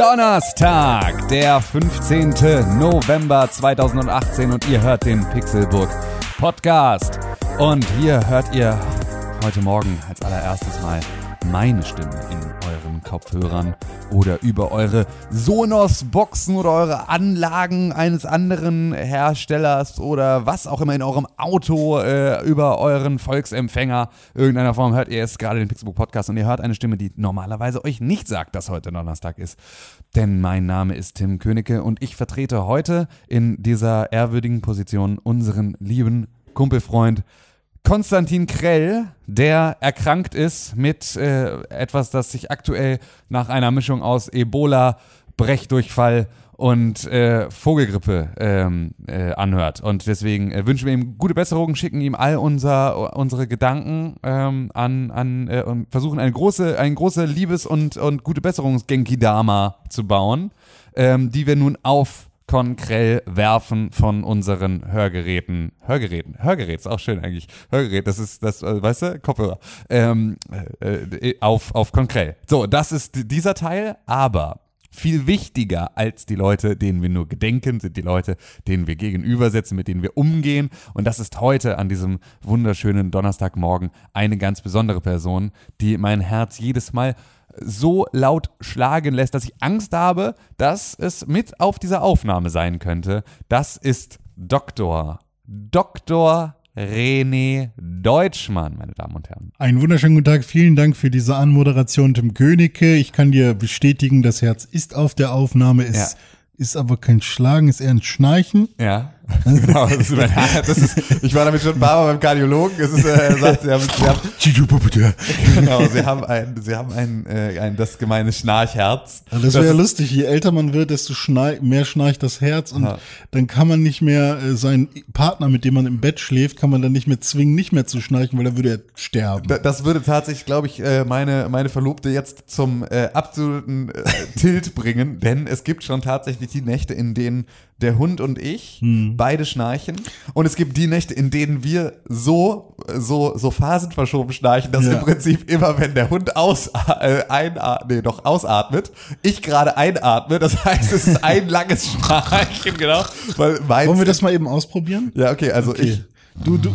Donnerstag, der 15. November 2018 und ihr hört den Pixelburg Podcast. Und hier hört ihr heute Morgen als allererstes mal meine Stimme in euren Kopfhörern oder über eure Sonos-Boxen oder eure Anlagen eines anderen Herstellers oder was auch immer in eurem Auto äh, über euren Volksempfänger. Irgendeiner Form hört ihr jetzt gerade den Pixelbook Podcast und ihr hört eine Stimme, die normalerweise euch nicht sagt, dass heute Donnerstag ist. Denn mein Name ist Tim Königke und ich vertrete heute in dieser ehrwürdigen Position unseren lieben Kumpelfreund Konstantin Krell, der erkrankt ist mit äh, etwas, das sich aktuell nach einer Mischung aus Ebola, Brechdurchfall und äh, Vogelgrippe ähm, äh, anhört. Und deswegen äh, wünschen wir ihm gute Besserung, schicken ihm all unser, unsere Gedanken ähm, an, an äh, und versuchen eine große, eine große Liebes- und, und gute Besserungs-Genki-Dama zu bauen, ähm, die wir nun auf Konkrell werfen von unseren Hörgeräten. Hörgeräten. Hörgerät ist auch schön eigentlich. Hörgerät, das ist das, äh, weißt du, Kopfhörer. Ähm, äh, äh, auf, auf Konkrell. So, das ist dieser Teil, aber viel wichtiger als die Leute, denen wir nur gedenken, sind die Leute, denen wir gegenübersetzen, mit denen wir umgehen. Und das ist heute an diesem wunderschönen Donnerstagmorgen eine ganz besondere Person, die mein Herz jedes Mal so laut schlagen lässt, dass ich Angst habe, dass es mit auf dieser Aufnahme sein könnte. Das ist Dr. Dr. René Deutschmann, meine Damen und Herren. Einen wunderschönen guten Tag. Vielen Dank für diese Anmoderation, Tim Königke. Ich kann dir bestätigen, das Herz ist auf der Aufnahme. Es ja. ist aber kein Schlagen, ist eher ein Schnarchen. Ja. genau, das ist mein das ist, ich war damit schon ein paar Mal beim Kardiologen. Es ist, äh, er sagt, sie haben, sie haben, genau, sie haben ein, sie haben ein, äh, ein das gemeine Schnarchherz. Ja, das wäre ja lustig. Je älter man wird, desto schnarch, mehr schnarcht das Herz und ja. dann kann man nicht mehr äh, seinen Partner, mit dem man im Bett schläft, kann man dann nicht mehr zwingen, nicht mehr zu schnarchen, weil dann würde er sterben. Da, das würde tatsächlich, glaube ich, äh, meine meine Verlobte jetzt zum äh, absoluten äh, Tilt bringen, denn es gibt schon tatsächlich die Nächte, in denen der Hund und ich hm. beide schnarchen. Und es gibt die Nächte, in denen wir so, so, so phasenverschoben schnarchen, dass ja. im Prinzip immer, wenn der Hund aus, äh, einatmet, nee, doch ausatmet, ich gerade einatme. Das heißt, es ist ein langes Schnarchen, genau. Weil Wollen wir das mal eben ausprobieren? Ja, okay, also okay. ich. Du, du.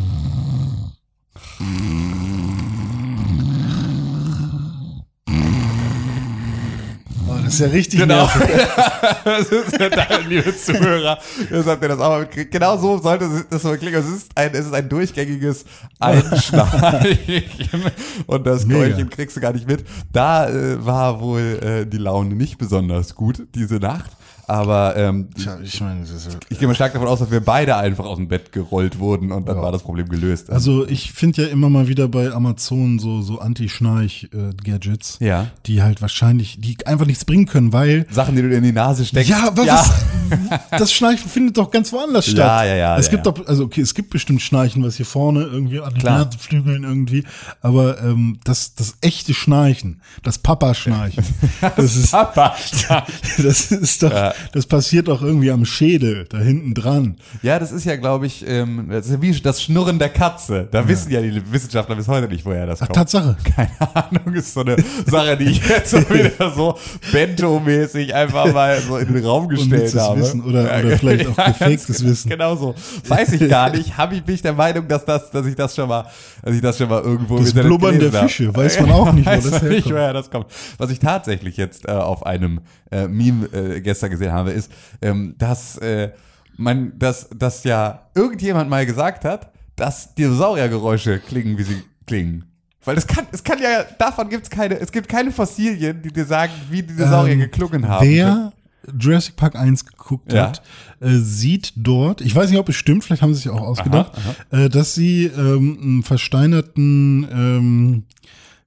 Das ist ja richtig genau. das ist ja dein, liebe Zuhörer. Das habt ihr das auch mitgekriegt. Genau so sollte das so klingen. Es ist ein, es ist ein durchgängiges Einschnarchen. Und das Keulchen kriegst du gar nicht mit. Da äh, war wohl äh, die Laune nicht besonders gut diese Nacht. Aber ähm, ja, ich, meine, ist, ich gehe mal stark davon aus, dass wir beide einfach aus dem Bett gerollt wurden und dann ja. war das Problem gelöst. Also ich finde ja immer mal wieder bei Amazon so, so Anti-Schnarch-Gadgets, ja. die halt wahrscheinlich, die einfach nichts bringen können, weil. Sachen, die du dir in die Nase steckst. Ja, aber ja. Was, das Schnarchen findet doch ganz woanders statt. Ja, ja, ja. Es ja, gibt doch, also okay, es gibt bestimmt Schnarchen, was hier vorne irgendwie an den Nasenflügeln irgendwie, aber ähm, das, das echte Schnarchen, das Papa-Schnarchen. das, das ist Papa-Schnarchen. Das ist doch, das passiert doch irgendwie am Schädel, da hinten dran. Ja, das ist ja, glaube ich, ähm, das ist wie das Schnurren der Katze. Da ja. wissen ja die Wissenschaftler bis heute nicht, woher das kommt. Ach, Tatsache. Keine Ahnung, ist so eine Sache, die ich jetzt so wieder so Bento-mäßig einfach mal so in den Raum gestellt habe. Wissen oder, oder vielleicht auch gefaktes ja, Wissen. Genau so. Weiß ich gar nicht. Habe ich bin ich der Meinung, dass das, dass ich das schon mal, dass ich das schon mal irgendwo Das Blubbern der Fische, weiß man auch nicht, wo das herkommt. Nicht, woher das kommt. Was ich tatsächlich jetzt äh, auf einem äh, Meme äh, gestern gesehen habe, ist, ähm, dass äh, man, dass, dass ja irgendjemand mal gesagt hat, dass Dinosauriergeräusche klingen, wie sie klingen. Weil es kann, es kann ja, davon gibt es keine, es gibt keine Fossilien, die dir sagen, wie Dinosaurier ähm, geklungen haben. Wer Jurassic Park 1 geguckt ja. hat, äh, sieht dort, ich weiß nicht, ob es stimmt, vielleicht haben sie sich auch ausgedacht, aha, aha. Äh, dass sie ähm, einen versteinerten, ähm,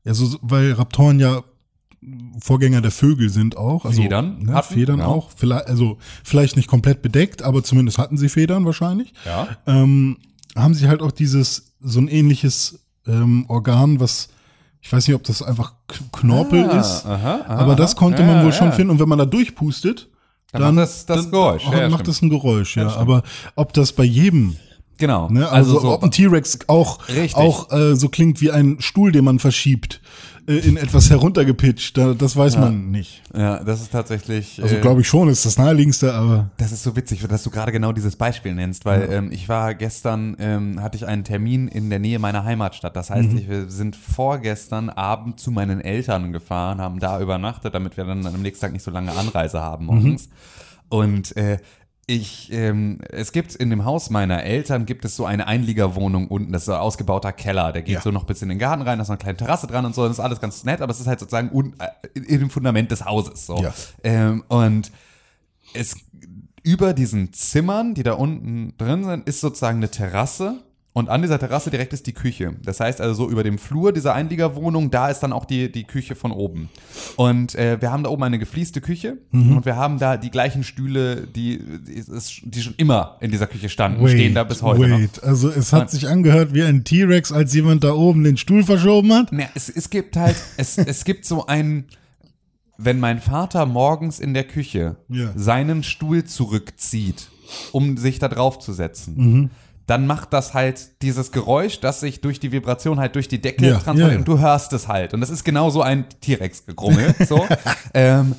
ja, so, weil Raptoren ja Vorgänger der Vögel sind auch. Also, Federn. Ne, hatten, Federn ja. auch. Vielleicht, also vielleicht nicht komplett bedeckt, aber zumindest hatten sie Federn wahrscheinlich. Ja. Ähm, haben sie halt auch dieses, so ein ähnliches ähm, Organ, was ich weiß nicht, ob das einfach Knorpel ah, ist, aha, aha, aber das konnte man ja, wohl schon finden. Und wenn man da durchpustet, dann, dann macht das, das Geräusch. Dann, ja, macht das ein Geräusch, ja. Aber ob das bei jedem Genau. Ne? Also, also so, ob ein T-Rex auch, auch äh, so klingt wie ein Stuhl, den man verschiebt in etwas heruntergepitcht. Da, das weiß ja. man nicht. Ja, das ist tatsächlich. Also glaube ich schon, ist das naheliegendste, aber. Das ist so witzig, dass du gerade genau dieses Beispiel nennst, weil ja. ähm, ich war gestern, ähm, hatte ich einen Termin in der Nähe meiner Heimatstadt. Das heißt, mhm. wir sind vorgestern Abend zu meinen Eltern gefahren, haben da übernachtet, damit wir dann am nächsten Tag nicht so lange Anreise haben morgens. Mhm. Und äh, ich, ähm, es gibt in dem Haus meiner Eltern gibt es so eine Einliegerwohnung unten, das ist ein ausgebauter Keller, der geht ja. so noch bis in den Garten rein, da ist noch eine kleine Terrasse dran und so, das ist alles ganz nett, aber es ist halt sozusagen un, äh, in dem Fundament des Hauses so. Ja. Ähm, und es über diesen Zimmern, die da unten drin sind, ist sozusagen eine Terrasse und an dieser Terrasse direkt ist die Küche. Das heißt also so über dem Flur dieser Einliegerwohnung, da ist dann auch die, die Küche von oben. Und äh, wir haben da oben eine gefließte Küche mhm. und wir haben da die gleichen Stühle, die, die, schon immer in dieser Küche standen, wait, stehen da bis heute wait. noch. Also es hat und, sich angehört wie ein T-Rex, als jemand da oben den Stuhl verschoben hat? Ne, es, es gibt halt, es, es gibt so einen wenn mein Vater morgens in der Küche ja. seinen Stuhl zurückzieht, um sich da drauf zu setzen, mhm dann macht das halt dieses Geräusch, das sich durch die Vibration halt durch die Decke ja, transportiert ja, und du hörst es halt. Und das ist genau so ein T-Rex-Gegrummel. so. ähm,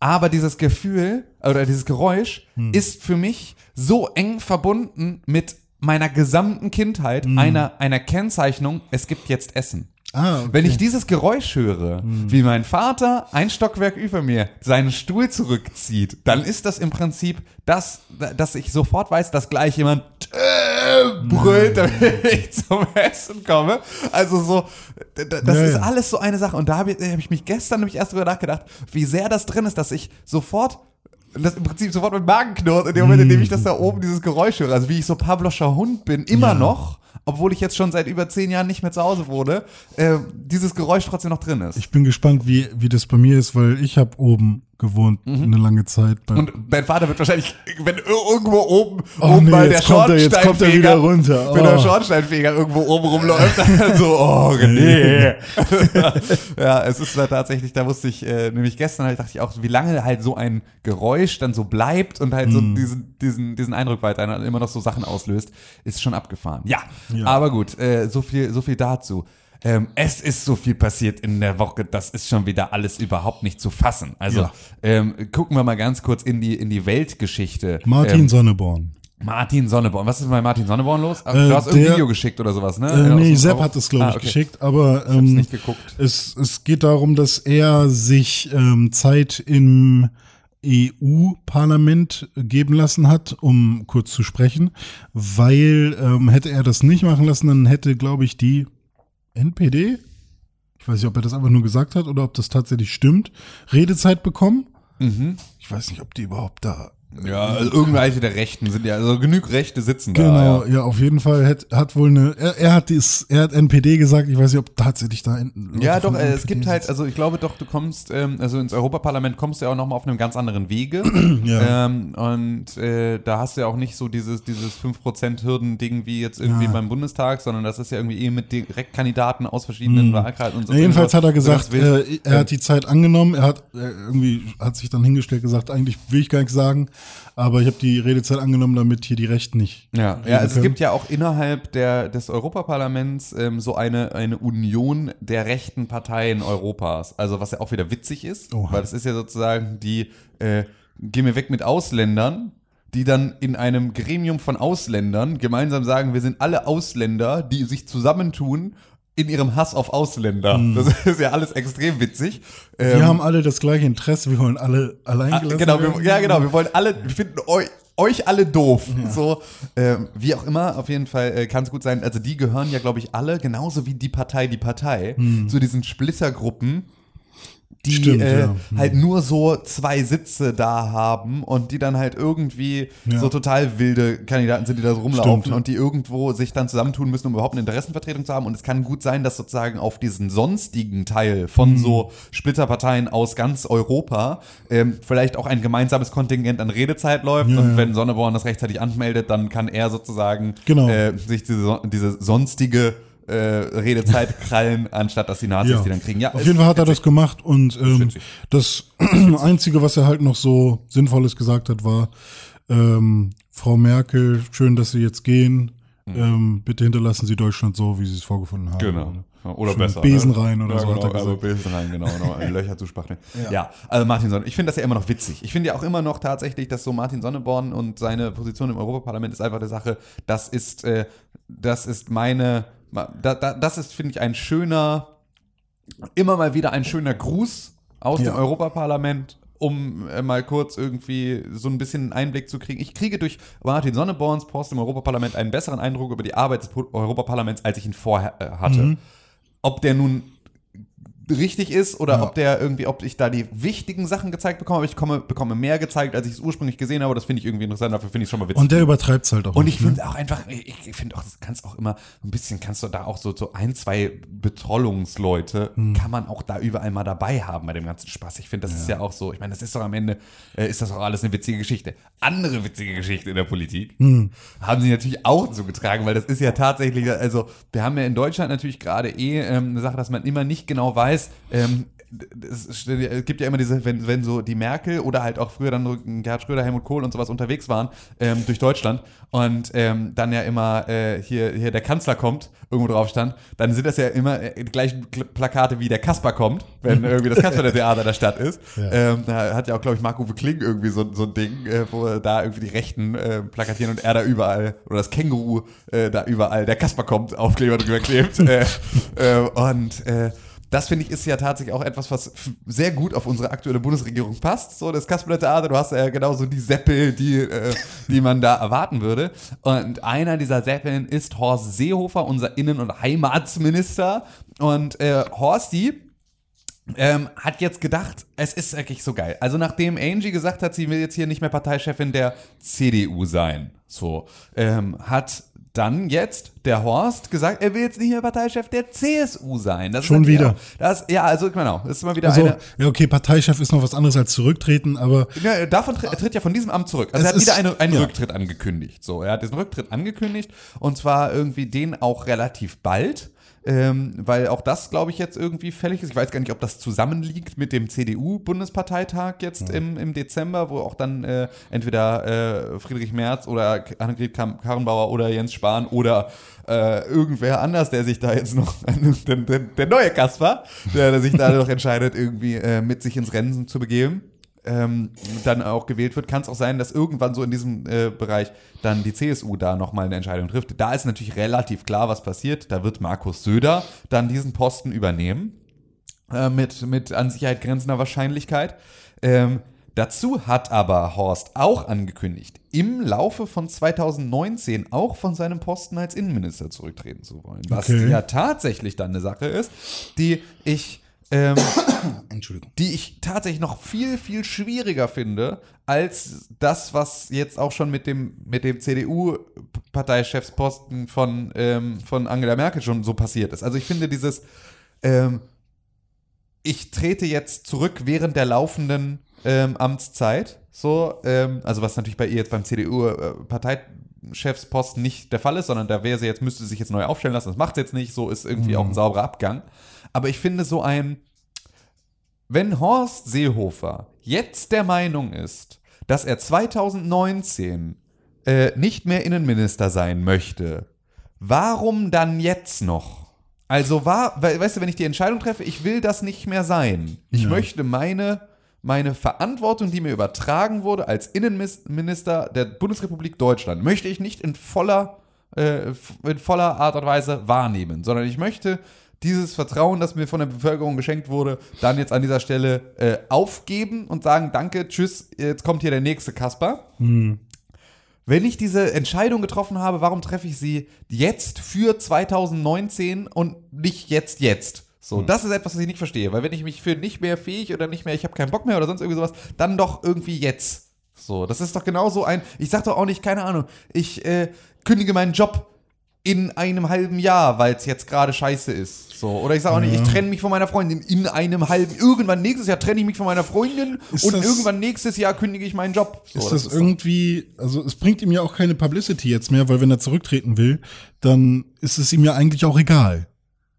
aber dieses Gefühl oder dieses Geräusch hm. ist für mich so eng verbunden mit meiner gesamten Kindheit, hm. einer, einer Kennzeichnung, es gibt jetzt Essen. Ah, okay. Wenn ich dieses Geräusch höre, hm. wie mein Vater ein Stockwerk über mir seinen Stuhl zurückzieht, dann ist das im Prinzip das, dass ich sofort weiß, dass gleich jemand äh, brüllt, damit ich zum Essen komme. Also so, das ja, ist alles so eine Sache. Und da habe ich, hab ich mich gestern nämlich erst drüber nachgedacht, wie sehr das drin ist, dass ich sofort das im Prinzip sofort mit Magen knurrt in dem Moment, in dem ich das da oben dieses Geräusch höre. Also wie ich so Pavloscher Hund bin, immer ja. noch obwohl ich jetzt schon seit über zehn Jahren nicht mehr zu Hause wohne, äh, dieses Geräusch trotzdem noch drin ist. Ich bin gespannt, wie, wie das bei mir ist, weil ich habe oben gewohnt mhm. eine lange Zeit. Und dein Vater wird wahrscheinlich, wenn irgendwo oben, oh, oben nee, bei der Schornsteinfeger, er. Oh. wenn der oh. Schornsteinfeger irgendwo oben rumläuft, dann so, oh nee. ja, es ist da tatsächlich, da wusste ich, äh, nämlich gestern halt, dachte ich auch, wie lange halt so ein Geräusch dann so bleibt und halt mm. so mhm. diesen, diesen, diesen Eindruck weiter immer noch so Sachen auslöst, ist schon abgefahren. Ja, ja. aber gut, äh, so viel, so viel dazu. Ähm, es ist so viel passiert in der Woche, das ist schon wieder alles überhaupt nicht zu fassen. Also ja. ähm, gucken wir mal ganz kurz in die, in die Weltgeschichte. Martin ähm, Sonneborn. Martin Sonneborn. Was ist bei Martin Sonneborn los? Äh, du hast ein Video geschickt oder sowas, ne? Äh, nee, Sepp hat es, glaube ich, ah, okay. geschickt, aber ähm, ich nicht geguckt. Es, es geht darum, dass er sich ähm, Zeit im EU-Parlament geben lassen hat, um kurz zu sprechen, weil ähm, hätte er das nicht machen lassen, dann hätte, glaube ich, die NPD, ich weiß nicht, ob er das einfach nur gesagt hat oder ob das tatsächlich stimmt, Redezeit bekommen. Mhm. Ich weiß nicht, ob die überhaupt da ja, also irgendwelche der Rechten sind ja, also genug Rechte sitzen genau, da. Genau, ja. ja. auf jeden Fall hat, hat wohl eine, er, er hat dies, er hat NPD gesagt, ich weiß nicht, ob tatsächlich da Leute Ja, doch, äh, es gibt halt, also ich glaube doch, du kommst, ähm, also ins Europaparlament kommst du ja auch nochmal auf einem ganz anderen Wege. ja. Ähm, und äh, da hast du ja auch nicht so dieses, dieses 5%-Hürden-Ding wie jetzt irgendwie ja. beim Bundestag, sondern das ist ja irgendwie eh mit Direktkandidaten aus verschiedenen mhm. Wahlkreisen und so. Ja, jedenfalls hat er gesagt, äh, er hat die Zeit angenommen, er hat äh, irgendwie, hat sich dann hingestellt gesagt, eigentlich will ich gar nichts sagen. Aber ich habe die Redezeit angenommen, damit hier die Rechten nicht. Ja, ja also es gibt ja auch innerhalb der, des Europaparlaments ähm, so eine, eine Union der rechten Parteien Europas. Also was ja auch wieder witzig ist, Oha. weil das ist ja sozusagen die äh, Geh mir weg mit Ausländern, die dann in einem Gremium von Ausländern gemeinsam sagen, wir sind alle Ausländer, die sich zusammentun in ihrem Hass auf Ausländer. Mhm. Das ist ja alles extrem witzig. Wir ähm, haben alle das gleiche Interesse, wir wollen alle allein ah, gelassen genau, wir, Ja, genau, wir wollen alle, wir finden euch, euch alle doof. Ja. So, ähm, wie auch immer, auf jeden Fall äh, kann es gut sein. Also die gehören ja, glaube ich, alle, genauso wie die Partei, die Partei, mhm. zu diesen Splittergruppen, die Stimmt, äh, ja. halt nur so zwei Sitze da haben und die dann halt irgendwie ja. so total wilde Kandidaten sind, die da so rumlaufen Stimmt, und die irgendwo sich dann zusammentun müssen, um überhaupt eine Interessenvertretung zu haben. Und es kann gut sein, dass sozusagen auf diesen sonstigen Teil von mhm. so Splitterparteien aus ganz Europa ähm, vielleicht auch ein gemeinsames Kontingent an Redezeit läuft. Ja, und wenn Sonneborn das rechtzeitig anmeldet, dann kann er sozusagen genau. äh, sich diese, diese sonstige äh, Redezeit krallen, anstatt dass die Nazis ja. die dann kriegen. Ja, Auf jeden Fall hat er das gemacht und ähm, das Einzige, was er halt noch so Sinnvolles gesagt hat, war, ähm, Frau Merkel, schön, dass Sie jetzt gehen. Mhm. Ähm, bitte hinterlassen Sie Deutschland so, wie Sie es vorgefunden haben. Genau. Oder Schön besser. Besen ne? rein oder ja, so. Genau, also. Besen rein, genau. genau Löcher zu spachteln. Ja. Ja. also Martin Sonne, ich finde das ja immer noch witzig. Ich finde ja auch immer noch tatsächlich, dass so Martin Sonneborn und seine Position im Europaparlament ist einfach eine Sache, das ist, äh, das ist meine, da, da, das ist, finde ich, ein schöner, immer mal wieder ein schöner Gruß aus Ja. dem Europaparlament, um äh, mal kurz irgendwie so ein bisschen einen Einblick zu kriegen. Ich kriege durch Martin Sonneborns Post im Europaparlament einen besseren Eindruck über die Arbeit des Europaparlaments, als ich ihn vorher äh, hatte. Ob der nun richtig ist oder Ja. ob der irgendwie, ob ich da die wichtigen Sachen gezeigt bekomme, aber ich komme, bekomme mehr gezeigt, als ich es ursprünglich gesehen habe. Das finde ich irgendwie interessant, dafür finde ich es schon mal witzig. Und der übertreibt es halt auch Und ich finde auch einfach, ich, finde auch, das kannst auch immer ein bisschen, kannst du da auch so, so ein, zwei Betrollungsleute, Hm. kann man auch da überall mal dabei haben bei dem ganzen Spaß. Ich finde, das ist ja auch so, ich meine, das ist doch am Ende, äh, ist das auch alles eine witzige Geschichte. Andere witzige Geschichte in der Politik Hm. haben sie natürlich auch so getragen, weil das ist ja tatsächlich, also wir haben ja in Deutschland natürlich gerade eh ähm, eine Sache, dass man immer nicht genau weiß, ähm, es es gibt ja immer diese, wenn, wenn so die Merkel oder halt auch früher dann so Gerhard Schröder, Helmut Kohl und sowas unterwegs waren ähm, durch Deutschland und ähm, dann ja immer äh, hier, hier der Kanzler kommt, irgendwo drauf stand, dann sind das ja immer äh, die gleichen Pl- Plakate wie der Kasper kommt, wenn irgendwie das Kasper-Theater der Stadt ist. Ja. Ähm, da hat ja auch, glaube ich, Marco Kling irgendwie so, so ein Ding, äh, wo da irgendwie die Rechten äh, plakatieren und er da überall, oder das Känguru äh, da überall, der Kasper kommt, Aufkleber drüber klebt. äh, und das finde ich ist ja tatsächlich auch etwas, was sehr gut auf unsere aktuelle Bundesregierung passt. So, das Kasperle-Theater, du hast ja genauso die Seppel, die, äh, die man da erwarten würde. Und einer dieser Seppeln ist Horst Seehofer, unser Innen- und Heimatsminister. Und äh, Horsti, ähm, hat jetzt gedacht, es ist wirklich so geil. Also nachdem Angie gesagt hat, sie will jetzt hier nicht mehr Parteichefin der CDU sein, so ähm, hat dann jetzt der Horst gesagt, er will jetzt nicht mehr Parteichef der CSU sein. Das ist Schon natürlich wieder. Auch, das, ja, also genau, das ist immer wieder Also, eine. ja, okay, Parteichef ist noch was anderes als zurücktreten, aber Ja, davon tritt, er tritt ja von diesem Amt zurück. Also er hat wieder ist- eine, einen ja. Rücktritt angekündigt. So, er hat diesen Rücktritt angekündigt und zwar irgendwie den auch relativ bald. Ähm, weil auch das, glaube ich, jetzt irgendwie fällig ist. Ich weiß gar nicht, ob das zusammenliegt mit dem CDU-Bundesparteitag jetzt im, im Dezember, wo auch dann äh, entweder äh, Friedrich Merz oder Annegret Karrenbauer oder Jens Spahn oder äh, irgendwer anders, der sich da jetzt noch, der, der, der neue Kasper, der, der sich da noch entscheidet, irgendwie äh, mit sich ins Rennen zu begeben ähm, dann auch gewählt wird, kann es auch sein, dass irgendwann so in diesem äh, Bereich dann die CSU da nochmal eine Entscheidung trifft. Da ist natürlich relativ klar, was passiert. Da wird Markus Söder dann diesen Posten übernehmen. Äh, mit, mit an Sicherheit grenzender Wahrscheinlichkeit. Ähm, dazu hat aber Horst auch angekündigt, im Laufe von 2019 auch von seinem Posten als Innenminister zurücktreten zu wollen. Was Okay. ja tatsächlich dann eine Sache ist, die ich ähm, Entschuldigung. die ich tatsächlich noch viel, viel schwieriger finde, als das, was jetzt auch schon mit dem, mit dem CDU-Parteichefsposten von, ähm, von Angela Merkel schon so passiert ist. Also ich finde dieses, ähm, ich trete jetzt zurück während der laufenden ähm, Amtszeit, so, ähm, also was natürlich bei ihr jetzt beim CDU-Parteichefsposten nicht der Fall ist, sondern da wäre sie jetzt, müsste sie sich jetzt neu aufstellen lassen, das macht sie jetzt nicht, so ist irgendwie auch ein sauberer Abgang. Aber ich finde so ein, wenn Horst Seehofer jetzt der Meinung ist, dass er 2019 äh, nicht mehr Innenminister sein möchte, warum dann jetzt noch? Also war, we- weißt du, wenn ich die Entscheidung treffe, ich will das nicht mehr sein. Ich Ja. möchte meine, meine Verantwortung, die mir übertragen wurde als Innenminister der Bundesrepublik Deutschland, möchte ich nicht in voller, äh, in voller Art und Weise wahrnehmen, sondern ich möchte dieses Vertrauen, das mir von der Bevölkerung geschenkt wurde, dann jetzt an dieser Stelle äh, aufgeben und sagen, danke, tschüss, jetzt kommt hier der nächste Kasper. Wenn ich diese Entscheidung getroffen habe, warum treffe ich sie jetzt für 2019 und nicht jetzt jetzt? So, das ist etwas, was ich nicht verstehe, weil wenn ich mich für nicht mehr fähig oder nicht mehr, ich habe keinen Bock mehr oder sonst irgendwie sowas, dann doch irgendwie jetzt. So, das ist doch genauso ein, ich sag doch auch nicht, keine Ahnung, ich äh, kündige meinen Job in einem halben Jahr, weil es jetzt gerade scheiße ist. So, oder ich sage auch nicht, ich trenne mich von meiner Freundin in einem halben, irgendwann nächstes Jahr trenne ich mich von meiner Freundin Ist und das- irgendwann nächstes Jahr kündige ich meinen Job. So, ist das, doch- irgendwie, also es bringt ihm ja auch keine Publicity jetzt mehr, weil wenn er zurücktreten will, dann ist es ihm ja eigentlich auch egal.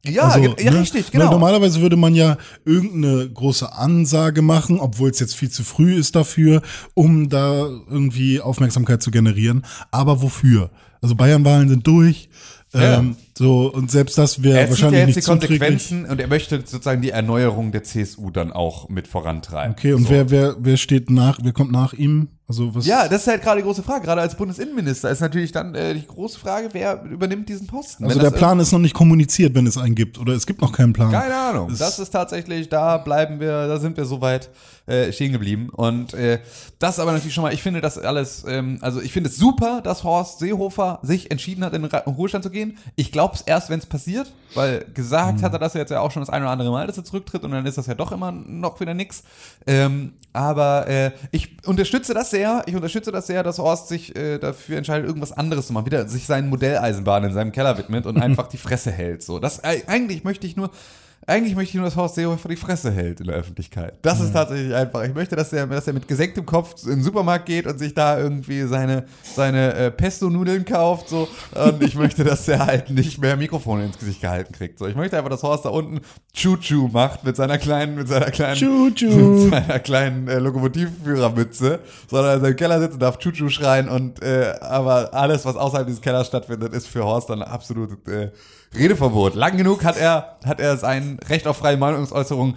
Ja, also, ja ne? richtig, genau. Weil normalerweise würde man ja irgendeine große Ansage machen, obwohl es jetzt viel zu früh ist dafür, um da irgendwie Aufmerksamkeit zu generieren. Aber wofür? Also Bayernwahlen sind durch. Ja. Ähm, so, und selbst das wäre wahrscheinlich ja jetzt nicht die Konsequenzen und er möchte sozusagen die Erneuerung der CSU dann auch mit vorantreiben. Okay, und so. wer, wer, wer steht nach, wer kommt nach ihm? Also was ja, das ist halt gerade die große Frage. Gerade als Bundesinnenminister ist natürlich dann äh, die große Frage, wer übernimmt diesen Posten. Also der Plan ist noch nicht kommuniziert, wenn es einen gibt, oder es gibt noch keinen Plan. Keine Ahnung. Das, das ist tatsächlich, da bleiben wir, da sind wir soweit äh, stehen geblieben. Und äh, das aber natürlich schon mal, ich finde das alles, ähm, also ich finde es super, dass Horst Seehofer sich entschieden hat, in den Ruhestand zu gehen. Ich glaube es erst, wenn es passiert, weil gesagt mhm. hat er das jetzt ja auch schon das ein oder andere Mal, dass er zurücktritt und dann ist das ja doch immer noch wieder nix. Ähm, aber äh, ich unterstütze das sehr. Ich unterstütze das sehr, dass Horst sich äh, dafür entscheidet, irgendwas anderes zu machen. Wieder sich seinen Modelleisenbahn in seinem Keller widmet und einfach die Fresse hält. So, das äh, eigentlich möchte ich nur eigentlich möchte ich nur, dass Horst Seehofer die Fresse hält in der Öffentlichkeit. Das ist tatsächlich einfach. Ich möchte, dass er, dass er mit gesenktem Kopf in den Supermarkt geht und sich da irgendwie seine, seine äh, Pesto-Nudeln kauft. So. Und ich möchte, dass er halt nicht mehr Mikrofone ins Gesicht gehalten kriegt. So. Ich möchte einfach, dass Horst da unten Choo-Choo macht mit seiner kleinen, mit seiner kleinen, mit seiner kleinen äh, Lokomotivführermütze, sondern er im Keller sitzt und darf Choo-Choo schreien und äh, aber alles, was außerhalb dieses Kellers stattfindet, ist für Horst dann absolut äh, Redeverbot. Lang genug hat er, hat er sein Recht auf freie Meinungsäußerung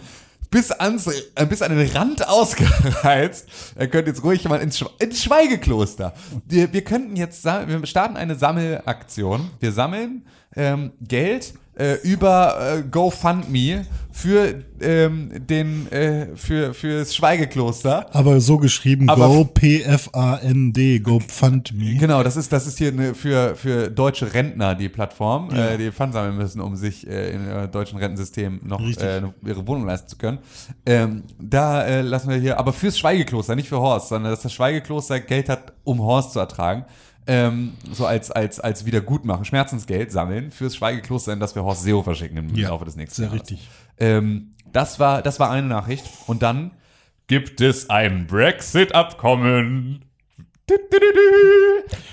bis, ans, äh, bis an den Rand ausgereizt. Er könnte jetzt ruhig mal ins, ins Schweigekloster. Wir, wir könnten jetzt, wir starten eine Sammelaktion. Wir sammeln ähm, Geld äh, über äh, GoFundMe für ähm, den äh, für fürs Schweigekloster. Aber so geschrieben Aber Go P F A N D GoFundMe. Genau, das ist das ist hier eine, für für deutsche Rentner die Plattform, ja. äh, die Pfand sammeln müssen, um sich äh, im äh, deutschen Rentensystem noch äh, ihre Wohnung leisten zu können. Ähm, da äh, lassen wir hier, aber fürs Schweigekloster, nicht für Horst, sondern dass das Schweigekloster Geld hat, um Horst zu ertragen ähm, so als, als, als Wiedergutmachen, Schmerzensgeld sammeln fürs Schweigekloster, in das wir Horst Seehofer schicken im ja, Laufe des nächsten sehr Jahres. richtig. Ähm, das, war, das war eine Nachricht. Und dann gibt es ein Brexit-Abkommen.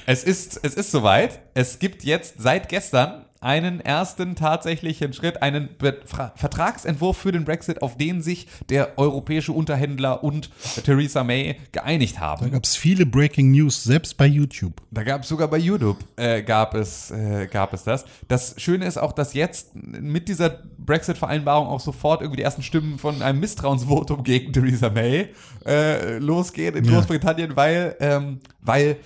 Es ist, es ist soweit. Es gibt jetzt seit gestern einen ersten tatsächlichen Schritt, einen Be Vertragsentwurf für den Brexit, auf den sich der europäische Unterhändler und Theresa May geeinigt haben. Da gab es viele Breaking News, selbst bei YouTube. Da gab es sogar bei YouTube äh, gab es äh, gab es das. Das Schöne ist auch, dass jetzt mit dieser Brexit-Vereinbarung auch sofort irgendwie die ersten Stimmen von einem Misstrauensvotum gegen Theresa May äh, losgehen in ja. Großbritannien, weil ähm, weil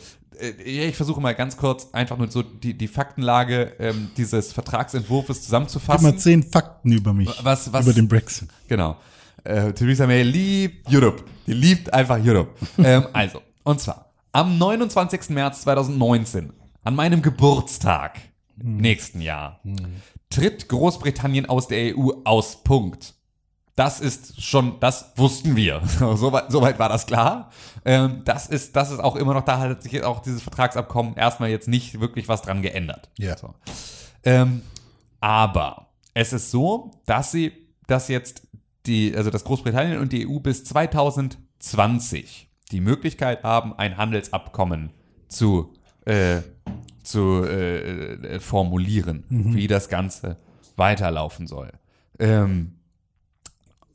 ich versuche mal ganz kurz einfach nur so die, die Faktenlage ähm, dieses Vertragsentwurfs zusammenzufassen. Gib mal zehn Fakten über mich. Was, was, über den Brexit. Genau. Äh, Theresa May liebt Europe. Die liebt einfach Europe. ähm, also, und zwar am 29. März 2019, an meinem Geburtstag hm. nächsten Jahr, hm. tritt Großbritannien aus der EU aus. Punkt. Das ist schon, das wussten wir. Soweit so weit war das klar. Ähm, das, ist, das ist auch immer noch, da hat sich auch dieses Vertragsabkommen erstmal jetzt nicht wirklich was dran geändert. Ja. So. Ähm, aber es ist so, dass sie, dass jetzt die, also dass Großbritannien und die EU bis 2020 die Möglichkeit haben, ein Handelsabkommen zu, äh, zu äh, äh formulieren, mhm. wie das Ganze weiterlaufen soll. Ähm,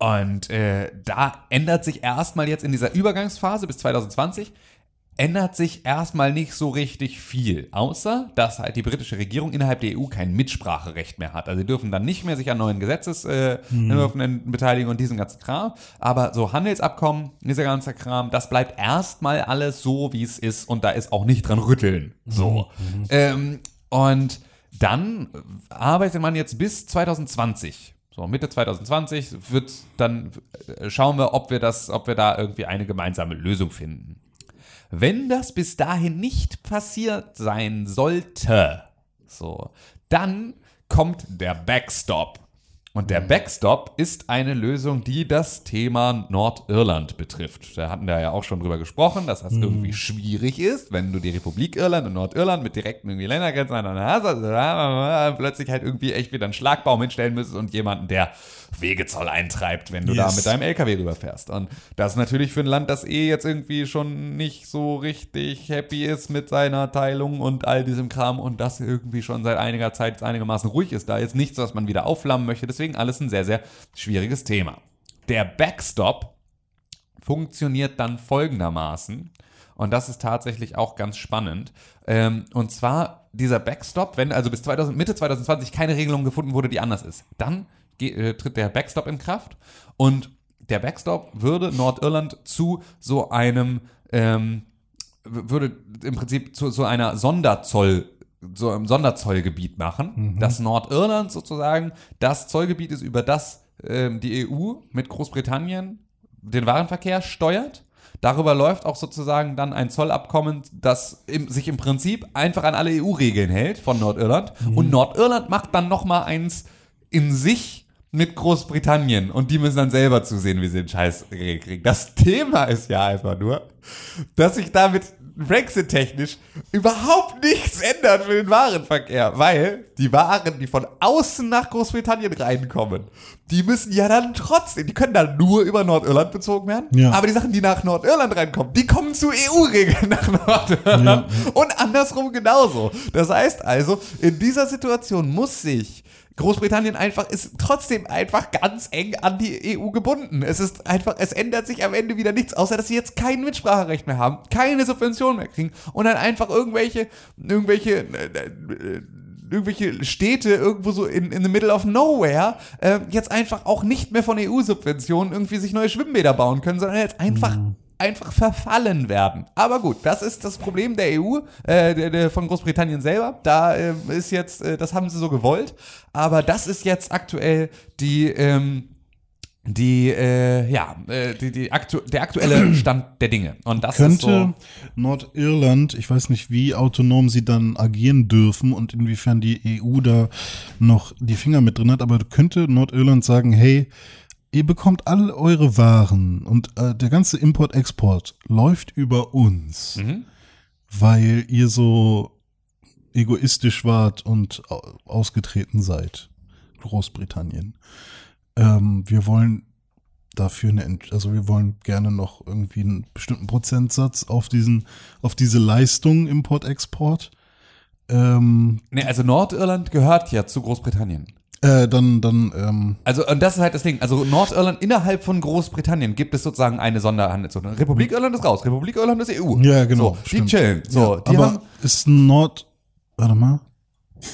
und äh, da ändert sich erstmal jetzt in dieser Übergangsphase bis 2020 ändert sich erstmal nicht so richtig viel, außer dass halt die britische Regierung innerhalb der EU kein Mitspracherecht mehr hat. Also sie dürfen dann nicht mehr sich an neuen Gesetzesentwürfen äh, hm. beteiligen und diesen ganzen Kram. Aber so Handelsabkommen, dieser ganze Kram, das bleibt erstmal alles so, wie es ist und da ist auch nicht dran rütteln. So. Mhm. Ähm, und dann arbeitet man jetzt bis 2020 so, Mitte 2020 wird dann äh, schauen wir, ob wir das, ob wir da irgendwie eine gemeinsame Lösung finden. Wenn das bis dahin nicht passiert sein sollte, so, dann kommt der Backstop. Und der Backstop ist eine Lösung, die das Thema Nordirland betrifft. Da hatten wir ja auch schon drüber gesprochen, dass das irgendwie schwierig ist, wenn du die Republik Irland und Nordirland mit direkten irgendwie Ländergrenzen aneinander hast, also plötzlich halt irgendwie echt wieder einen Schlagbaum hinstellen müsstest und jemanden, der Wegezoll eintreibt, wenn du yes. da mit deinem LKW rüberfährst. Und das ist natürlich für ein Land, das eh jetzt irgendwie schon nicht so richtig happy ist mit seiner Teilung und all diesem Kram und das irgendwie schon seit einiger Zeit einigermaßen ruhig ist, da jetzt nichts, was man wieder aufflammen möchte. Deswegen alles ein sehr, sehr schwieriges Thema. Der Backstop funktioniert dann folgendermaßen. Und das ist tatsächlich auch ganz spannend. Ähm, und zwar dieser Backstop, wenn also bis 2000, Mitte 2020 keine Regelung gefunden wurde, die anders ist, dann äh, tritt der Backstop in Kraft und der Backstop würde Nordirland zu so einem, ähm, würde im Prinzip zu so einer Sonderzoll so einem Sonderzollgebiet machen, mhm. dass Nordirland sozusagen das Zollgebiet ist, über das ähm, die EU mit Großbritannien den Warenverkehr steuert. Darüber läuft auch sozusagen dann ein Zollabkommen, das im, sich im Prinzip einfach an alle EU-Regeln hält von Nordirland. Mhm. Und Nordirland macht dann nochmal eins in sich mit Großbritannien und die müssen dann selber zusehen, wie sie den Scheiß kriegen. Das Thema ist ja einfach nur, dass sich damit Brexit-technisch überhaupt nichts ändert für den Warenverkehr, weil die Waren, die von außen nach Großbritannien reinkommen, die müssen ja dann trotzdem, die können dann nur über Nordirland bezogen werden, ja. aber die Sachen, die nach Nordirland reinkommen, die kommen zu EU-Regeln nach Nordirland ja. und andersrum genauso. Das heißt also, in dieser Situation muss sich Großbritannien einfach ist trotzdem einfach ganz eng an die EU gebunden. Es ist einfach, es ändert sich am Ende wieder nichts, außer dass sie jetzt kein Mitspracherecht mehr haben, keine Subventionen mehr kriegen und dann einfach irgendwelche, irgendwelche, äh, äh, irgendwelche Städte irgendwo so in, in the middle of nowhere äh, jetzt einfach auch nicht mehr von EU-Subventionen irgendwie sich neue Schwimmbäder bauen können, sondern jetzt einfach mhm einfach verfallen werden. Aber gut, das ist das Problem der EU, äh, der, der von Großbritannien selber. Da äh, ist jetzt, äh, das haben sie so gewollt. Aber das ist jetzt aktuell die, ähm, die, äh, ja, äh, die, die aktu der aktuelle Stand der Dinge. Und das könnte ist so Nordirland, ich weiß nicht, wie autonom sie dann agieren dürfen und inwiefern die EU da noch die Finger mit drin hat, aber könnte Nordirland sagen, hey, ihr bekommt all eure Waren und äh, der ganze Import-Export läuft über uns, mhm. weil ihr so egoistisch wart und ausgetreten seid, Großbritannien. Ähm, wir wollen dafür eine, also wir wollen gerne noch irgendwie einen bestimmten Prozentsatz auf diesen, auf diese Leistung Import-Export. Ähm, nee, also Nordirland gehört ja zu Großbritannien. Äh, dann, dann, ähm. Also, und das ist halt das Ding. Also, Nordirland innerhalb von Großbritannien gibt es sozusagen eine Sonderhandelszone. Republik Irland ist raus, Republik Irland ist EU. Ja, genau. So, die chillen. So, ja, die aber haben, ist Nord, warte mal.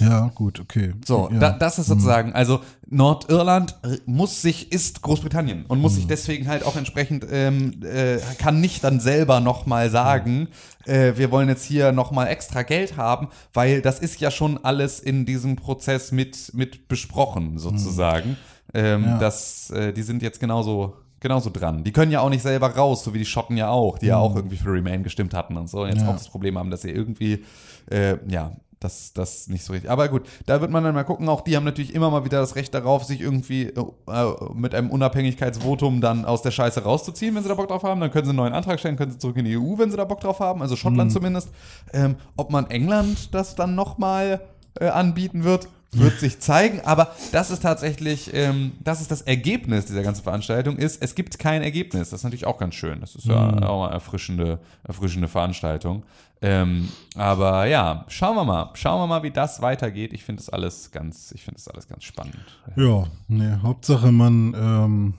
Ja, gut, okay. So, ja. da, das ist sozusagen, also Nordirland muss sich, ist Großbritannien und muss mhm. sich deswegen halt auch entsprechend, ähm, äh, kann nicht dann selber nochmal sagen, äh, wir wollen jetzt hier nochmal extra Geld haben, weil das ist ja schon alles in diesem Prozess mit, mit besprochen, sozusagen. Mhm. Ähm, ja. das, äh, die sind jetzt genauso genauso dran. Die können ja auch nicht selber raus, so wie die Schotten ja auch, die mhm. ja auch irgendwie für Remain gestimmt hatten und so. Und jetzt ja. auch das Problem haben, dass sie irgendwie, äh, ja, das, das nicht so richtig. Aber gut, da wird man dann mal gucken. Auch die haben natürlich immer mal wieder das Recht darauf, sich irgendwie äh, mit einem Unabhängigkeitsvotum dann aus der Scheiße rauszuziehen, wenn sie da Bock drauf haben. Dann können sie einen neuen Antrag stellen, können sie zurück in die EU, wenn sie da Bock drauf haben. Also Schottland mhm. zumindest. Ähm, ob man England das dann nochmal äh, anbieten wird, wird sich zeigen, aber das ist tatsächlich, ähm, das ist das Ergebnis dieser ganzen Veranstaltung, ist, es gibt kein Ergebnis. Das ist natürlich auch ganz schön. Das ist ja mhm. auch eine erfrischende, erfrischende Veranstaltung. Ähm, aber ja, schauen wir mal. Schauen wir mal, wie das weitergeht. Ich finde das alles ganz, ich finde das alles ganz spannend. Ja, nee, Hauptsache man ähm,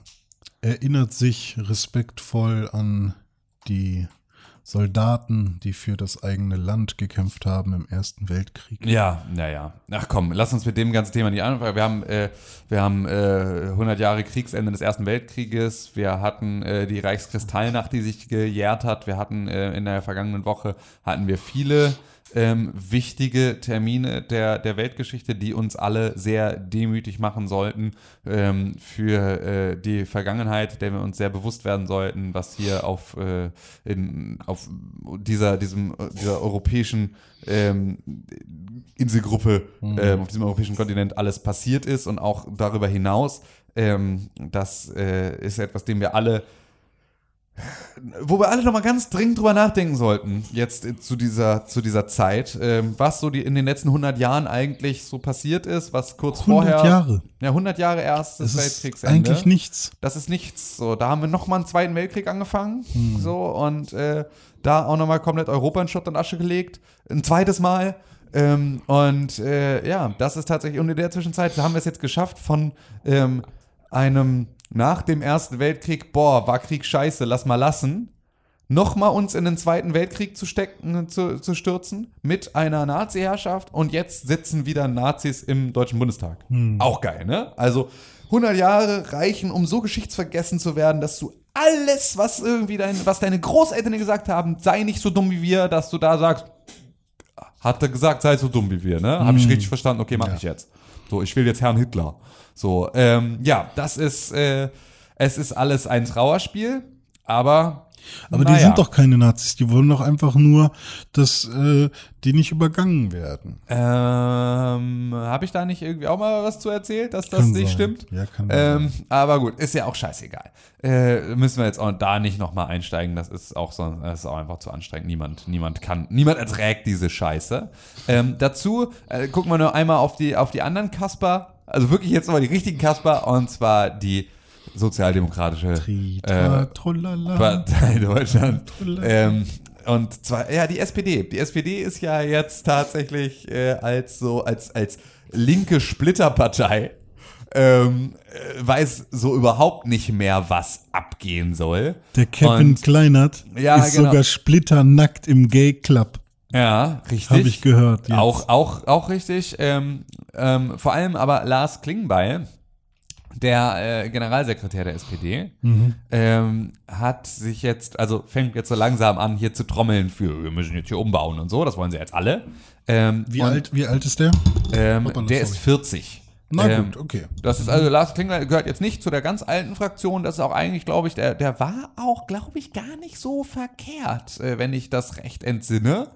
erinnert sich respektvoll an die Soldaten, die für das eigene Land gekämpft haben im Ersten Weltkrieg. Ja, naja. Ach komm, lass uns mit dem ganzen Thema nicht anfangen. Wir haben, äh, wir haben äh, 100 Jahre Kriegsende des Ersten Weltkrieges. Wir hatten äh, die Reichskristallnacht, die sich gejährt hat. Wir hatten äh, in der vergangenen Woche hatten wir viele ähm, wichtige Termine der, der Weltgeschichte, die uns alle sehr demütig machen sollten ähm, für äh, die Vergangenheit, der wir uns sehr bewusst werden sollten, was hier auf, äh, in, auf dieser, diesem, dieser europäischen ähm, Inselgruppe, mhm. ähm, auf diesem europäischen Kontinent alles passiert ist und auch darüber hinaus. Ähm, das äh, ist etwas, dem wir alle wo wir alle noch mal ganz dringend drüber nachdenken sollten, jetzt zu dieser, zu dieser Zeit, ähm, was so die, in den letzten 100 Jahren eigentlich so passiert ist, was kurz 100 vorher. 100 Jahre. Ja, 100 Jahre erstes das Weltkriegsende. eigentlich nichts. Das ist nichts. So, da haben wir noch mal einen Zweiten Weltkrieg angefangen. Hm. So, und äh, da auch noch mal komplett Europa in Schutt und Asche gelegt. Ein zweites Mal. Ähm, und äh, ja, das ist tatsächlich, und in der Zwischenzeit haben wir es jetzt geschafft, von ähm, einem nach dem Ersten Weltkrieg, boah, war Krieg scheiße, lass mal lassen, nochmal uns in den Zweiten Weltkrieg zu stecken, zu, zu stürzen, mit einer Nazi-Herrschaft und jetzt sitzen wieder Nazis im Deutschen Bundestag. Hm. Auch geil, ne? Also 100 Jahre reichen, um so geschichtsvergessen zu werden, dass du alles, was irgendwie dein, was deine Großeltern gesagt haben, sei nicht so dumm wie wir, dass du da sagst, hat er gesagt, sei so dumm wie wir, ne? Habe ich hm. richtig verstanden, okay, mach ja. ich jetzt. So, ich will jetzt Herrn Hitler. So, ähm, ja, das ist, äh, es ist alles ein Trauerspiel, aber aber naja. die sind doch keine Nazis, die wollen doch einfach nur, dass äh, die nicht übergangen werden. Ähm, habe ich da nicht irgendwie auch mal was zu erzählt, dass das kann nicht sein. stimmt? Ja, kann ähm, sein. Aber gut, ist ja auch scheißegal. Äh, müssen wir jetzt auch da nicht nochmal einsteigen, das ist auch so, das ist auch einfach zu anstrengend. Niemand, niemand kann, niemand erträgt diese Scheiße. Ähm, dazu äh, gucken wir nur einmal auf die, auf die anderen Kasper also wirklich jetzt nochmal die richtigen Kasper und zwar die sozialdemokratische Trita, äh, Partei Deutschland. Ähm, und zwar, ja, die SPD. Die SPD ist ja jetzt tatsächlich äh, als so, als, als linke Splitterpartei ähm, äh, weiß so überhaupt nicht mehr, was abgehen soll. Der Kevin und, Kleinert ja, ist genau. sogar splitternackt im Gay Club. Ja, richtig. Habe ich gehört. Jetzt. Auch, auch, auch richtig. Ähm, ähm, vor allem aber Lars Klingbeil, der äh, Generalsekretär der SPD, mhm. ähm, hat sich jetzt, also fängt jetzt so langsam an, hier zu trommeln für, wir müssen jetzt hier umbauen und so, das wollen sie jetzt alle. Ähm, wie, alt, wie alt ist der? Ähm, der ist 40. Na ähm, gut, okay. Das ist also, Lars Klingler gehört jetzt nicht zu der ganz alten Fraktion. Das ist auch eigentlich, glaube ich, der, der war auch, glaube ich, gar nicht so verkehrt, äh, wenn ich das recht entsinne.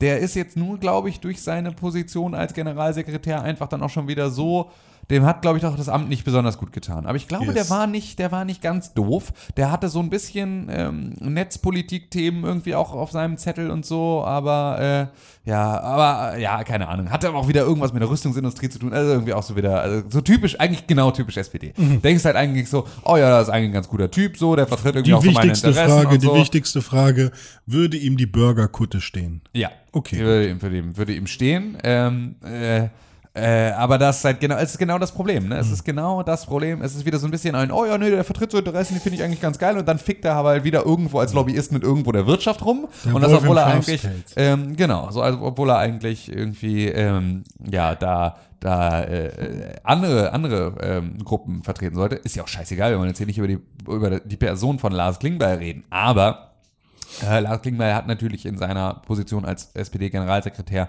Der ist jetzt nur, glaube ich, durch seine Position als Generalsekretär einfach dann auch schon wieder so dem hat, glaube ich, auch das Amt nicht besonders gut getan. Aber ich glaube, yes. der war nicht, der war nicht ganz doof. Der hatte so ein bisschen ähm, Netzpolitik-Themen irgendwie auch auf seinem Zettel und so, aber äh, ja, aber äh, ja, keine Ahnung. Hatte aber auch wieder irgendwas mit der Rüstungsindustrie zu tun. Also irgendwie auch so wieder, also so typisch, eigentlich genau typisch SPD. Mhm. Denkst halt eigentlich so, oh ja, das ist eigentlich ein ganz guter Typ, so, der vertritt irgendwie die auch so meine Interessen. Frage, und so. Die wichtigste Frage, würde ihm die Burgerkutte stehen? Ja. Okay. Würde ihm, würde ihm, würde ihm stehen. Ähm, äh, äh, aber das ist halt genau, es ist genau das Problem, ne? Es mhm. ist genau das Problem. Es ist wieder so ein bisschen ein, oh ja, nee, der vertritt so Interessen, die finde ich eigentlich ganz geil. Und dann fickt er aber halt wieder irgendwo als Lobbyist mit irgendwo der Wirtschaft rum. Der und das, obwohl er eigentlich, ähm, genau, so, also, obwohl er eigentlich irgendwie, ähm, ja, da, da äh, andere, andere ähm, Gruppen vertreten sollte. Ist ja auch scheißegal, wenn man jetzt hier nicht über die, über die Person von Lars Klingbeil reden. Aber äh, Lars Klingbeil hat natürlich in seiner Position als SPD-Generalsekretär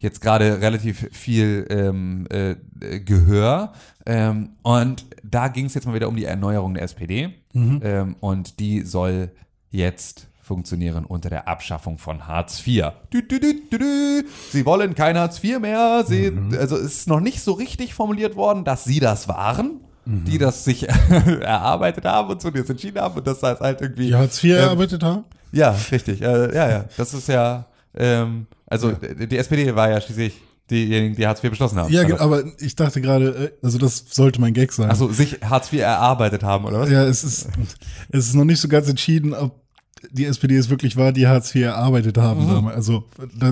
jetzt gerade relativ viel ähm, äh, Gehör. Ähm, und da ging es jetzt mal wieder um die Erneuerung der SPD. Mhm. Ähm, und die soll jetzt funktionieren unter der Abschaffung von Hartz IV. Du, du, du, sie wollen kein Hartz IV mehr. Sie, mhm. Also es ist noch nicht so richtig formuliert worden, dass sie das waren. Mhm. Die das sich erarbeitet haben und so, die es entschieden haben und das halt irgendwie. Die Hartz IV ähm, erarbeitet haben? Ja, richtig. Äh, ja, ja. Das ist ja. Ähm, also ja. die SPD war ja schließlich diejenigen, die Hartz IV beschlossen haben. Ja, also. aber ich dachte gerade, äh, also das sollte mein Gag sein. Also sich Hartz IV erarbeitet haben, oder was? Ja, es ist, es ist noch nicht so ganz entschieden, ob die SPD es wirklich war, die Hartz IV erarbeitet haben. Mhm. Also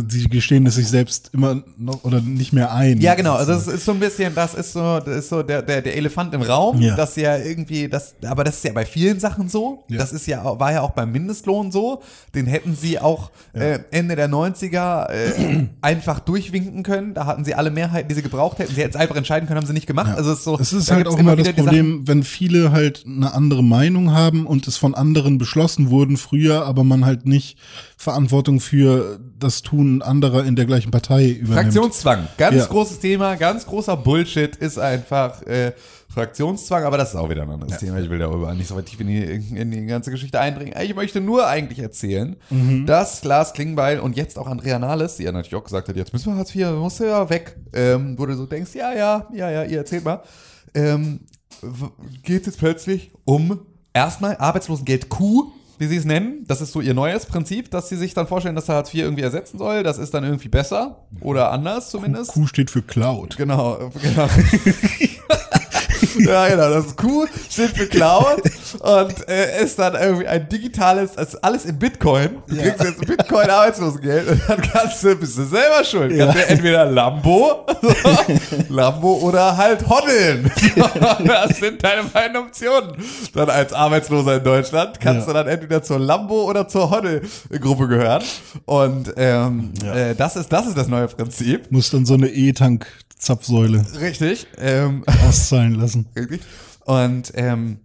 sie gestehen es sich selbst immer noch oder nicht mehr ein. Ja, genau. Also das ist so ein bisschen, das ist so, das ist so der, der, der Elefant im Raum, ja. das ja irgendwie, das, aber das ist ja bei vielen Sachen so. Ja. Das ist ja, war ja auch beim Mindestlohn so. Den hätten sie auch ja. äh, Ende der 90er äh, einfach durchwinken können. Da hatten sie alle Mehrheiten, die sie gebraucht hätten. Sie hätten es einfach entscheiden können, haben sie nicht gemacht. Also es ist so. Es ist halt auch immer das Problem, wenn viele halt eine andere Meinung haben und es von anderen beschlossen wurden früher früher, aber man halt nicht Verantwortung für das Tun anderer in der gleichen Partei übernimmt. Fraktionszwang, ganz Ja. großes Thema, ganz großer Bullshit ist einfach äh, Fraktionszwang, aber das ist auch wieder ein anderes Thema. Ich will darüber nicht so weit tief in die, in die ganze Geschichte eindringen. Ich möchte nur eigentlich erzählen, Mhm. dass Lars Klingbeil und jetzt auch Andrea Nahles, die ja natürlich auch gesagt hat, jetzt müssen wir Hartz IV, musst du ja weg, ähm, wo du so denkst, ja, ja, ja, ja, ihr erzählt mal, ähm, geht es jetzt plötzlich um erstmal Arbeitslosengeld Q, wie sie es nennen. Das ist so ihr neues Prinzip, dass sie sich dann vorstellen, dass der Hartz IV irgendwie ersetzen soll. Das ist dann irgendwie besser oder anders zumindest. Q steht für Cloud. Genau, genau. ja, genau, das Q steht für Cloud und äh, ist dann irgendwie ein digitales, ist alles in Bitcoin. Du kriegst jetzt Bitcoin Arbeitslosengeld und dann kannst du, bist du selber schuld. Kannst du entweder Lambo, Lambo oder halt Hoddeln. das sind deine beiden Optionen. Dann als Arbeitsloser in Deutschland kannst du dann entweder zur Lambo oder zur Hoddel-Gruppe gehören. Und ähm, äh, das, ist, das ist das neue Prinzip. Muss dann so eine E-Tank-Zapfsäule Richtig. Ähm, auszahlen lassen. Richtig. Und ähm,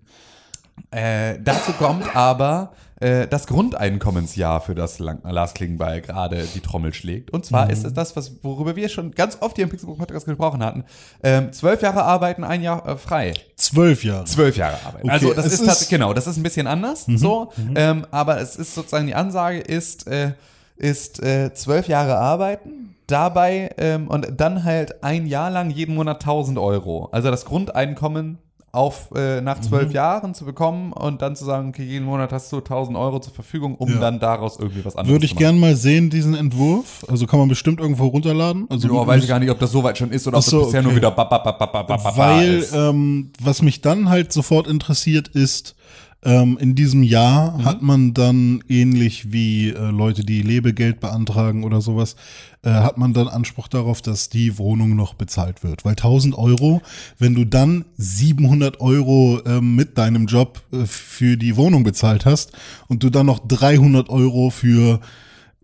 äh, dazu kommt aber äh, das Grundeinkommensjahr, für das Lang Lars Klingbeil gerade die Trommel schlägt. Und zwar ist es das, was, worüber wir schon ganz oft hier im Pixelbook Podcast gesprochen hatten. Ähm, zwölf Jahre arbeiten, ein Jahr äh, frei. Zwölf Jahre. Zwölf Jahre arbeiten. Okay, also das ist, ist- genau, das ist ein bisschen anders, so, ähm, aber es ist sozusagen die Ansage ist äh, ist äh, zwölf Jahre arbeiten, dabei ähm, und dann halt ein Jahr lang jeden Monat 1000 Euro. Also das Grundeinkommen auf äh, nach zwölf Jahren zu bekommen und dann zu sagen, okay, jeden Monat hast du 1000 Euro zur Verfügung, um Ja. dann daraus irgendwie was anderes Würde ich zu machen. gern mal sehen, diesen Entwurf. Also kann man bestimmt irgendwo runterladen. Also Ja, weiß ich gar nicht, ob das so weit schon ist oder ob Ach so, das bisher nur okay. wieder ba, ba, ba, ba, ba, ba, ba Weil, ist. ähm, was mich dann halt sofort interessiert ist, ähm, in diesem Jahr Mhm. hat man dann ähnlich wie äh, Leute, die Lebegeld beantragen oder sowas, äh, hat man dann Anspruch darauf, dass die Wohnung noch bezahlt wird. Weil 1000 Euro, wenn du dann 700 Euro ähm, mit deinem Job äh, für die Wohnung bezahlt hast und du dann noch 300 Euro für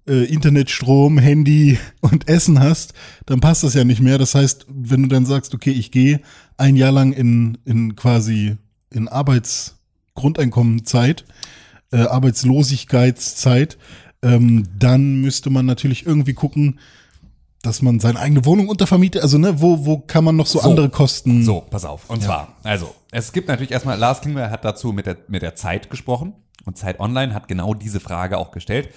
äh, Internet, Strom, Handy und Essen hast, dann passt das ja nicht mehr. Das heißt, wenn du dann sagst, okay, ich gehe ein Jahr lang in, in quasi in Arbeitsgrundeeinkommenzeit, äh, Arbeitslosigkeitszeit, ähm, dann müsste man natürlich irgendwie gucken, dass man seine eigene Wohnung untervermietet. Also, ne, wo, wo kann man noch so, So. andere Kosten? So, pass auf. Und zwar, also, es gibt natürlich erstmal, Lars Klingbeil hat dazu mit der, mit der Zeit gesprochen und Zeit Online hat genau diese Frage auch gestellt.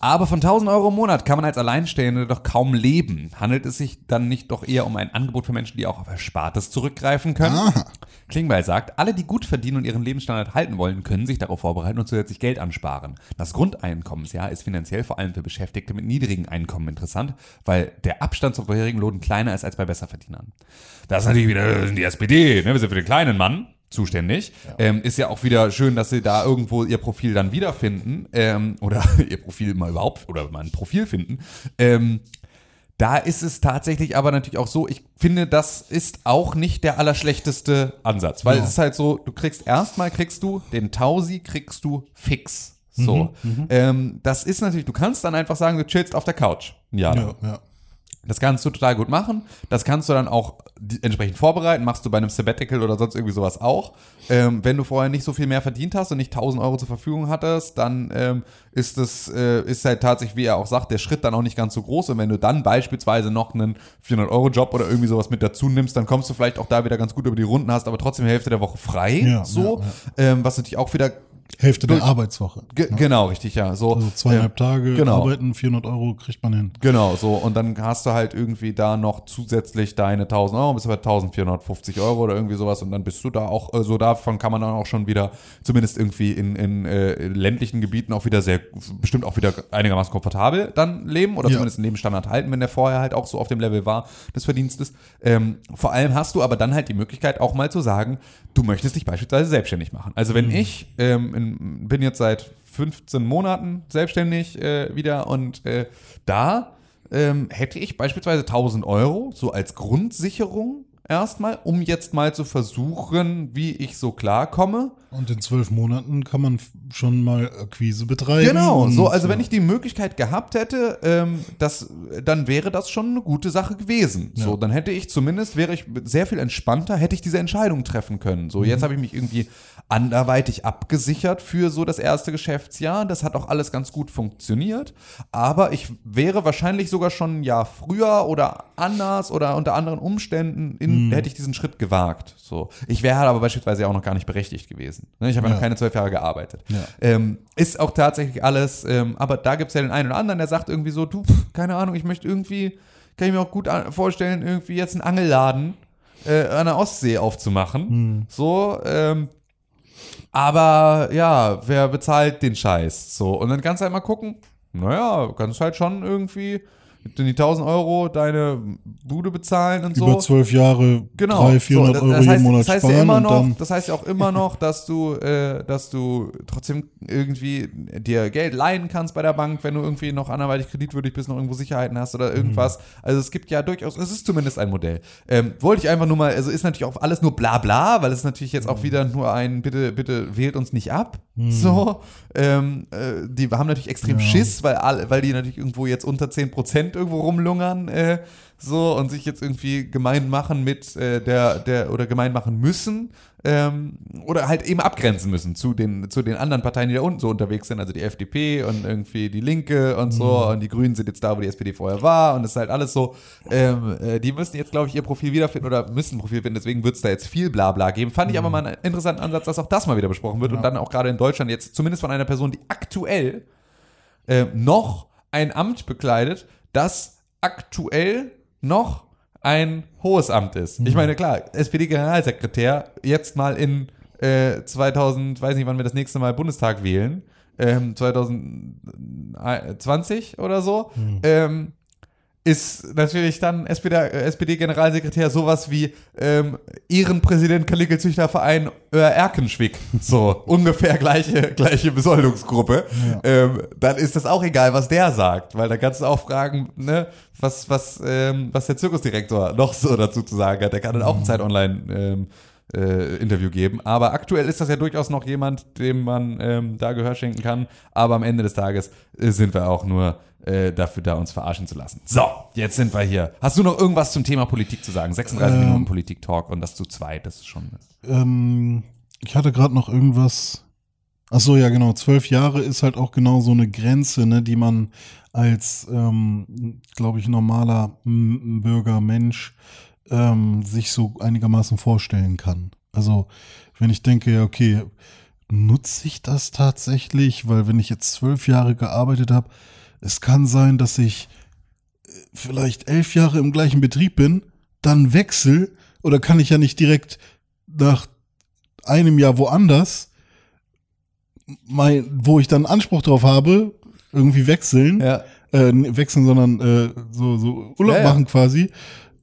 Aber von 1000 Euro im Monat kann man als Alleinstehende doch kaum leben. Handelt es sich dann nicht doch eher um ein Angebot für Menschen, die auch auf Erspartes zurückgreifen können? Aha. Klingbeil sagt, alle, die gut verdienen und ihren Lebensstandard halten wollen, können sich darauf vorbereiten und zusätzlich Geld ansparen. Das Grundeinkommensjahr ist finanziell vor allem für Beschäftigte mit niedrigen Einkommen interessant, weil der Abstand zum vorherigen Lohn kleiner ist als bei Besserverdienern. Das ist natürlich wieder die SPD, ne? wir sind für den kleinen Mann zuständig. Ähm, ist ja auch wieder schön, dass sie da irgendwo ihr Profil dann wiederfinden ähm, oder ihr Profil mal überhaupt oder mal ein Profil finden. Ähm, da ist es tatsächlich aber natürlich auch so, ich finde, das ist auch nicht der allerschlechteste Ansatz, weil Ja. es ist halt so, du kriegst erstmal kriegst du den Tausi kriegst du fix. So. Ähm, das ist natürlich, du kannst dann einfach sagen, du chillst auf der Couch. lang. Ja, ja. Das kannst du total gut machen. Das kannst du dann auch entsprechend vorbereiten. Machst du bei einem Sabbatical oder sonst irgendwie sowas auch. Ähm, wenn du vorher nicht so viel mehr verdient hast und nicht 1000 Euro zur Verfügung hattest, dann ähm, ist das äh, ist halt tatsächlich, wie er auch sagt, der Schritt dann auch nicht ganz so groß. Und wenn du dann beispielsweise noch einen 400 Euro Job oder irgendwie sowas mit dazu nimmst, dann kommst du vielleicht auch da wieder ganz gut über die Runden, hast aber trotzdem die Hälfte der Woche frei. Ja, so, ja, Ähm, was natürlich auch wieder Hälfte der Arbeitswoche. ge genau richtig, ja. So Also zweieinhalb ähm, Tage genau. arbeiten, 400 Euro kriegt man hin. Genau, so. Und dann hast du halt irgendwie da noch zusätzlich deine 1000 Euro, bist du bei 1450 Euro oder irgendwie sowas. Und dann bist du da auch, äh, so davon kann man dann auch schon wieder, zumindest irgendwie in, in äh, ländlichen Gebieten auch wieder sehr, bestimmt auch wieder einigermaßen komfortabel dann leben oder Ja. zumindest einen Lebensstandard halten, wenn der vorher halt auch so auf dem Level war des Verdienstes. Ähm, vor allem hast du aber dann halt die Möglichkeit auch mal zu sagen, du möchtest dich beispielsweise selbstständig machen. Also wenn ich ähm, in, bin jetzt seit 15 Monaten selbstständig äh, wieder und äh, da ähm, hätte ich beispielsweise 1000 Euro so als Grundsicherung erstmal, um jetzt mal zu versuchen, wie ich so klarkomme. Und in zwölf Monaten kann man schon mal Akquise betreiben. Genau, so, also wenn ich die Möglichkeit gehabt hätte, ähm, das, dann wäre das schon eine gute Sache gewesen. Ja. So, dann hätte ich zumindest, wäre ich sehr viel entspannter, hätte ich diese Entscheidung treffen können. So, mhm. jetzt habe ich mich irgendwie anderweitig abgesichert für so das erste Geschäftsjahr. Das hat auch alles ganz gut funktioniert. Aber ich wäre wahrscheinlich sogar schon ein Jahr früher oder anders oder unter anderen Umständen in, mhm. hätte ich diesen Schritt gewagt. So, ich wäre aber beispielsweise auch noch gar nicht berechtigt gewesen. Ne? Ich habe ja. noch keine zwölf Jahre gearbeitet. Ja. Ähm, ist auch tatsächlich alles, ähm, aber da gibt es ja den einen oder anderen, der sagt irgendwie so, du, keine Ahnung, ich möchte irgendwie, kann ich mir auch gut vorstellen, irgendwie jetzt einen Angelladen äh, an der Ostsee aufzumachen. Hm. So, ähm, aber ja, wer bezahlt den Scheiß? So, und dann kannst du halt mal gucken, naja, kannst halt schon irgendwie die 1000 Euro deine Bude bezahlen und so. Über zwölf Jahre genau. 300, 400 so, Euro heißt, jeden Monat das heißt sparen. Ja immer noch, das heißt ja auch immer noch, dass du, äh, dass du trotzdem irgendwie dir Geld leihen kannst bei der Bank, wenn du irgendwie noch anderweitig kreditwürdig bist, noch irgendwo Sicherheiten hast oder irgendwas. Mhm. Also es gibt ja durchaus, es ist zumindest ein Modell. Ähm, wollte ich einfach nur mal, also ist natürlich auch alles nur bla bla, weil es natürlich jetzt auch mhm. wieder nur ein, bitte, bitte wählt uns nicht ab. Mhm. So. Ähm, äh, die haben natürlich extrem ja. Schiss, weil, weil die natürlich irgendwo jetzt unter 10 Prozent irgendwo rumlungern, äh, so und sich jetzt irgendwie gemein machen mit äh, der, der oder gemein machen müssen ähm, oder halt eben abgrenzen müssen zu den, zu den anderen Parteien, die da unten so unterwegs sind, also die FDP und irgendwie die Linke und so mhm. und die Grünen sind jetzt da, wo die SPD vorher war und das ist halt alles so, ähm, äh, die müssen jetzt, glaube ich, ihr Profil wiederfinden oder müssen ein Profil finden, deswegen wird es da jetzt viel Blabla geben. Fand ich aber mhm. mal einen interessanten Ansatz, dass auch das mal wieder besprochen wird ja. und dann auch gerade in Deutschland jetzt zumindest von einer Person, die aktuell äh, noch ein Amt bekleidet, das aktuell noch ein hohes Amt ist. Ich mhm. meine, klar, SPD-Generalsekretär, jetzt mal in äh, 2000, weiß nicht, wann wir das nächste Mal Bundestag wählen, ähm, 2020 oder so, mhm. ähm, ist natürlich dann SPD-Generalsekretär SPD sowas wie ähm, Ehrenpräsident Kaligel-Züchterverein äh, Erkenschwick. So, ungefähr gleiche, gleiche Besoldungsgruppe. Ja. Ähm, dann ist das auch egal, was der sagt, weil da kannst du auch fragen, ne, was, was, ähm, was der Zirkusdirektor noch so dazu zu sagen hat. Der kann dann auch ein mhm. Zeit online ähm, äh, Interview geben. Aber aktuell ist das ja durchaus noch jemand, dem man ähm, da Gehör schenken kann. Aber am Ende des Tages äh, sind wir auch nur äh, dafür da, uns verarschen zu lassen. So, jetzt sind wir hier. Hast du noch irgendwas zum Thema Politik zu sagen? 36 ähm, Minuten Politik-Talk und das zu zweit, das ist schon. Ähm, ich hatte gerade noch irgendwas. Ach so, ja, genau. Zwölf Jahre ist halt auch genau so eine Grenze, ne, die man als, ähm, glaube ich, normaler Bürger, Mensch ähm, sich so einigermaßen vorstellen kann. Also, wenn ich denke, ja, okay, nutze ich das tatsächlich? Weil wenn ich jetzt zwölf Jahre gearbeitet habe, es kann sein, dass ich äh, vielleicht elf Jahre im gleichen Betrieb bin, dann wechsel oder kann ich ja nicht direkt nach einem Jahr woanders, mein, wo ich dann Anspruch drauf habe, irgendwie wechseln, ja. äh, wechseln, sondern äh, so, so Urlaub ja, ja. machen quasi.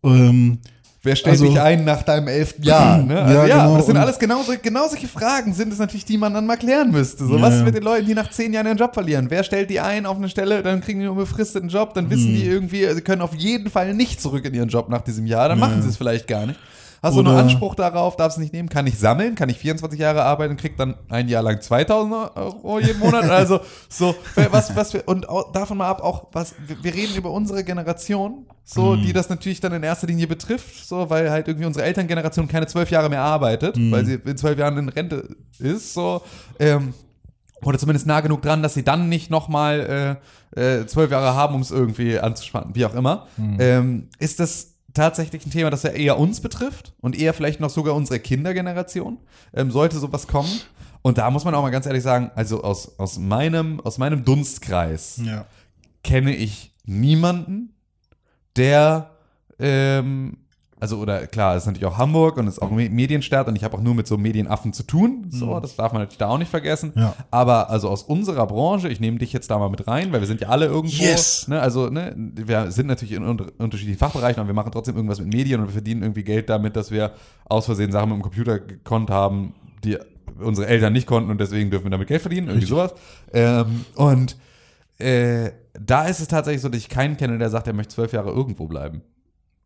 Ähm, Wer stellt also, dich ein nach deinem elften Jahr? Ne? Also, ja, ja genau. das sind alles genau, genau solche Fragen sind es natürlich, die man dann mal klären müsste. So, ja, was ist mit den Leuten, die nach zehn Jahren ihren Job verlieren? Wer stellt die ein auf eine Stelle, dann kriegen die einen befristeten Job, dann wissen hm. die irgendwie, sie können auf jeden Fall nicht zurück in ihren Job nach diesem Jahr, dann machen sie es vielleicht gar nicht. Hast Oder du einen Anspruch darauf, darfst du nicht nehmen? Kann ich sammeln? Kann ich 24 Jahre arbeiten und krieg dann ein Jahr lang 2000 Euro jeden Monat? Also, so, was, was wir, und davon mal ab, auch, was, wir reden über unsere Generation, so, mhm. die das natürlich dann in erster Linie betrifft, so, weil halt irgendwie unsere Elterngeneration keine zwölf Jahre mehr arbeitet, mhm. weil sie in zwölf Jahren in Rente ist, so, ähm, oder zumindest nah genug dran, dass sie dann nicht nochmal äh, äh, zwölf Jahre haben, um es irgendwie anzuspannen, wie auch immer, mhm. ähm, ist das tatsächlich ein Thema, das ja eher uns betrifft und eher vielleicht noch sogar unsere Kindergeneration. Ähm, sollte sowas kommen. Und da muss man auch mal ganz ehrlich sagen, also aus, aus, meinem, aus meinem Dunstkreis ja. kenne ich niemanden, der ähm, also oder klar, es ist natürlich auch Hamburg und es ist auch Medienstadt und ich habe auch nur mit so Medienaffen zu tun. So, mhm. das darf man natürlich da auch nicht vergessen. Ja. Aber also aus unserer Branche, ich nehme dich jetzt da mal mit rein, weil wir sind ja alle irgendwo. Yes. Ne, also ne, wir sind natürlich in unterschiedlichen Fachbereichen, aber wir machen trotzdem irgendwas mit Medien und wir verdienen irgendwie Geld damit, dass wir aus Versehen Sachen mit dem Computer gekonnt haben, die unsere Eltern nicht konnten und deswegen dürfen wir damit Geld verdienen, irgendwie sowas. Ähm, und äh, da ist es tatsächlich so, dass ich keinen kenne, der sagt, er möchte zwölf Jahre irgendwo bleiben.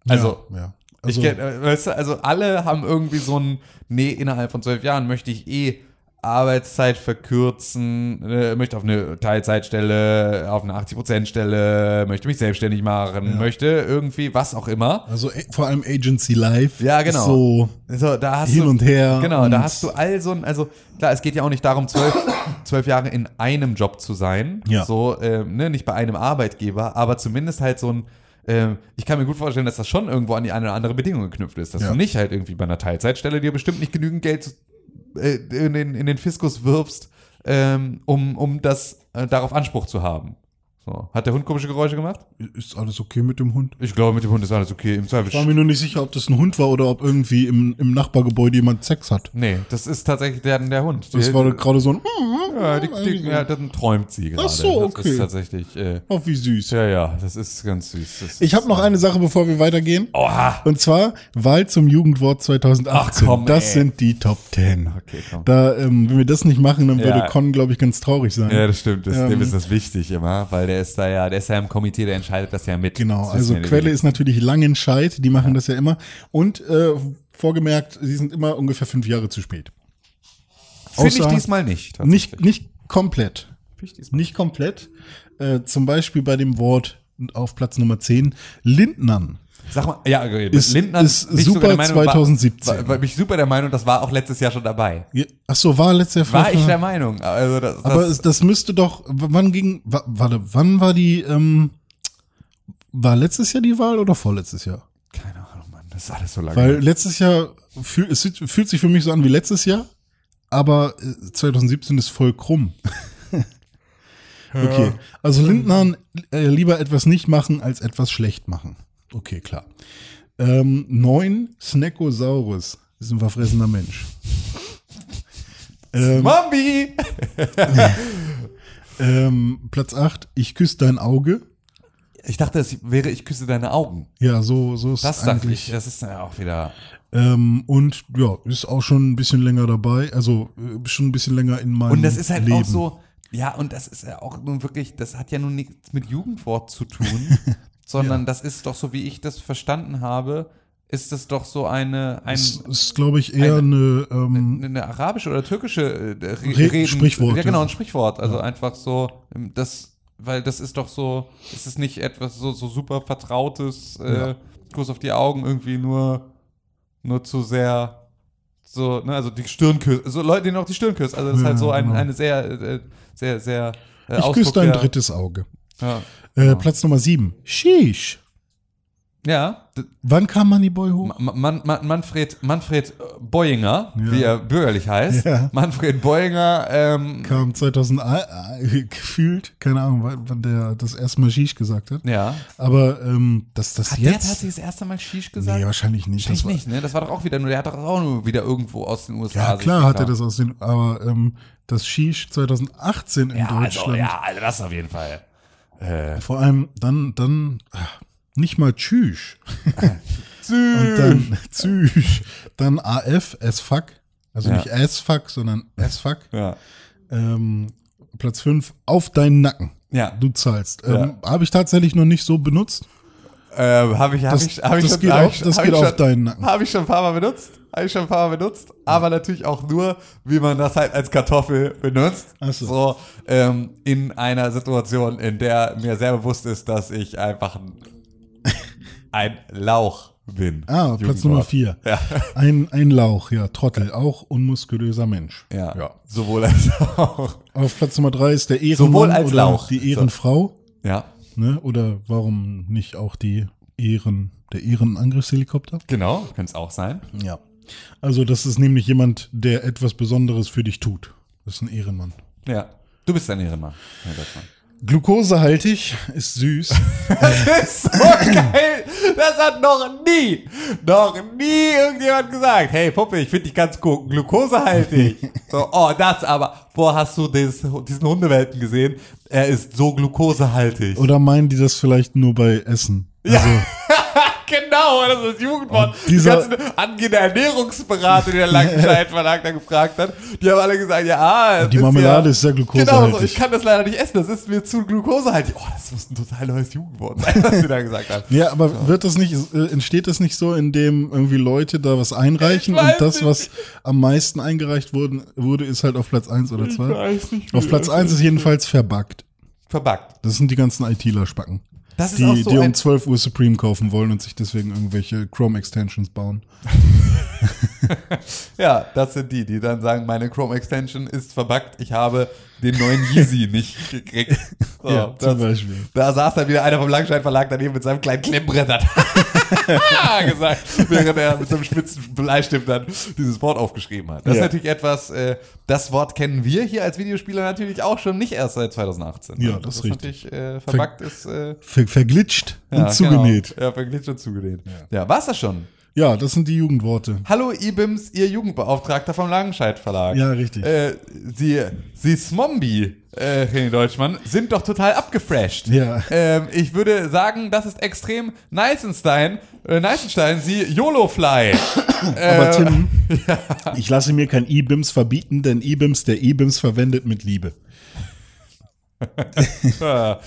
Also ja, ja. Also, ich kenn, äh, weißt du, also alle haben irgendwie so ein, nee, innerhalb von zwölf Jahren möchte ich eh Arbeitszeit verkürzen, äh, möchte auf eine Teilzeitstelle, auf eine 80%-Stelle, möchte mich selbstständig machen, möchte irgendwie was auch immer. also äh, vor allem Agency Live. Ja, genau. So, So, da hast Hin du, und her Genau, da und- hast du all so ein, also klar, es geht ja auch nicht darum, zwölf, zwölf Jahre in einem Job zu sein. Ja. So, ähm, ne, nicht bei einem Arbeitgeber, aber zumindest halt so ein, ähm, ich kann mir gut vorstellen, dass das schon irgendwo an die eine oder andere Bedingung geknüpft ist. Dass Ja. du nicht halt irgendwie bei einer Teilzeitstelle dir bestimmt nicht genügend Geld äh, in, den, in den Fiskus wirfst, ähm, um, um das äh, darauf Anspruch zu haben. So. Hat der Hund komische Geräusche gemacht? ist alles okay mit dem Hund? Ich glaube, mit dem Hund ist alles okay. Im Zweifel Ich war mir nur nicht sicher, ob das ein Hund war oder ob irgendwie im, im Nachbargebäude jemand Sex hat. Nee, das ist tatsächlich der, der Hund. Das Die- war gerade so ein, Ja, die, die, ja, dann träumt sie gerade. so, Das okay. ist tatsächlich, äh, oh, wie süß. ja, ja, das ist ganz süß. Das Ich habe noch eine Sache, bevor wir weitergehen. Oha! Und zwar Wahl zum Jugendwort 2018. Ach, komm, das ey. sind die Top 10. Okay, komm. Da, ähm, wenn wir das nicht machen, dann würde Ja. Con, glaube ich, ganz traurig sein. Ja, das stimmt. Das, dem Ähm, ist das wichtig immer, weil der ist da ja, der ist ja im Komitee, der entscheidet das ja mit. Genau, also ja Quelle ist natürlich Langenscheid, die machen das ja immer. Und äh, vorgemerkt, sie sind immer ungefähr fünf Jahre zu spät. Finde ich diesmal nicht. Nicht, nicht komplett. Finde ich diesmal. Nicht komplett. Äh, zum Beispiel bei dem Wort auf Platz Nummer 10, Lindnern. Sag mal, ja, okay, Ist- Lindner ist super Meinung, 2017. War, war, war ich super der Meinung, das war auch letztes Jahr schon dabei. Ja, Ach so, war letztes Jahr War vielleicht ich der Meinung. Also das, Aber das, es, das müsste doch, wann ging, wa- warte, wann war die, ähm, war letztes Jahr die Wahl oder vorletztes Jahr? keine Ahnung, Mann, das ist alles so lange. Weil letztes Jahr, fühl, es fühlt sich für mich so an wie letztes Jahr, aber äh, 2017 ist voll krumm. okay, also Lindnern äh, lieber etwas nicht machen als etwas schlecht machen. Okay, klar. Ähm, neun, Snackosaurus. ist ein verfressener Mensch. Ähm, Mami! ähm, Platz 8, ich küsse dein Auge. Ich dachte, es wäre, ich küsse deine Augen. Ja, so, so ist Das eigentlich. ich. Das ist ja auch wieder. Ähm, und ja, ist auch schon ein bisschen länger dabei, also äh, schon ein bisschen länger in meinem Und das ist halt Leben. auch so, ja, und das ist ja auch nun wirklich, das hat ja nun nichts mit Jugendwort zu tun, sondern das ist doch so, wie ich das verstanden habe, ist das doch so eine, ein, Das ist, glaube ich, eher eine, ähm, eine arabische oder türkische äh, Re Re- Reden- Sprichwort, Ja, genau, ja. ein Sprichwort. Also einfach so, ähm, das, weil das ist doch so, ist es nicht etwas so, so super vertrautes, äh, Ja. Kuss auf die Augen irgendwie nur, nur zu sehr, so, ne, also die Stirn küssen, so Leute, denen auch die Stirn küssen. Also das ist Ja, halt so ein, genau. eine sehr, äh, sehr, sehr, äh, ich küsse dein drittes Auge. Ja, Äh, Platz Nummer 7, Sheesh. ja Wann kam Money Boy hoch? Ma- Man, Man, Manfred, Manfred Boyinger, Ja. wie er bürgerlich heißt. Ja. Manfred Boyinger, ähm, Kam 2000, äh, gefühlt, keine Ahnung, wann der das erste Mal Sheesh gesagt hat. ja. Aber ähm, dass das Hat der jetzt... tatsächlich das erste Mal Shish gesagt? nee, wahrscheinlich nicht. Wahrscheinlich Das war, nicht, ne? Das war doch auch wieder nur, der hat doch auch nur wieder irgendwo aus den USA. Ja, sich klar hat er das aus den, aber ähm, das Sheesh 2018 in Ja, also, Deutschland. ja, also das auf jeden Fall. Äh, Vor allem dann, dann ah, nicht mal Tschüss. Und dann Tschüss. Dann AF, S-Fuck. Also Ja. nicht S-Fuck, sondern S-Fuck. ja. Ähm, Platz 5, auf deinen Nacken. Ja. Du zahlst. Ähm, Habe ich tatsächlich noch nicht so benutzt. Äh, habe ich, hab Das- ich, hab ich schon, geht hab auf- ich, das geht ich auf schon, deinen Nacken. Habe ich schon ein paar Mal benutzt. Habe ich schon ein paar Mal benutzt. Aber natürlich auch nur, wie man das halt als Kartoffel benutzt. Ach so. so ähm, in einer Situation, in der mir sehr bewusst ist, dass ich einfach ein, ein Lauch bin. Ah, Platz Jugendwort. Nummer 4. Ja. Ein, ein Lauch, ja, Trottel, auch unmuskulöser Mensch. Ja, sowohl als auch. Auf Platz Nummer 3 ist der Ehrenmann Sowohl als oder Lauch. die Ehrenfrau. Ja, Ne? Oder warum nicht auch die Ehren, der Ehrenangriffshelikopter? genau, könnte es auch sein. Ja. Also das ist nämlich jemand, der etwas Besonderes für dich tut. Das ist ein Ehrenmann. Ja, du bist ein Ehrenmann. Herr Döttmann. Glukosehaltig ist süß. Das ist so geil. Das hat noch nie, noch nie irgendjemand gesagt. Hey Puppe, ich finde dich ganz glukosehaltig. So, oh, das aber. Boah, hast du des, diesen Hundewelpen gesehen? Er ist so glukosehaltig. Oder meinen die das vielleicht nur bei Essen? Also, genau genau, das ist das Jugendwort. Die ganzen angehende Ernährungsberater, die der Langenscheid Verlag da gefragt hat, die haben alle gesagt, ja, Die Marmelade ja, ist sehr Genau, so, glukosehaltig. ich kann das leider nicht essen, das ist mir zu glukosehaltig. Oh, das muss ein total neues Jugendwort sein, was sie da gesagt haben. Ja, aber wird das nicht, äh, entsteht das nicht so, indem irgendwie Leute da was einreichen Ich und das, was am meisten eingereicht wurden, wurde, ist halt auf Platz 1 oder 2? weiß nicht, Auf Platz das 1 ist jedenfalls verbuggt. Verbuggt. Das sind die ganzen ITler-Spacken. Das ist auch Die, so die um 12 Uhr Supreme kaufen wollen und sich deswegen irgendwelche Chrome-Extensions bauen. Ja, das sind die, die dann sagen, meine Chrome Extension ist verbuggt, ich habe den neuen Yeezy nicht gekriegt. So, Ja, zum Beispiel. Da saß dann wieder einer vom Langscheid Verlag daneben mit seinem kleinen Klemmbrett hat gesagt, während er mit so einem spitzen Bleistift dann dieses Wort aufgeschrieben hat. Das ist Ja. natürlich etwas, äh, das Wort kennen wir hier als Videospieler natürlich auch schon nicht erst seit 2018. Ja, ne? das ist natürlich äh, verbuggt ist. Äh, Ver verglitscht ja, und zugenäht. Genau. Ja, verglitscht und zugenäht. Ja, war's das schon? Ja. das sind die Jugendworte. Hallo IBIMS, Ihr Jugendbeauftragter vom Langenscheid Verlag. Ja, richtig. Äh, Sie, Sie Smombi, äh, René Deutschmann, sind doch total abgefresht. Ja. Ähm, ich würde sagen, das ist extrem Neisenstein, äh, Neisenstein, Sie YOLO-Fly. Aber Tim, ich lasse mir kein E-Bims verbieten, denn E-Bims, der E-Bims verwendet mit Liebe.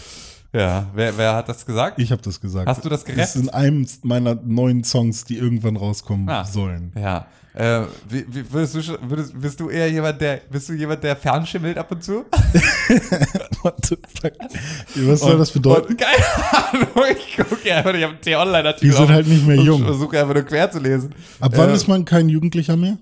ja. Wer, wer hat das gesagt? Ich habe das gesagt. Hast du das gerappt? Das ist in einem meiner neuen Songs, die irgendwann rauskommen Ah. sollen. Ja. Äh, wie, wie, würdest du, würdest, bist du eher jemand, der, bist du jemand, der fernschimmelt ab und zu? What the fuck? Was soll das bedeuten? Und, keine Ahnung, ich gucke ja einfach, ich habe einen T-Online-Artikel. Die sind halt nicht mehr und jung. Versuche einfach nur quer zu lesen. Ab wann Äh, ist man kein Jugendlicher mehr?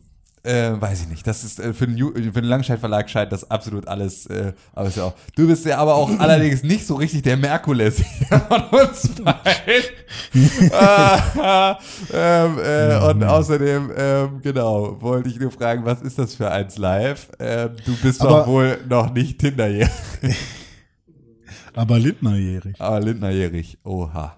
Äh, weiß ich nicht. Das ist äh, für den, Ju- für den Langscheid-Verlag scheint das absolut alles. Äh, aber ja auch. Du bist ja aber auch allerdings nicht so richtig der Merkules hier von uns beiden. ah, ähm, äh, und außerdem, ähm, genau, wollte ich nur fragen, was ist das für eins live? Ähm, du bist doch Aber- wohl noch nicht Tinderjährig, Aber Lindnerjährig. aber Lindnerjährig. Oha.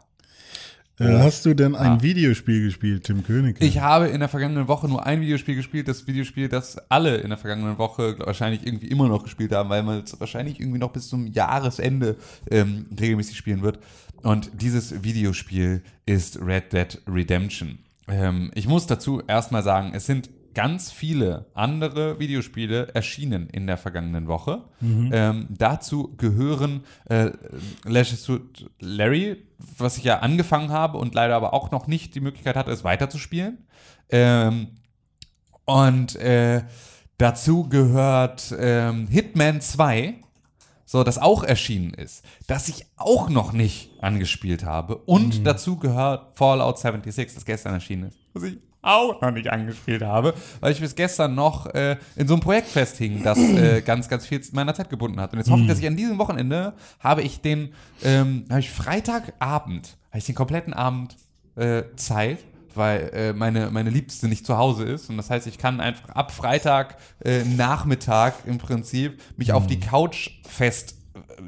Äh, hast du denn ein Ah. Videospiel gespielt, Tim König? Ich habe in der vergangenen Woche nur ein Videospiel gespielt, das Videospiel, das alle in der vergangenen Woche wahrscheinlich irgendwie immer noch gespielt haben, weil man es wahrscheinlich irgendwie noch bis zum Jahresende ähm, regelmäßig spielen wird. Und dieses Videospiel ist Red Dead Redemption. Ähm, ich muss dazu erstmal sagen, es sind ganz viele andere Videospiele erschienen in der vergangenen Woche. Ähm, dazu gehören äh, Lashes to Larry, was ich ja angefangen habe und leider aber auch noch nicht die Möglichkeit hatte, es weiterzuspielen. Ähm, und äh, dazu gehört ähm, Hitman 2, so das auch erschienen ist, das ich auch noch nicht angespielt habe. Und dazu gehört Fallout 76, das gestern erschienen ist, was ich auch noch nicht angespielt habe, weil ich bis gestern noch äh, in so einem Projekt festhing, das äh, ganz, ganz viel meiner Zeit gebunden hat. Und jetzt hoffe ich, dass ich an diesem Wochenende habe ich den, ähm, habe ich Freitagabend, habe ich den kompletten Abend äh, Zeit, weil äh, meine, meine Liebste nicht zu Hause ist. Und das heißt, ich kann einfach ab Freitag äh, Nachmittag im Prinzip mich auf die Couch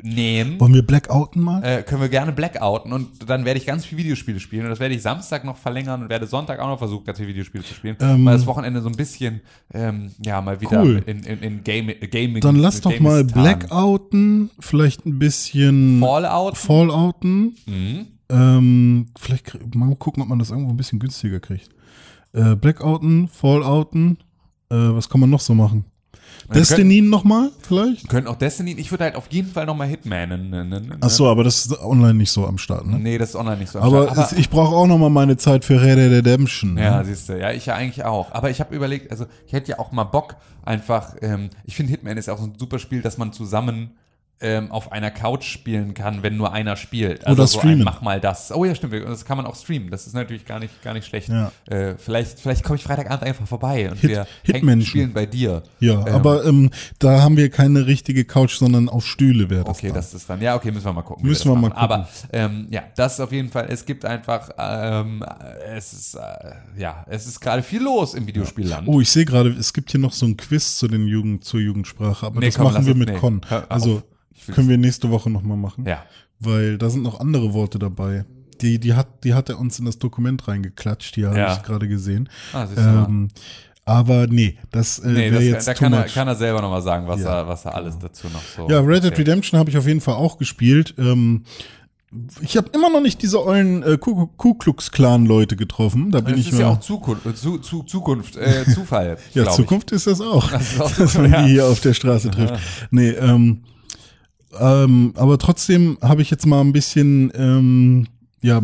festnähen. Wollen wir Blackouten mal? Äh, können wir gerne blackouten und dann werde ich ganz viel Videospiele spielen und das werde ich Samstag noch verlängern und werde Sonntag auch noch versuchen, ganz viele Videospiele zu spielen. Ähm, mal das Wochenende so ein bisschen, ähm, ja, mal wieder Cool. in, in, in Game, Gaming. Dann lass doch mal Gamistan. Blackouten, vielleicht ein bisschen Fallout. Fallouten. Mhm. Ähm, vielleicht mal gucken, ob man das irgendwo ein bisschen günstiger kriegt. Äh, Blackouten, Fallouten. Äh, was kann man noch so machen? Destiny nochmal, vielleicht? Können auch Destiny, ich würde halt auf jeden Fall nochmal Hitman nennen. Ach so, aber das ist online nicht so am Start, ne? Nee, das ist online nicht so. am Aber, Start. es, ich brauche auch nochmal meine Zeit für Red Dead Redemption. Ja, Ne? siehst du. Ja, ich ja eigentlich auch. Aber ich habe überlegt, also ich hätte ja auch mal Bock, einfach, ähm, ich finde Hitman ist auch so ein super Spiel, dass man zusammen ähm, auf einer Couch spielen kann, wenn nur einer spielt. Also Oder so streamen. Ein, mach mal das. Oh ja, stimmt. Das kann man auch streamen. Das ist natürlich gar nicht, gar nicht schlecht. Ja. Äh, vielleicht vielleicht komme ich Freitagabend einfach vorbei und Hit- wir hängen, spielen bei dir. Ja, Ähm, aber ähm, da haben wir keine richtige Couch, sondern auf Stühle wäre das. Okay, dann. das ist dann. Ja, okay, müssen wir mal gucken. Müssen das wir mal machen. Aber ähm, ja, das ist auf jeden Fall. Es gibt einfach, ähm, es ist, äh, ja, es ist gerade viel los im Videospielland. Oh, ich sehe gerade, es gibt hier noch so ein Quiz zu den Jugend, zur Jugendsprache, aber Nee, das komm, machen wir mit nee, Con. Also können wir nächste Woche nochmal machen. Ja. Weil da sind noch andere Worte dabei. Die, die, hat, die hat er uns in das Dokument reingeklatscht, die habe Ja. ich gerade gesehen. Ah, siehst du mal. Ähm, aber nee, das äh, Nee, wäre das, jetzt da kann er, kann er selber nochmal sagen, was, Ja, er, was er alles dazu noch so. ja, Red Dead. Redemption habe ich auf jeden Fall auch gespielt. Ähm, ich habe immer noch nicht diese ollen äh, Ku Ku Klux Klan Leute getroffen. Da bin Das ich ist ja auch Zukunft, äh, zu, zu, Zukunft äh, Zufall. ja, glaub ich. Zukunft ist das auch, ist auch dass Zukunft, man ja. die hier auf der Straße trifft. Nee, ähm, ähm, aber trotzdem habe ich jetzt mal ein bisschen ähm, ja,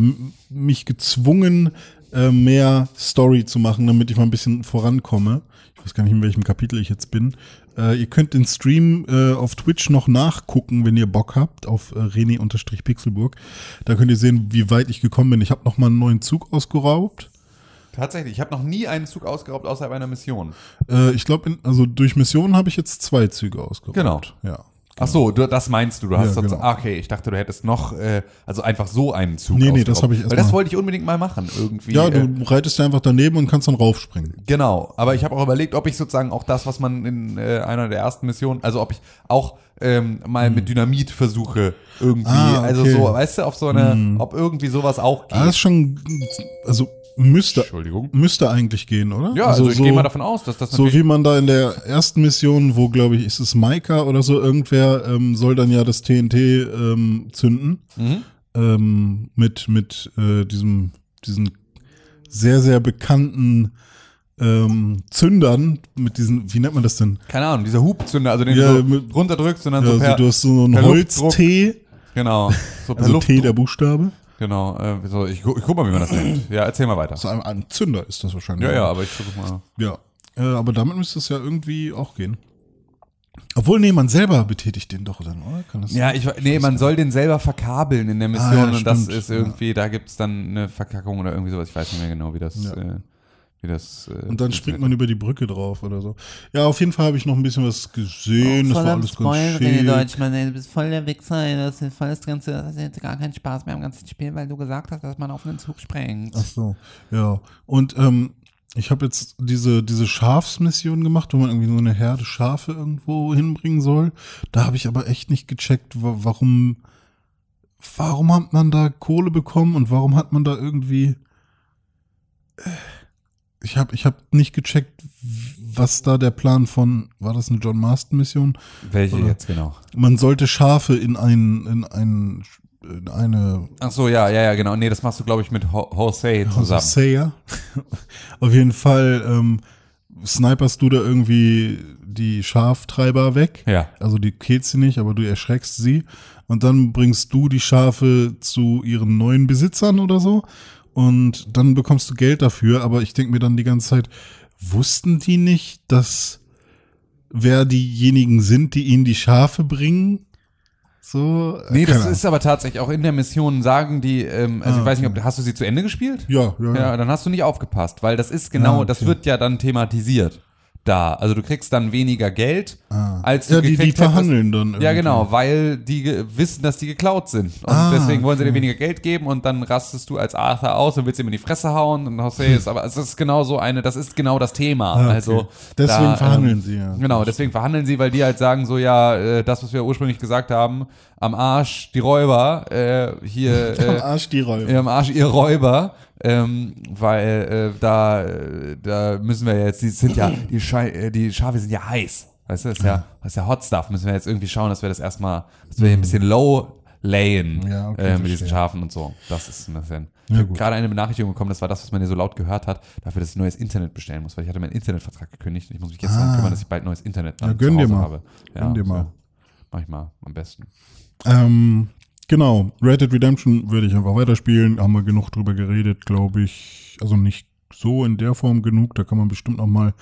mich gezwungen, äh, mehr Story zu machen, damit ich mal ein bisschen vorankomme. Ich weiß gar nicht, in welchem Kapitel ich jetzt bin. Äh, ihr könnt den Stream äh, auf Twitch noch nachgucken, wenn ihr Bock habt, auf äh, René-Pixelburg. Da könnt ihr sehen, wie weit ich gekommen bin. Ich habe noch mal einen neuen Zug ausgeraubt. Tatsächlich, ich habe noch nie einen Zug ausgeraubt außerhalb einer Mission. Äh, ich glaube, also durch Missionen habe ich jetzt zwei Züge ausgeraubt. Genau. Ja. Ach so, du, das meinst du. Du hast Ja, genau. ah, okay, ich dachte, du hättest noch, äh, also einfach so einen Zug Nee, nee, das hab ich erst Weil das wollte ich unbedingt mal machen, irgendwie. Ja, äh, du reitest ja einfach daneben und kannst dann raufspringen. Genau, aber ich habe auch überlegt, ob ich sozusagen auch das, was man in äh, einer der ersten Missionen, also ob ich auch ähm, mal mit Dynamit versuche, irgendwie, Hm. Ah, also okay. Hm. so, weißt du, auf so eine, ob irgendwie sowas auch geht. Ah, das ist schon, also müsste, Entschuldigung. müsste eigentlich gehen, oder? Ja, also, ich gehe mal davon aus, dass das So wie man da in der ersten Mission, wo glaube ich, ist es Maika oder so, irgendwer ähm, soll dann ja das TNT ähm, zünden Mhm. ähm, mit mit äh, diesem diesen sehr sehr bekannten ähm, Zündern mit diesen, wie nennt man das denn? keine Ahnung, dieser Hubzünder, also den Ja, du mit- so runterdrückst und dann Ja, so per, also du hast so einen Luftdruck. Holz-T, genau, so also Luft, T der Buchstabe. Genau, äh, so, ich, gu- ich guck mal, wie man das nennt. Ja, erzähl mal weiter. So ein, Zünder ist das wahrscheinlich. Ja, ja, aber ich versuch mal. Ja, äh, aber damit müsste es ja irgendwie auch gehen. Obwohl, nee, man selber betätigt den doch dann, oder? Kann das Ja, ich, nee, man soll den selber verkabeln in der Mission Ah, ja, und das stimmt. ist irgendwie, da gibt's dann eine Verkackung oder irgendwie sowas, ich weiß nicht mehr genau, wie das, Ja. äh, wie das. Äh, Und dann springt man über die Brücke drauf oder so. Ja, auf jeden Fall habe ich noch ein bisschen was gesehen. das war alles ganz schön. Deutschmann, ey, du bist voll der Wichser, ey, das ist voll das Ganze, das hat jetzt gar keinen Spaß mehr am ganzen Spiel, weil du gesagt hast, dass man auf einen Zug springt. Ach so, ja. Und ähm, ich habe jetzt diese, diese Schafsmission gemacht, wo man irgendwie so eine Herde Schafe irgendwo hinbringen soll. Da habe ich aber echt nicht gecheckt, wa warum, warum hat man da Kohle bekommen und warum hat man da irgendwie. Äh, Ich habe ich hab nicht gecheckt, was da der Plan von, war das eine John Marston Mission? Welche Oder- jetzt genau? Man sollte Schafe in ein, in ein, in eine Ach so, ja, ja, ja, genau. Nee, das machst du, glaube ich, mit Ho Jose zusammen. Sayer. Auf jeden Fall ähm, sniperst du da irgendwie die Schaftreiber weg. Ja. Also die killst sie nicht, aber du erschreckst sie. Und dann bringst du die Schafe zu ihren neuen Besitzern oder so. Und dann bekommst du Geld dafür. Aber ich denke mir dann die ganze Zeit, wussten die nicht, dass wer diejenigen sind, die ihnen die Schafe bringen? So. äh, Nee, das Ahnung. ist aber tatsächlich auch in der Mission sagen die, ähm, also Ah, ich weiß nicht, ob hast du sie zu Ende gespielt? Ja, ja, ja. Ja, dann hast du nicht aufgepasst, weil das ist genau, Ah, okay. das wird ja dann thematisiert da. Also du kriegst dann weniger Geld, Ah. als du Ja, die, die verhandeln dann. Ja, irgendwie. genau, weil die wissen, dass die geklaut sind. Und Ah, deswegen wollen sie dir weniger Geld geben und dann rastest du als Arthur aus und willst ihm in die Fresse hauen und Jose ist, aber es ist genau so eine, das ist genau das Thema. Ah, okay. Also Deswegen da, verhandeln ähm, sie, ja. Genau, deswegen verhandeln sie, weil die halt sagen so, ja, äh, das, was wir ursprünglich gesagt haben, am Arsch die Räuber, äh, hier Am äh, Arsch die Räuber. ja, am Arsch ihr Räuber, ähm, weil äh, da, äh, da müssen wir jetzt, die sind ja, die, Schei äh, die Schafe sind ja heiß. Weißt du, das ist ja, das ist ja Hot Stuff. Müssen wir jetzt irgendwie schauen, dass wir das erstmal, dass wir hier ein bisschen low layen. Ja, okay, äh, mit diesen. Schafen und so. Das ist ein bisschen. Ja, ich habe gut. gerade eine Benachrichtigung bekommen, das war das, was man hier so laut gehört hat, dafür, dass ich neues Internet bestellen muss, weil ich hatte meinen Internetvertrag gekündigt und ich muss mich jetzt darum Ah. kümmern, dass ich bald neues Internet dann Ja, gönn dir mal. habe. Ja, Gönn dir so. mal. Mach ich mal am besten. Ähm, genau, Red Dead Redemption würde ich einfach weiterspielen. Haben wir genug drüber geredet, glaube ich. Also nicht so in der Form genug. Da kann man bestimmt noch mal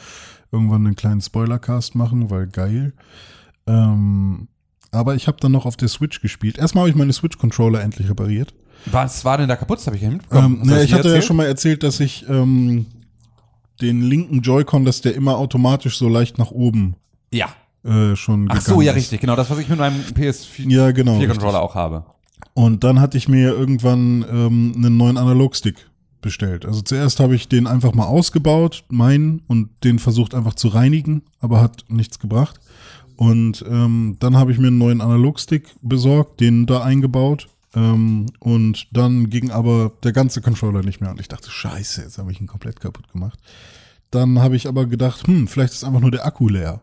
irgendwann einen kleinen Spoilercast machen, weil geil. Ähm, aber ich habe dann noch auf der Switch gespielt. Erstmal habe ich meine Switch-Controller endlich repariert. Was war denn da kaputt? Das habe ich ja mitbekommen. Ähm, ne, ich hatte ja schon mal erzählt, dass ich ähm, den linken Joy-Con, dass der immer automatisch so leicht nach oben Ja. Äh, schon Ach so, ja, ist. richtig, genau. Das, was ich mit meinem PS4 Ja, genau. Auch habe. Und dann hatte ich mir irgendwann ähm, einen neuen Analogstick bestellt. Also zuerst habe ich den einfach mal ausgebaut, meinen, und den versucht einfach zu reinigen, aber hat nichts gebracht. Und ähm, dann habe ich mir einen neuen Analogstick besorgt, den da eingebaut. Ähm, und dann ging aber der ganze Controller nicht mehr. Und ich dachte, scheiße, jetzt habe ich ihn komplett kaputt gemacht. Dann habe ich aber gedacht, hm, vielleicht ist einfach nur der Akku leer.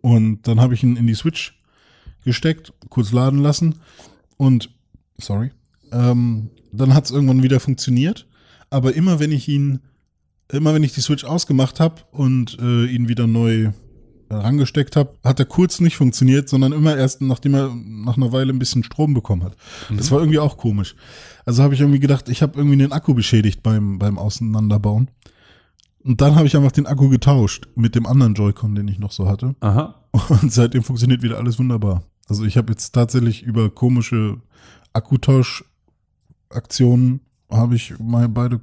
Und dann habe ich ihn in die Switch gesteckt, kurz laden lassen und sorry. ähm, dann hat es irgendwann wieder funktioniert. Aber immer wenn ich ihn, immer wenn ich die Switch ausgemacht habe und äh, ihn wieder neu rangesteckt habe, hat er kurz nicht funktioniert, sondern immer erst, nachdem er nach einer Weile ein bisschen Strom bekommen hat. Das war irgendwie auch komisch. Also habe ich irgendwie gedacht, ich habe irgendwie den Akku beschädigt beim, beim Auseinanderbauen. Und dann habe ich einfach den Akku getauscht mit dem anderen Joy-Con, den ich noch so hatte. Aha. Und seitdem funktioniert wieder alles wunderbar. Also ich habe jetzt tatsächlich über komische Akkutausch-Aktionen habe ich mal beide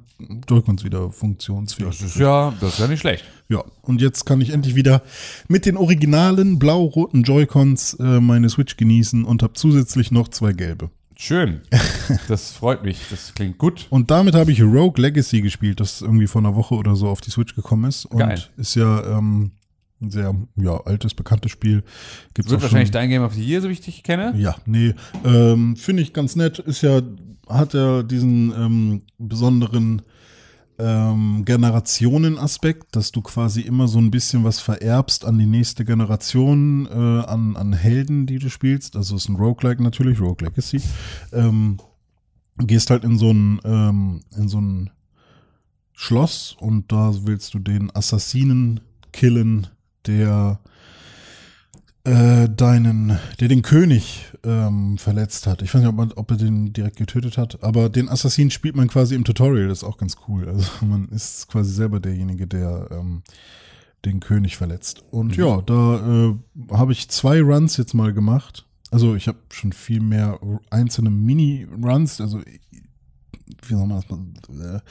Joy-Cons wieder funktionsfähig. Das ist ja, das ist ja nicht schlecht. Ja, und jetzt kann ich endlich wieder mit den originalen blau-roten Joy-Cons äh, meine Switch genießen und habe zusätzlich noch zwei gelbe. Schön. Das freut mich. Das klingt gut. Und damit habe ich Rogue Legacy gespielt, das irgendwie vor einer Woche oder so auf die Switch gekommen ist. Und Geil. ist ja ähm, ein sehr ja, altes, bekanntes Spiel. Gibt's Wird wahrscheinlich schon, dein Game of the Year, so wie ich dich kenne. Ja, nee. Ähm, Finde ich ganz nett. Ist ja, hat ja diesen ähm, besonderen ähm, Generationen-Aspekt, dass du quasi immer so ein bisschen was vererbst an die nächste Generation, äh, an, an Helden, die du spielst. Also es ist ein Roguelike natürlich, Rogue Legacy. Ähm, gehst halt in so ein, ähm, in so ein Schloss und da willst du den Assassinen killen, der äh, deinen, der den König ähm, verletzt hat. Ich weiß nicht, ob, man, ob er den direkt getötet hat, aber den Assassinen spielt man quasi im Tutorial, das ist auch ganz cool. Also man ist quasi selber derjenige, der ähm, den König verletzt. Und ja, da äh, habe ich zwei Runs jetzt mal gemacht. Also ich habe schon viel mehr einzelne Mini-Runs, also wie soll man das mal,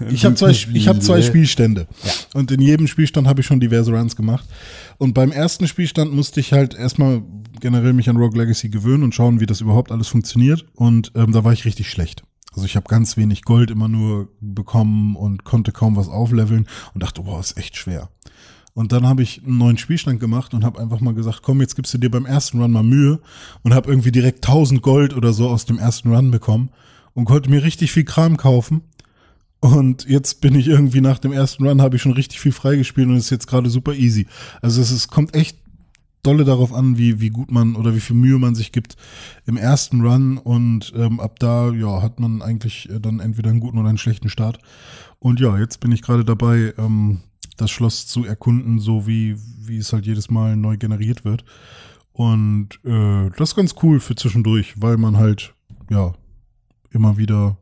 äh, ich habe zwei, ich hab zwei Spielstände. Und in jedem Spielstand habe ich schon diverse Runs gemacht. Und beim ersten Spielstand musste ich halt erstmal generell mich an Rogue Legacy gewöhnen und schauen, wie das überhaupt alles funktioniert. Und ähm, da war ich richtig schlecht. Also ich habe ganz wenig Gold immer nur bekommen und konnte kaum was aufleveln und dachte, boah, ist echt schwer. Und dann habe ich einen neuen Spielstand gemacht und habe einfach mal gesagt, komm, jetzt gibst du dir beim ersten Run mal Mühe und habe irgendwie direkt 1000 Gold oder so aus dem ersten Run bekommen und konnte mir richtig viel Kram kaufen. Und jetzt bin ich irgendwie nach dem ersten Run habe ich schon richtig viel freigespielt und ist jetzt gerade super easy. Also es ist, kommt echt dolle darauf an, wie, wie gut man oder wie viel Mühe man sich gibt im ersten Run und ähm, ab da ja hat man eigentlich äh, dann entweder einen guten oder einen schlechten Start. Und ja, jetzt bin ich gerade dabei, ähm, das Schloss zu erkunden, so wie, wie es halt jedes Mal neu generiert wird. Und äh, das ist ganz cool für zwischendurch, weil man halt, ja, immer wieder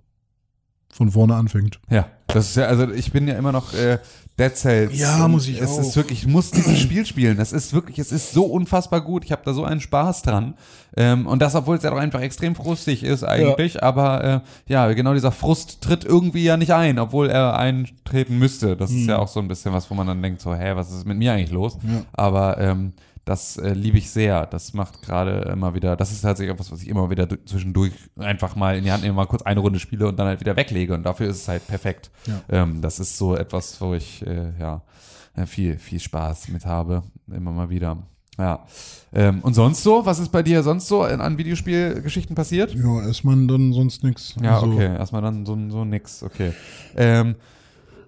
von vorne anfängt. Ja, das ist ja, also ich bin ja immer noch äh, Dead Cells. Ja, muss ich Es auch. ist wirklich, ich muss dieses Spiel spielen. Das ist wirklich, es ist so unfassbar gut. Ich habe da so einen Spaß dran. Ähm, und das, obwohl es ja doch einfach extrem frustig ist eigentlich. Aber äh, ja, genau dieser Frust tritt irgendwie ja nicht ein, obwohl er eintreten müsste. Das ist ja Hm. auch so ein bisschen was, wo man dann denkt, so, hä, was ist mit mir eigentlich los? Aber ähm, das äh, liebe ich sehr. Das macht gerade immer wieder, das ist tatsächlich etwas, was ich immer wieder du- zwischendurch einfach mal in die Hand nehme, mal kurz eine Runde spiele und dann halt wieder weglege. Und dafür ist es halt perfekt. Ja. Ähm, das ist so etwas, wo ich äh, ja äh, viel, viel Spaß mit habe. Immer mal wieder. Ja. Ähm, und sonst so? Was ist bei dir sonst so in, an Videospielgeschichten passiert? Ja, ist man dann sonst nix. Ja, Also, okay. Erstmal dann so, so nix. Okay. Ähm,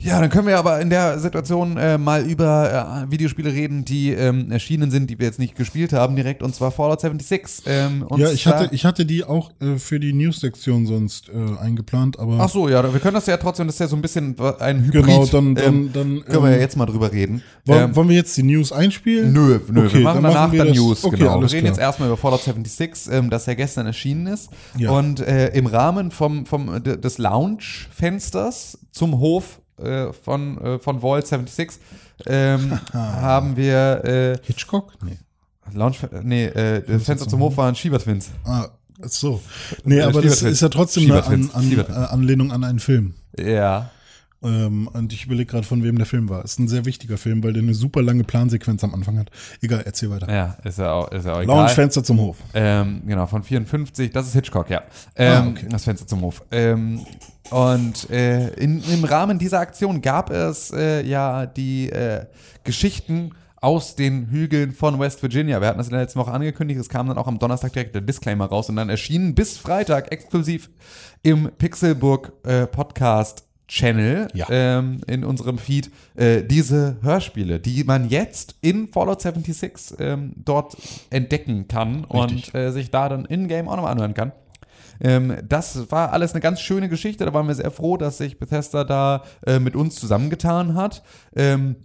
ja, dann können wir aber in der Situation äh, mal über äh, Videospiele reden, die ähm, erschienen sind, die wir jetzt nicht gespielt haben direkt, und zwar Fallout 76. Ähm, Ja, ich hatte, ich hatte die auch äh, für die News-Sektion sonst äh, eingeplant, aber Ach so, ja, wir können das ja trotzdem, das ist ja so ein bisschen ein Hybrid. genau, dann, dann, ähm, dann können wir ja ähm, jetzt mal drüber reden. wollen, Ähm, wollen wir jetzt die News einspielen? Nö, nö, Okay, wir machen dann danach wir dann das- News, okay, genau. Wir reden klar. jetzt erstmal über Fallout 76, ähm, das ja gestern erschienen ist. Ja. Und äh, im Rahmen vom, vom, des Lounge-Fensters zum Hof äh, von, äh, von Vault 76 ähm, haben wir äh, Hitchcock? Nee. Lounge, nee, äh, das Fenster zum Hof waren Schiebertwins. Ah, ach so. Nee, Äh, aber das ist ja trotzdem eine an, an, äh. Anlehnung an einen Film. Ja. Ähm, und ich überlege gerade, von wem der Film war. Ist ein sehr wichtiger Film, weil der eine super lange Plansequenz am Anfang hat. Egal, erzähl weiter. Ja, ist ja auch, ist ja auch egal. Lounge-Fenster zum Hof. Ähm, genau, von 54, das ist Hitchcock, ja. Ähm, Ah, okay. Das Fenster zum Hof. Ähm, und äh, in, im Rahmen dieser Aktion gab es äh, ja die äh, Geschichten aus den Hügeln von West Virginia. Wir hatten das in der letzten Woche angekündigt, es kam dann auch am Donnerstag direkt der Disclaimer raus und dann erschienen bis Freitag exklusiv im Pixelburg äh, Podcast Channel Ja. ähm, in unserem Feed äh, diese Hörspiele, die man jetzt in Fallout 76 ähm, dort entdecken kann Richtig. und äh, sich da dann in-game auch nochmal anhören kann. Ähm, das war alles eine ganz schöne Geschichte. Da waren wir sehr froh, dass sich Bethesda da äh, mit uns zusammengetan hat. Ähm,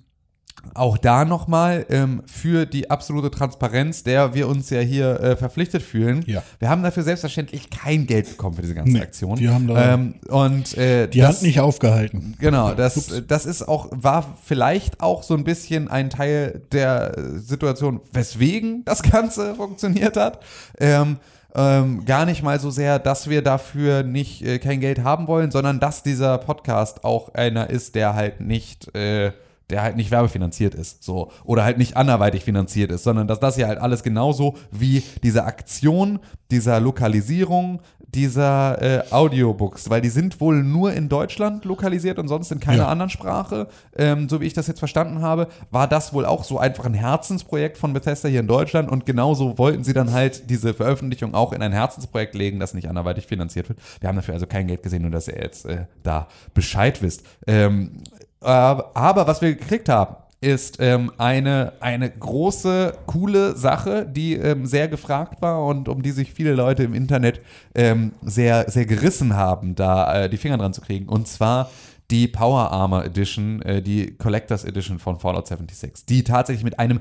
auch da nochmal ähm, für die absolute Transparenz, der wir uns ja hier äh, verpflichtet fühlen. Ja. Wir haben dafür selbstverständlich kein Geld bekommen für diese ganze Nee, Aktion. wir haben da ähm, und äh, Die das, Hand nicht aufgehalten. Genau, das, das ist auch, war vielleicht auch so ein bisschen ein Teil der Situation, weswegen das Ganze funktioniert hat. Ähm, ähm, gar nicht mal so sehr, dass wir dafür nicht äh, kein Geld haben wollen, sondern dass dieser Podcast auch einer ist, der halt nicht äh, der halt nicht werbefinanziert ist, so. Oder halt nicht anderweitig finanziert ist, sondern dass das hier halt alles genauso wie diese Aktion dieser Lokalisierung dieser äh, Audiobooks, weil die sind wohl nur in Deutschland lokalisiert und sonst in keiner Ja. anderen Sprache. Ähm, so wie ich das jetzt verstanden habe, war das wohl auch so einfach ein Herzensprojekt von Bethesda hier in Deutschland und genauso wollten sie dann halt diese Veröffentlichung auch in ein Herzensprojekt legen, das nicht anderweitig finanziert wird. Wir haben dafür also kein Geld gesehen, nur dass ihr jetzt äh, da Bescheid wisst. Ähm, aber, aber was wir gekriegt haben, ist ähm, eine, eine große, coole Sache, die ähm, sehr gefragt war und um die sich viele Leute im Internet ähm, sehr, sehr gerissen haben, da äh, die Finger dran zu kriegen. Und zwar die Power Armor Edition, äh, die Collectors Edition von Fallout 76, die tatsächlich mit einem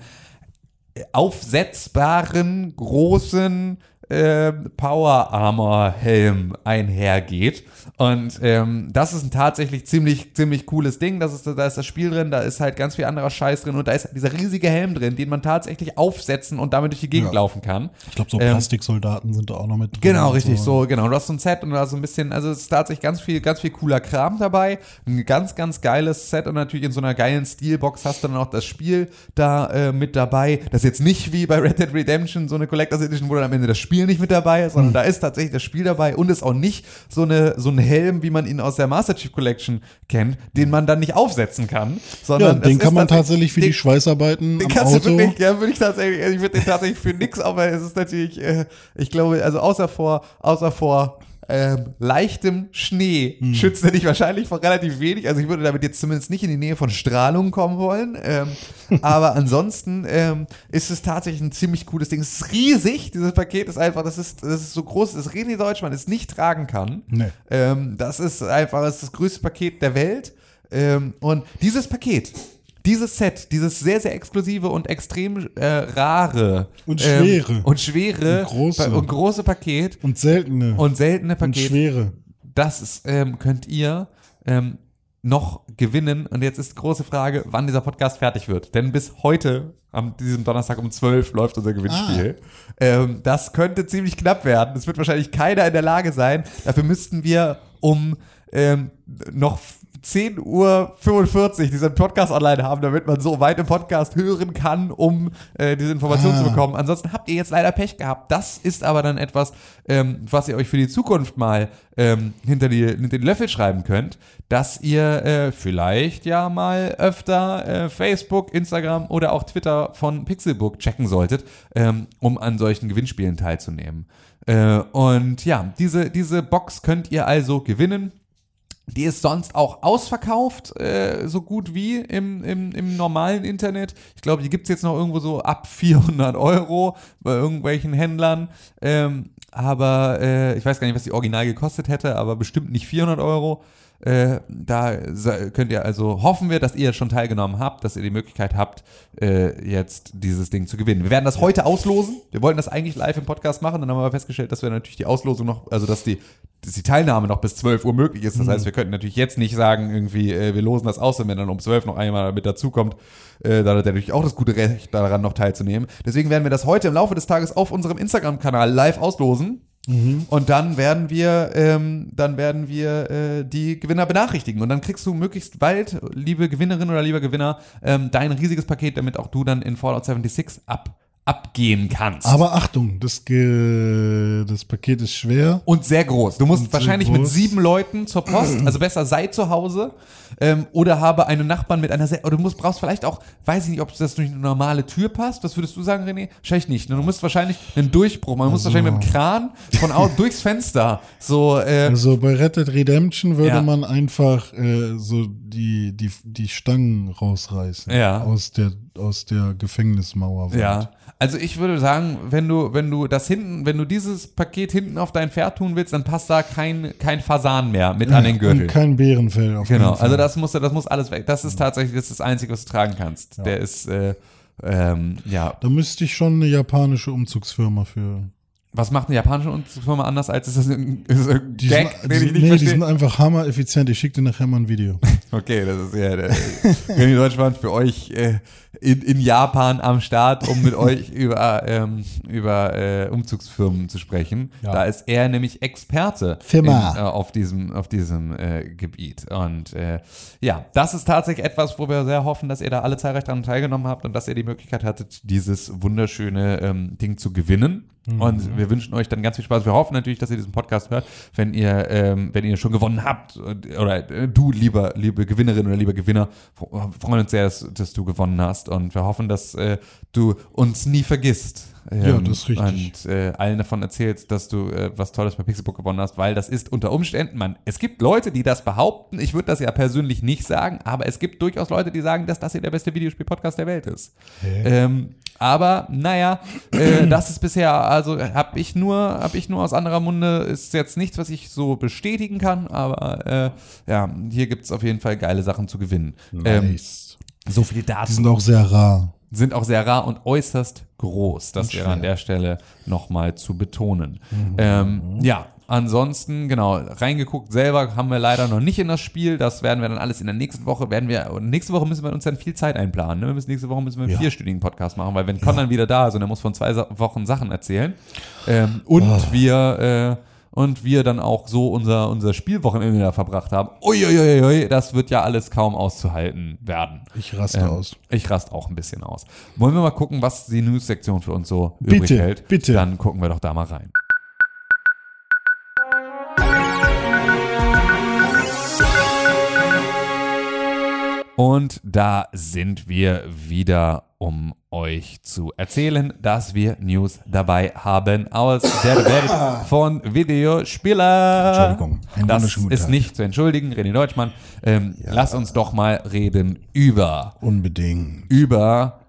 aufsetzbaren, großen äh, Power Armor Helm einhergeht. Und ähm, das ist ein tatsächlich ziemlich, ziemlich cooles Ding. Das ist, da ist das Spiel drin, da ist halt ganz viel anderer Scheiß drin und da ist dieser riesige Helm drin, den man tatsächlich aufsetzen und damit durch die Gegend Ja. laufen kann. Ich glaube, so Ähm, Plastiksoldaten sind da auch noch mit drin. Genau, richtig, so, genau. Du hast so ein Set und da so ein bisschen, also es ist tatsächlich ganz viel, ganz viel cooler Kram dabei. Ein ganz, ganz geiles Set und natürlich in so einer geilen Steelbox hast du dann auch das Spiel da äh, mit dabei. Das ist jetzt nicht wie bei Red Dead Redemption so eine Collectors Edition, wo dann am Ende das Spiel nicht mit dabei sondern da ist tatsächlich das Spiel dabei und ist auch nicht so eine, so ein Helm, wie man ihn aus der Master Chief Collection kennt, den man dann nicht aufsetzen kann, Ja, sondern es den kann man tatsächlich für den- die Schweißarbeiten den am kannst Auto. du wirklich, ja, würde ich tatsächlich, also ich würde den tatsächlich für nix, aber es ist natürlich, äh, ich glaube, also außer vor, außer vor ähm, leichtem Schnee Hm. schützt er dich wahrscheinlich vor relativ wenig. Also ich würde damit jetzt zumindest nicht in die Nähe von Strahlung kommen wollen. Ähm, aber ansonsten ähm, ist es tatsächlich ein ziemlich cooles Ding. Es ist riesig, dieses Paket ist einfach, das ist, das ist so groß, das reden Deutsch man es nicht tragen kann. Nee. Ähm, das ist einfach das, ist das größte Paket der Welt. Ähm, und dieses Paket, dieses Set, dieses sehr, sehr exklusive und extrem äh, rare Und schwere. ähm, und schwere Und große. und große Paket Und seltene. und seltene und Paket, schwere. das ist, ähm, könnt ihr ähm, noch gewinnen. Und jetzt ist die große Frage, wann dieser Podcast fertig wird. Denn bis heute, am diesem Donnerstag um 12 läuft unser Gewinnspiel. Ähm, das könnte ziemlich knapp werden. Es wird wahrscheinlich keiner in der Lage sein. Dafür müssten wir um ähm, noch 10.45 Uhr diesen Podcast online haben, damit man so weit im Podcast hören kann, um äh, diese Information Ah. zu bekommen. Ansonsten habt ihr jetzt leider Pech gehabt. Das ist aber dann etwas, ähm, was ihr euch für die Zukunft mal ähm, hinter, die, hinter die Löffel schreiben könnt, dass ihr äh, vielleicht ja mal öfter äh, Facebook, Instagram oder auch Twitter von Pixelbook checken solltet, ähm, um an solchen Gewinnspielen teilzunehmen. Äh, und ja, diese, diese Box könnt ihr also gewinnen. Die ist sonst auch ausverkauft, äh, so gut wie im, im, im normalen Internet. Ich glaube, die gibt's jetzt noch irgendwo so ab 400 Euro bei irgendwelchen Händlern. Ähm, aber äh, ich weiß gar nicht, was die original gekostet hätte, aber bestimmt nicht 400 Euro. Äh, da könnt ihr also hoffen wir, dass ihr schon teilgenommen habt, dass ihr die Möglichkeit habt, äh, jetzt dieses Ding zu gewinnen. Wir werden das heute auslosen. Wir wollten das eigentlich live im Podcast machen, dann haben wir aber festgestellt, dass wir natürlich die Auslosung noch, also dass die, dass die Teilnahme noch bis 12 Uhr möglich ist. Das heißt, wir könnten natürlich jetzt nicht sagen, irgendwie, äh, wir losen das aus und wenn dann um 12 noch einmal mit dazukommt, äh, dann hat er natürlich auch das gute Recht daran noch teilzunehmen. Deswegen werden wir das heute im Laufe des Tages auf unserem Instagram-Kanal live auslosen. Und dann werden wir, ähm, dann werden wir äh, die Gewinner benachrichtigen. Und dann kriegst du möglichst bald, liebe Gewinnerin oder lieber Gewinner, ähm, dein riesiges Paket, damit auch du dann in Fallout 76 ab, abgehen kannst. Aber Achtung, das, Ge das Paket ist schwer. und sehr groß. Du musst wahrscheinlich mit groß. sieben Leuten zur Post, also besser sei zu Hause ähm, oder habe einen Nachbarn mit einer sehr, oder du musst, brauchst vielleicht auch, weiß ich nicht, ob das durch eine normale Tür passt. Was würdest du sagen, René? Wahrscheinlich nicht. ne? Du musst wahrscheinlich einen Durchbruch, man muss Also- wahrscheinlich mit dem Kran von au durchs Fenster so, äh, Also bei Red Dead Redemption würde Ja. man einfach äh, so die, die, die Stangen rausreißen Ja. aus der aus der Gefängnismauer wart. Ja, also ich würde sagen, wenn du, wenn du das hinten, wenn du dieses Paket hinten auf dein Pferd tun willst, dann passt da kein, kein Fasan mehr mit an den Gürtel. Und kein Bärenfell auf Genau, also das muss, das muss alles weg. Das ist tatsächlich das, ist das Einzige, was du tragen kannst. Der ist, äh, ähm, ja. Da müsste ich schon eine japanische Umzugsfirma für. Was macht eine japanische Firma anders als ist das ein, ist das ein Die Gag, sind, den ich die, nicht nee, die verstehe? sind einfach hammereffizient. Ich schicke dir nachher mal ein Video. Okay, das ist ja der René Deutschmann für euch äh, in, in Japan am Start, um mit euch über, ähm, über äh, Umzugsfirmen zu sprechen. Ja. Da ist er nämlich Experte Firma. In, äh, auf diesem, auf diesem äh, Gebiet. Und äh, ja, das ist tatsächlich etwas, wo wir sehr hoffen, dass ihr da alle zahlreich daran teilgenommen habt und dass ihr die Möglichkeit hattet, dieses wunderschöne ähm, Ding zu gewinnen. Und wir wünschen euch dann ganz viel Spaß. Wir hoffen natürlich, dass ihr diesen Podcast hört, wenn ihr, ähm, wenn ihr schon gewonnen habt. Oder äh, du, lieber, liebe Gewinnerin oder lieber Gewinner, freuen uns sehr, dass, dass du gewonnen hast. Und wir hoffen, dass äh, du uns nie vergisst. Ähm, Ja, das ist richtig. Und äh, allen davon erzählst, dass du äh, was Tolles bei Pixelbook gewonnen hast, weil das ist unter Umständen, man, es gibt Leute, die das behaupten. Ich würde das ja persönlich nicht sagen, aber es gibt durchaus Leute, die sagen, dass das hier der beste Videospiel-Podcast der Welt ist. Ähm, aber naja, äh, das ist bisher, also habe ich nur, habe ich nur aus anderer Munde, ist jetzt nichts, was ich so bestätigen kann, aber äh, ja, hier gibt es auf jeden Fall geile Sachen zu gewinnen. Ähm, so viel Die dazu sind auch sehr rar. Sind auch sehr rar und äußerst groß. Das wäre an der Stelle nochmal zu betonen. Ähm, ja, ansonsten, genau, reingeguckt selber haben wir leider noch nicht in das Spiel. Das werden wir dann alles in der nächsten Woche, werden wir, nächste Woche müssen wir uns dann viel Zeit einplanen. Ne? Wir müssen, nächste Woche müssen wir einen Ja. vierstündigen Podcast machen, weil wenn Con dann wieder da ist und er muss von zwei Wochen Sachen erzählen ähm, und wir, äh, und wir dann auch so unser, unser Spielwochenende da verbracht haben. Uiuiui, das wird ja alles kaum auszuhalten werden. Ich raste Ähm, aus. Ich raste auch ein bisschen aus. Wollen wir mal gucken, was die News-Sektion für uns so Bitte, übrig hält? bitte. Dann gucken wir doch da mal rein. Und da sind wir wieder, um euch zu erzählen, dass wir News dabei haben aus der Welt von Videospielern. Entschuldigung, Das ist nicht zu entschuldigen, René Deutschmann. Ähm, Lass uns doch mal reden über Unbedingt. über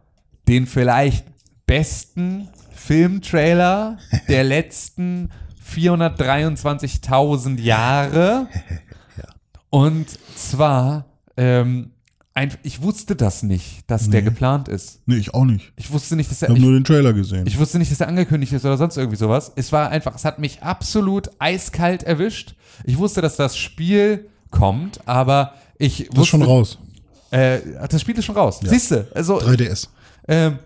den vielleicht besten Filmtrailer der letzten 423.000 Jahre. Und zwar, ähm, ein, ich wusste das nicht, dass der geplant ist. Nee, ich auch nicht. Ich wusste nicht, dass Ich er, habe ich, nur den Trailer gesehen. ich wusste nicht, dass er angekündigt ist oder sonst irgendwie sowas. Es war einfach, es hat mich absolut eiskalt erwischt. Ich wusste, dass das Spiel kommt, aber ich wusste, das ist schon raus. Äh, das Spiel ist schon raus. Siehste, also 3DS. ähm,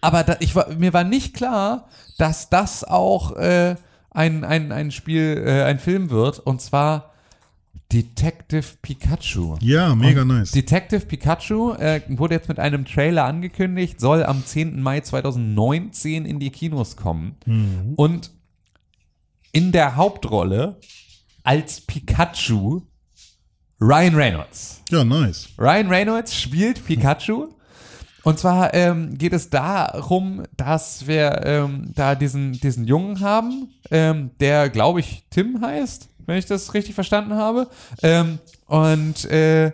aber da, ich war, mir war nicht klar, dass das auch äh, ein, ein, ein Spiel, äh, ein Film wird, und zwar Detective Pikachu. Ja, mega Und nice. Detective Pikachu äh, wurde jetzt mit einem Trailer angekündigt, soll am 10. Mai 2019 in die Kinos kommen. Mhm. Und in der Hauptrolle als Pikachu Ryan Reynolds. Ja, nice. Ryan Reynolds spielt Pikachu. Und zwar ähm, geht es darum, dass wir ähm, da diesen, diesen Jungen haben, ähm, der, glaube ich, Tim heißt, wenn ich das richtig verstanden habe. Ähm, und äh,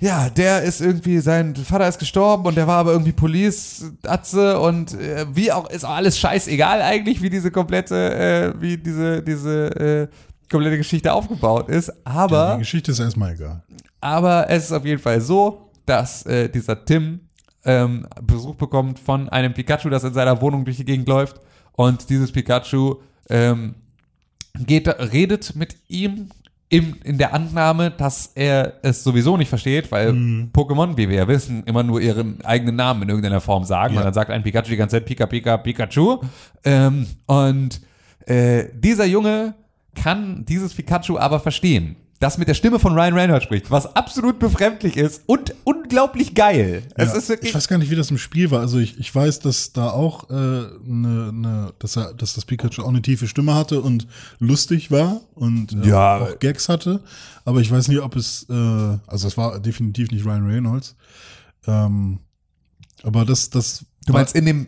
ja, der ist irgendwie, sein Vater ist gestorben und der war aber irgendwie Police-Atze und äh, wie auch, ist auch alles scheißegal eigentlich, wie diese komplette, äh, wie diese, diese äh, komplette Geschichte aufgebaut ist. Aber Die Geschichte ist erstmal egal. aber es ist auf jeden Fall so, dass äh, dieser Tim ähm, Besuch bekommt von einem Pikachu, das in seiner Wohnung durch die Gegend läuft. Und dieses Pikachu ähm, geht, redet mit ihm im, in der Annahme, dass er es sowieso nicht versteht, weil Pokémon, wie wir ja wissen, immer nur ihren eigenen Namen in irgendeiner Form sagen. Ja. Und dann sagt ein Pikachu die ganze Zeit Pika, Pika, Pikachu. Ähm, und äh, dieser Junge kann dieses Pikachu aber verstehen. Das mit der Stimme von Ryan Reynolds spricht, was absolut befremdlich ist und unglaublich geil. Es ja, ist wirklich. ich weiß gar nicht, wie das im Spiel war. Also ich, ich weiß, dass da auch äh, ne, ne, dass er, dass das Pikachu auch eine tiefe Stimme hatte und lustig war und äh, Ja. auch Gags hatte. Aber ich weiß nicht, ob es, äh, also es war definitiv nicht Ryan Reynolds. Ähm, aber das, das du meinst in dem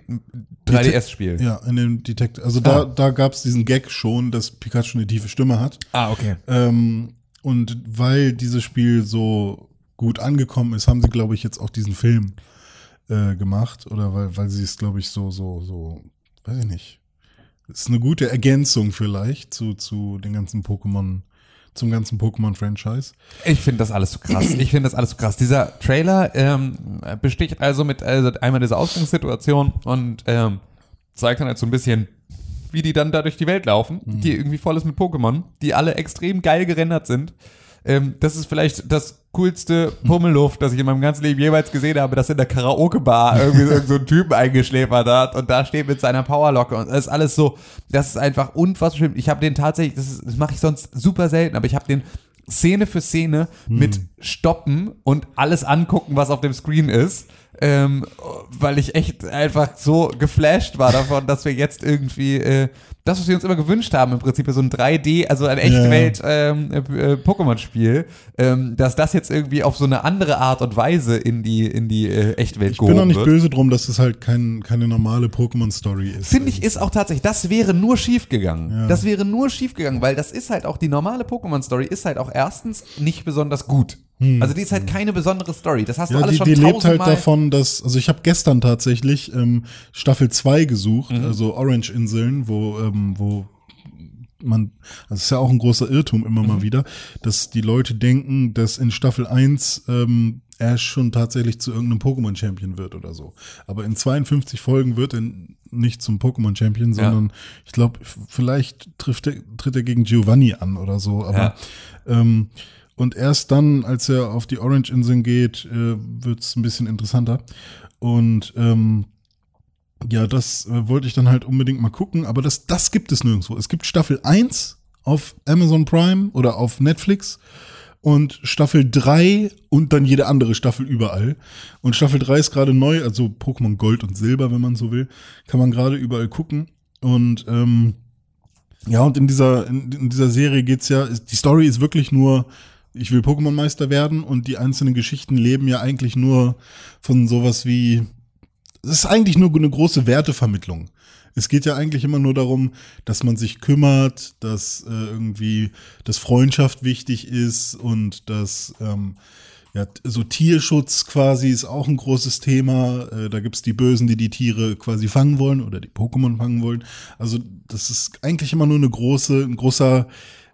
3DS-Spiel? ja in dem Detect, also da, da gab es diesen Gag schon, dass Pikachu eine tiefe Stimme hat. Ah, okay. Ähm, und weil dieses Spiel so gut angekommen ist, haben sie, glaube ich, jetzt auch diesen Film äh, gemacht oder weil, weil sie es, glaube ich, so, so, so, weiß ich nicht. Ist eine gute Ergänzung vielleicht zu, zu den ganzen Pokémon, zum ganzen Pokémon-Franchise. Ich finde das alles so krass. Ich finde das alles so krass. Dieser Trailer ähm, besticht also mit also einmal dieser Ausgangssituation und ähm, zeigt dann halt so ein bisschen, wie die dann da durch die Welt laufen, die irgendwie voll ist mit Pokémon, die alle extrem geil gerendert sind. Ähm, das ist vielleicht das coolste Pummelluft, das ich in meinem ganzen Leben jeweils gesehen habe, das in der Karaoke-Bar irgendwie so, so ein Typen eingeschläfert hat und da steht mit seiner Powerlocke und das ist alles so, das ist einfach unfassbar schlimm. Ich habe den tatsächlich, das, ist- das mache ich sonst super selten, aber ich habe den Szene für Szene mit Stoppen und alles angucken, was auf dem Screen ist. Ähm, weil ich echt einfach so geflasht war davon, dass wir jetzt irgendwie äh, das, was wir uns immer gewünscht haben, im Prinzip so ein 3D, also ein Echtwelt ähm, äh, Pokémon-Spiel, ähm, dass das jetzt irgendwie auf so eine andere Art und Weise in die in die äh, Echtwelt Ich bin auch gehoben nicht wird. böse drum, dass es halt kein, keine normale Pokémon-Story ist. Finde ich, ist auch tatsächlich, das wäre nur schief gegangen. Ja. Das wäre nur schief gegangen, weil das ist halt auch, die normale Pokémon-Story ist halt auch erstens nicht besonders gut. Also die ist halt keine besondere Story. Das hast du Hm. Ja, alles die, schon die lebt halt tausendmal. davon, dass, also ich habe gestern tatsächlich ähm, Staffel 2 gesucht, Mhm. also Orange-Inseln, wo, ähm, wo man, das ist ja auch ein großer Irrtum immer Mhm. mal wieder, dass die Leute denken, dass in Staffel 1 ähm, Ash schon tatsächlich zu irgendeinem Pokémon-Champion wird oder so. Aber in 52 Folgen wird er nicht zum Pokémon-Champion, Ja. sondern ich glaube, vielleicht trifft er, tritt er gegen Giovanni an oder so. Aber Ja. ähm, und erst dann, als er auf die Orange-Inseln geht, äh, wird es ein bisschen interessanter. Und ähm, ja, das äh, wollte ich dann halt unbedingt mal gucken, aber das, das gibt es nirgendwo. Es gibt Staffel 1 auf Amazon Prime oder auf Netflix und Staffel 3 und dann jede andere Staffel überall. Und Staffel 3 ist gerade neu, also Pokémon Gold und Silber, wenn man so will, kann man gerade überall gucken. Und ähm, ja, und in dieser, in, in dieser Serie geht's ja, ist- die Story ist wirklich nur, ich will Pokémon-Meister werden und die einzelnen Geschichten leben ja eigentlich nur von sowas wie, es ist eigentlich nur eine große Wertevermittlung. Es geht ja eigentlich immer nur darum, dass man sich kümmert, dass äh, irgendwie, dass Freundschaft wichtig ist und dass ähm, ja, so Tierschutz quasi ist auch ein großes Thema. Äh, da gibt's die Bösen, die die Tiere quasi fangen wollen oder die Pokémon fangen wollen. Also das ist eigentlich immer nur eine große, ein großer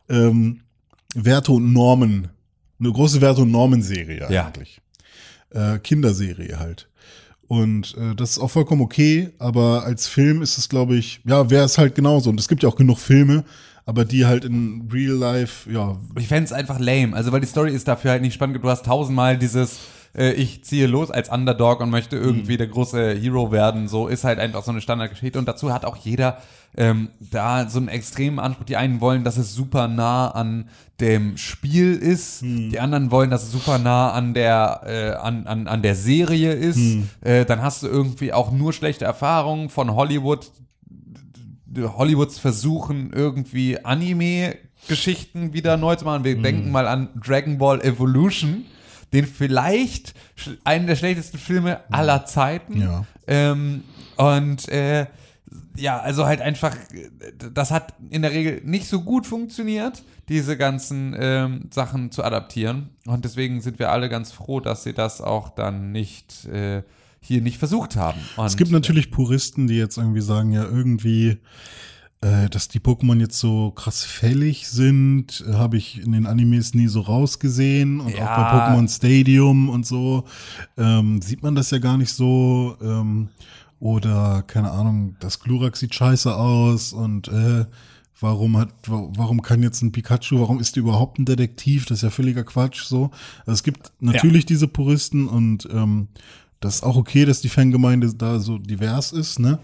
ähm, Werte und Normen, eine große Werte- und Normenserie Ja. eigentlich. Äh, Kinderserie halt. Und äh, das ist auch vollkommen okay, aber als Film ist es, glaube ich, ja, wäre es halt genauso. Und es gibt ja auch genug Filme, aber die halt in Real Life, ja, Ich fände es einfach lame. Also, weil die Story ist dafür halt nicht spannend. Du hast tausendmal dieses, äh, ich ziehe los als Underdog und möchte Mhm. irgendwie der große Hero werden. So ist halt einfach so eine Standardgeschichte. Und dazu hat auch jeder ähm, da so einen extremen Anspruch. Die einen wollen, dass es super nah an dem Spiel ist. Mhm. Die anderen wollen, dass es super nah an der, äh, an, an, an der Serie ist. Mhm. Äh, dann hast du irgendwie auch nur schlechte Erfahrungen von Hollywood Hollywoods versuchen irgendwie Anime-Geschichten wieder neu zu machen. Wir Mhm. denken mal an Dragon Ball Evolution, den vielleicht einen der schlechtesten Filme aller Zeiten. Ja. Ähm, und äh, ja, also halt einfach, äh, das hat in der Regel nicht so gut funktioniert, diese ganzen ähm, Sachen zu adaptieren. Und deswegen sind wir alle ganz froh, dass sie das auch dann nicht äh, hier nicht versucht haben. Und Es gibt natürlich Puristen, die jetzt irgendwie sagen, ja, irgendwie, äh, dass die Pokémon jetzt so krass fällig sind, äh, habe ich in den Animes nie so rausgesehen. Und Ja. auch bei Pokémon Stadium und so ähm, sieht man das ja gar nicht so. Ähm, oder, keine Ahnung, das Glurak sieht scheiße aus und äh, Warum hat, wa- warum kann jetzt ein Pikachu, warum ist die überhaupt ein Detektiv? Das ist ja völliger Quatsch, so. Also es gibt natürlich diese Puristen und ähm, das ist auch okay, dass die Fangemeinde da so divers ist, ne?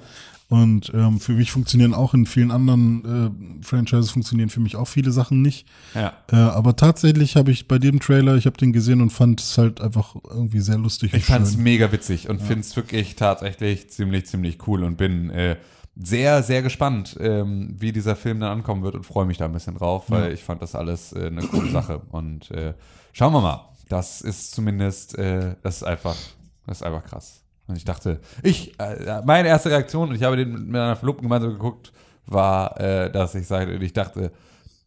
Und ähm, für mich funktionieren auch in vielen anderen äh, Franchises funktionieren für mich auch viele Sachen nicht. ja. Äh, aber tatsächlich habe ich bei dem Trailer, ich habe den gesehen und fand es halt einfach irgendwie sehr lustig Ich fand es mega witzig und finde es wirklich tatsächlich ziemlich, ziemlich cool und bin äh, sehr, sehr gespannt, ähm, wie dieser Film dann ankommen wird und freue mich da ein bisschen drauf, weil ich fand das alles äh, eine coole Sache. Und äh, schauen wir mal. Das ist zumindest, äh, das ist einfach, das ist einfach krass. Und ich dachte, ich, äh, meine erste Reaktion, und ich habe den mit meiner Verlobten gemeinsam geguckt, war, äh, dass ich sagte, ich dachte,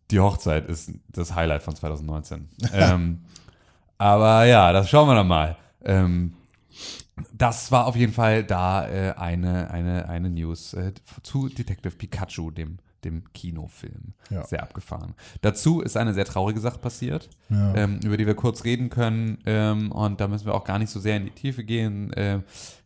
die Hochzeit ist das Highlight von 2019. ähm, aber ja, das schauen wir dann mal. Ähm, das war auf jeden Fall da äh, eine, eine, eine News äh, zu Detective Pikachu, dem, dem Kinofilm. Ja. Sehr abgefahren. Dazu ist eine sehr traurige Sache passiert, Ja. ähm, über die wir kurz reden können. Ähm, und da müssen wir auch gar nicht so sehr in die Tiefe gehen. Ähm,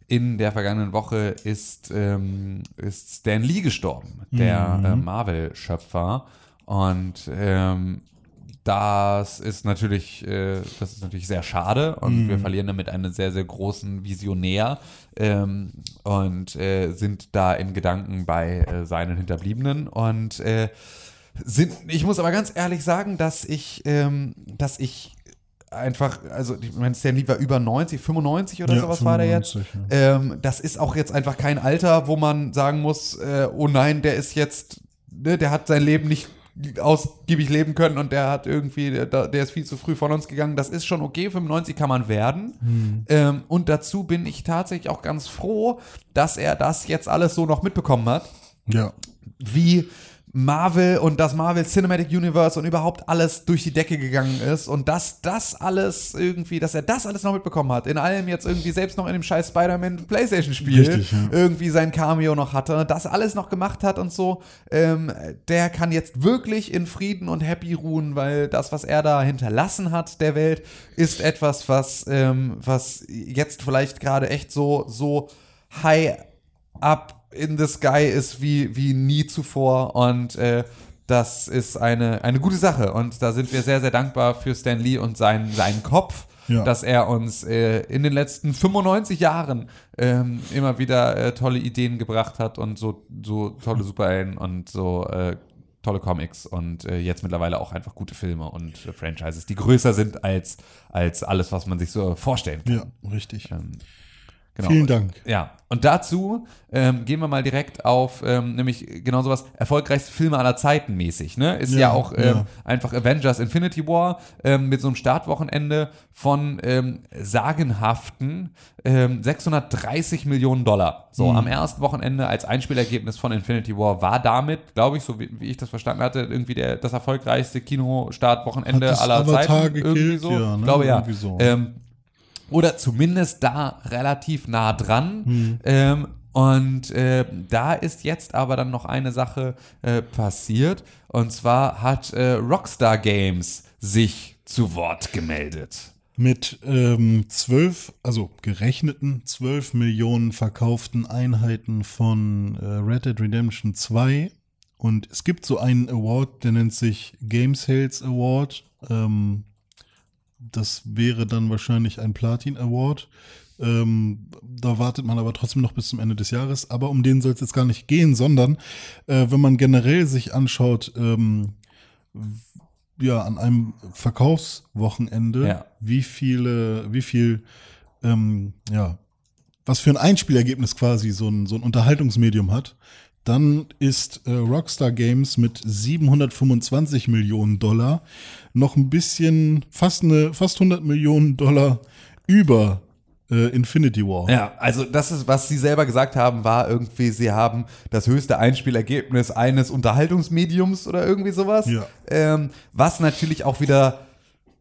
in der vergangenen Woche ist, ähm, ist Stan Lee gestorben, der äh, Marvel-Schöpfer. Und ähm, das ist natürlich, äh, das ist natürlich sehr schade und wir verlieren damit einen sehr, sehr großen Visionär ähm, und äh, sind da in Gedanken bei äh, seinen Hinterbliebenen und äh, sind, ich muss aber ganz ehrlich sagen, dass ich, ähm, dass ich einfach, also ich meine, Stan Lee war über 90, 95 oder Ja, sowas war der jetzt. 95, Ähm, das ist auch jetzt einfach kein Alter, wo man sagen muss, äh, oh nein, der ist jetzt, ne, der hat sein Leben nicht ausgiebig leben können und der hat irgendwie, der, der ist viel zu früh von uns gegangen. Das ist schon okay, 95 kann man werden. Ähm, und dazu bin ich tatsächlich auch ganz froh, dass er das jetzt alles so noch mitbekommen hat Ja. wie Marvel und das Marvel Cinematic Universe und überhaupt alles durch die Decke gegangen ist und dass das alles irgendwie, dass er das alles noch mitbekommen hat, in allem jetzt irgendwie selbst noch in dem scheiß Spider-Man Playstation-Spiel ja. irgendwie sein Cameo noch hatte, das alles noch gemacht hat und so, ähm, der kann jetzt wirklich in Frieden und happy ruhen, weil das, was er da hinterlassen hat der Welt, ist etwas, was, ähm, was jetzt vielleicht gerade echt so, so high up in the sky ist wie, wie nie zuvor und äh, das ist eine, eine gute Sache und da sind wir sehr, sehr dankbar für Stan Lee und seinen, seinen Kopf, Ja. dass er uns äh, in den letzten 95 Jahren ähm, immer wieder äh, tolle Ideen gebracht hat und so, so tolle Superhelden und so äh, tolle Comics und äh, jetzt mittlerweile auch einfach gute Filme und äh, Franchises, die größer sind als, als alles, was man sich so vorstellen kann. Ja, richtig. Ähm, genau. Vielen Dank. Ja, und dazu ähm, gehen wir mal direkt auf, ähm, nämlich genau sowas, erfolgreichste Filme aller Zeiten mäßig, ne? Ist ja, Ja, auch ähm, ja. einfach Avengers Infinity War ähm, mit so einem Startwochenende von ähm, sagenhaften ähm, 630 Millionen Dollar. So, Mhm. am ersten Wochenende als Einspielergebnis von Infinity War war damit, glaube ich, so wie, wie ich das verstanden hatte, irgendwie der, das erfolgreichste Kinostartwochenende aller Avatar Zeiten. gekillt? Irgendwie so. Ja, ne? Ich glaube ja. Irgendwie so. Oder zumindest da relativ nah dran. Ähm, und äh, da ist jetzt aber dann noch eine Sache äh, passiert. Und zwar hat äh, Rockstar Games sich zu Wort gemeldet. Mit ähm, zwölf, also gerechneten zwölf Millionen verkauften Einheiten von äh, Red Dead Redemption 2. Und es gibt so einen Award, der nennt sich Game Sales Award. Ähm, das wäre dann wahrscheinlich ein Platin Award. Ähm, da wartet man aber trotzdem noch bis zum Ende des Jahres. Aber um den soll es jetzt gar nicht gehen, sondern äh, wenn man generell sich anschaut, ähm, ja, an einem Verkaufswochenende, Ja. wie viele, wie viel, ähm, ja, was für ein Einspielergebnis quasi so ein, so ein Unterhaltungsmedium hat, dann ist äh, Rockstar Games mit 725 Millionen Dollar noch ein bisschen, fast eine, fast 100 Millionen Dollar über äh, Infinity War. Ja, also das ist, was sie selber gesagt haben, war irgendwie, sie haben das höchste Einspielergebnis eines Unterhaltungsmediums oder irgendwie sowas. Ja. Ähm, was natürlich auch wieder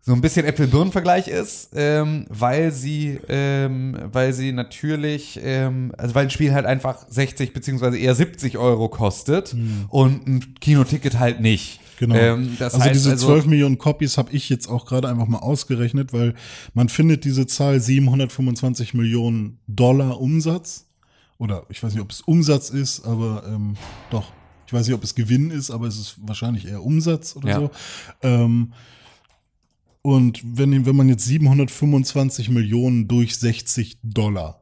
so ein bisschen Äpfel-Birnen-Vergleich ist, ähm, weil sie, ähm, weil sie natürlich, ähm, also weil ein Spiel halt einfach 60 beziehungsweise eher 70 Euro kostet und ein Kinoticket halt nicht. Genau. Ähm, also heißt diese also, 12 Millionen Copies habe ich jetzt auch gerade einfach mal ausgerechnet, weil man findet diese Zahl 725 Millionen Dollar Umsatz. Oder ich weiß nicht, ob es Umsatz ist, aber ähm, doch. Ich weiß nicht, ob es Gewinn ist, aber es ist wahrscheinlich eher Umsatz oder Ja. so. Ähm, und wenn, wenn man jetzt 725 Millionen durch 60 Dollar,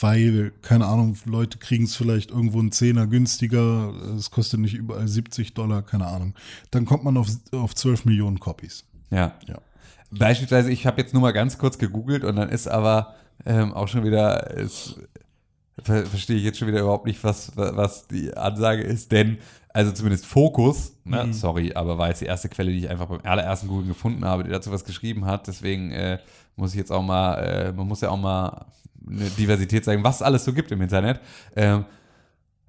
weil, keine Ahnung, Leute kriegen es vielleicht irgendwo einen Zehner günstiger, es kostet nicht überall 70 Dollar, keine Ahnung, dann kommt man auf, auf 12 Millionen Copies. Ja. Ja. Beispielsweise, ich habe jetzt nur mal ganz kurz gegoogelt und dann ist aber ähm, auch schon wieder, ver verstehe ich jetzt schon wieder überhaupt nicht, was, was die Ansage ist, denn, also zumindest Fokus, ne, Mhm. sorry, aber war jetzt die erste Quelle, die ich einfach beim allerersten Google gefunden habe, die dazu was geschrieben hat, deswegen äh, muss ich jetzt auch mal, äh, man muss ja auch mal eine Diversität zeigen, was es alles so gibt im Internet. Ähm,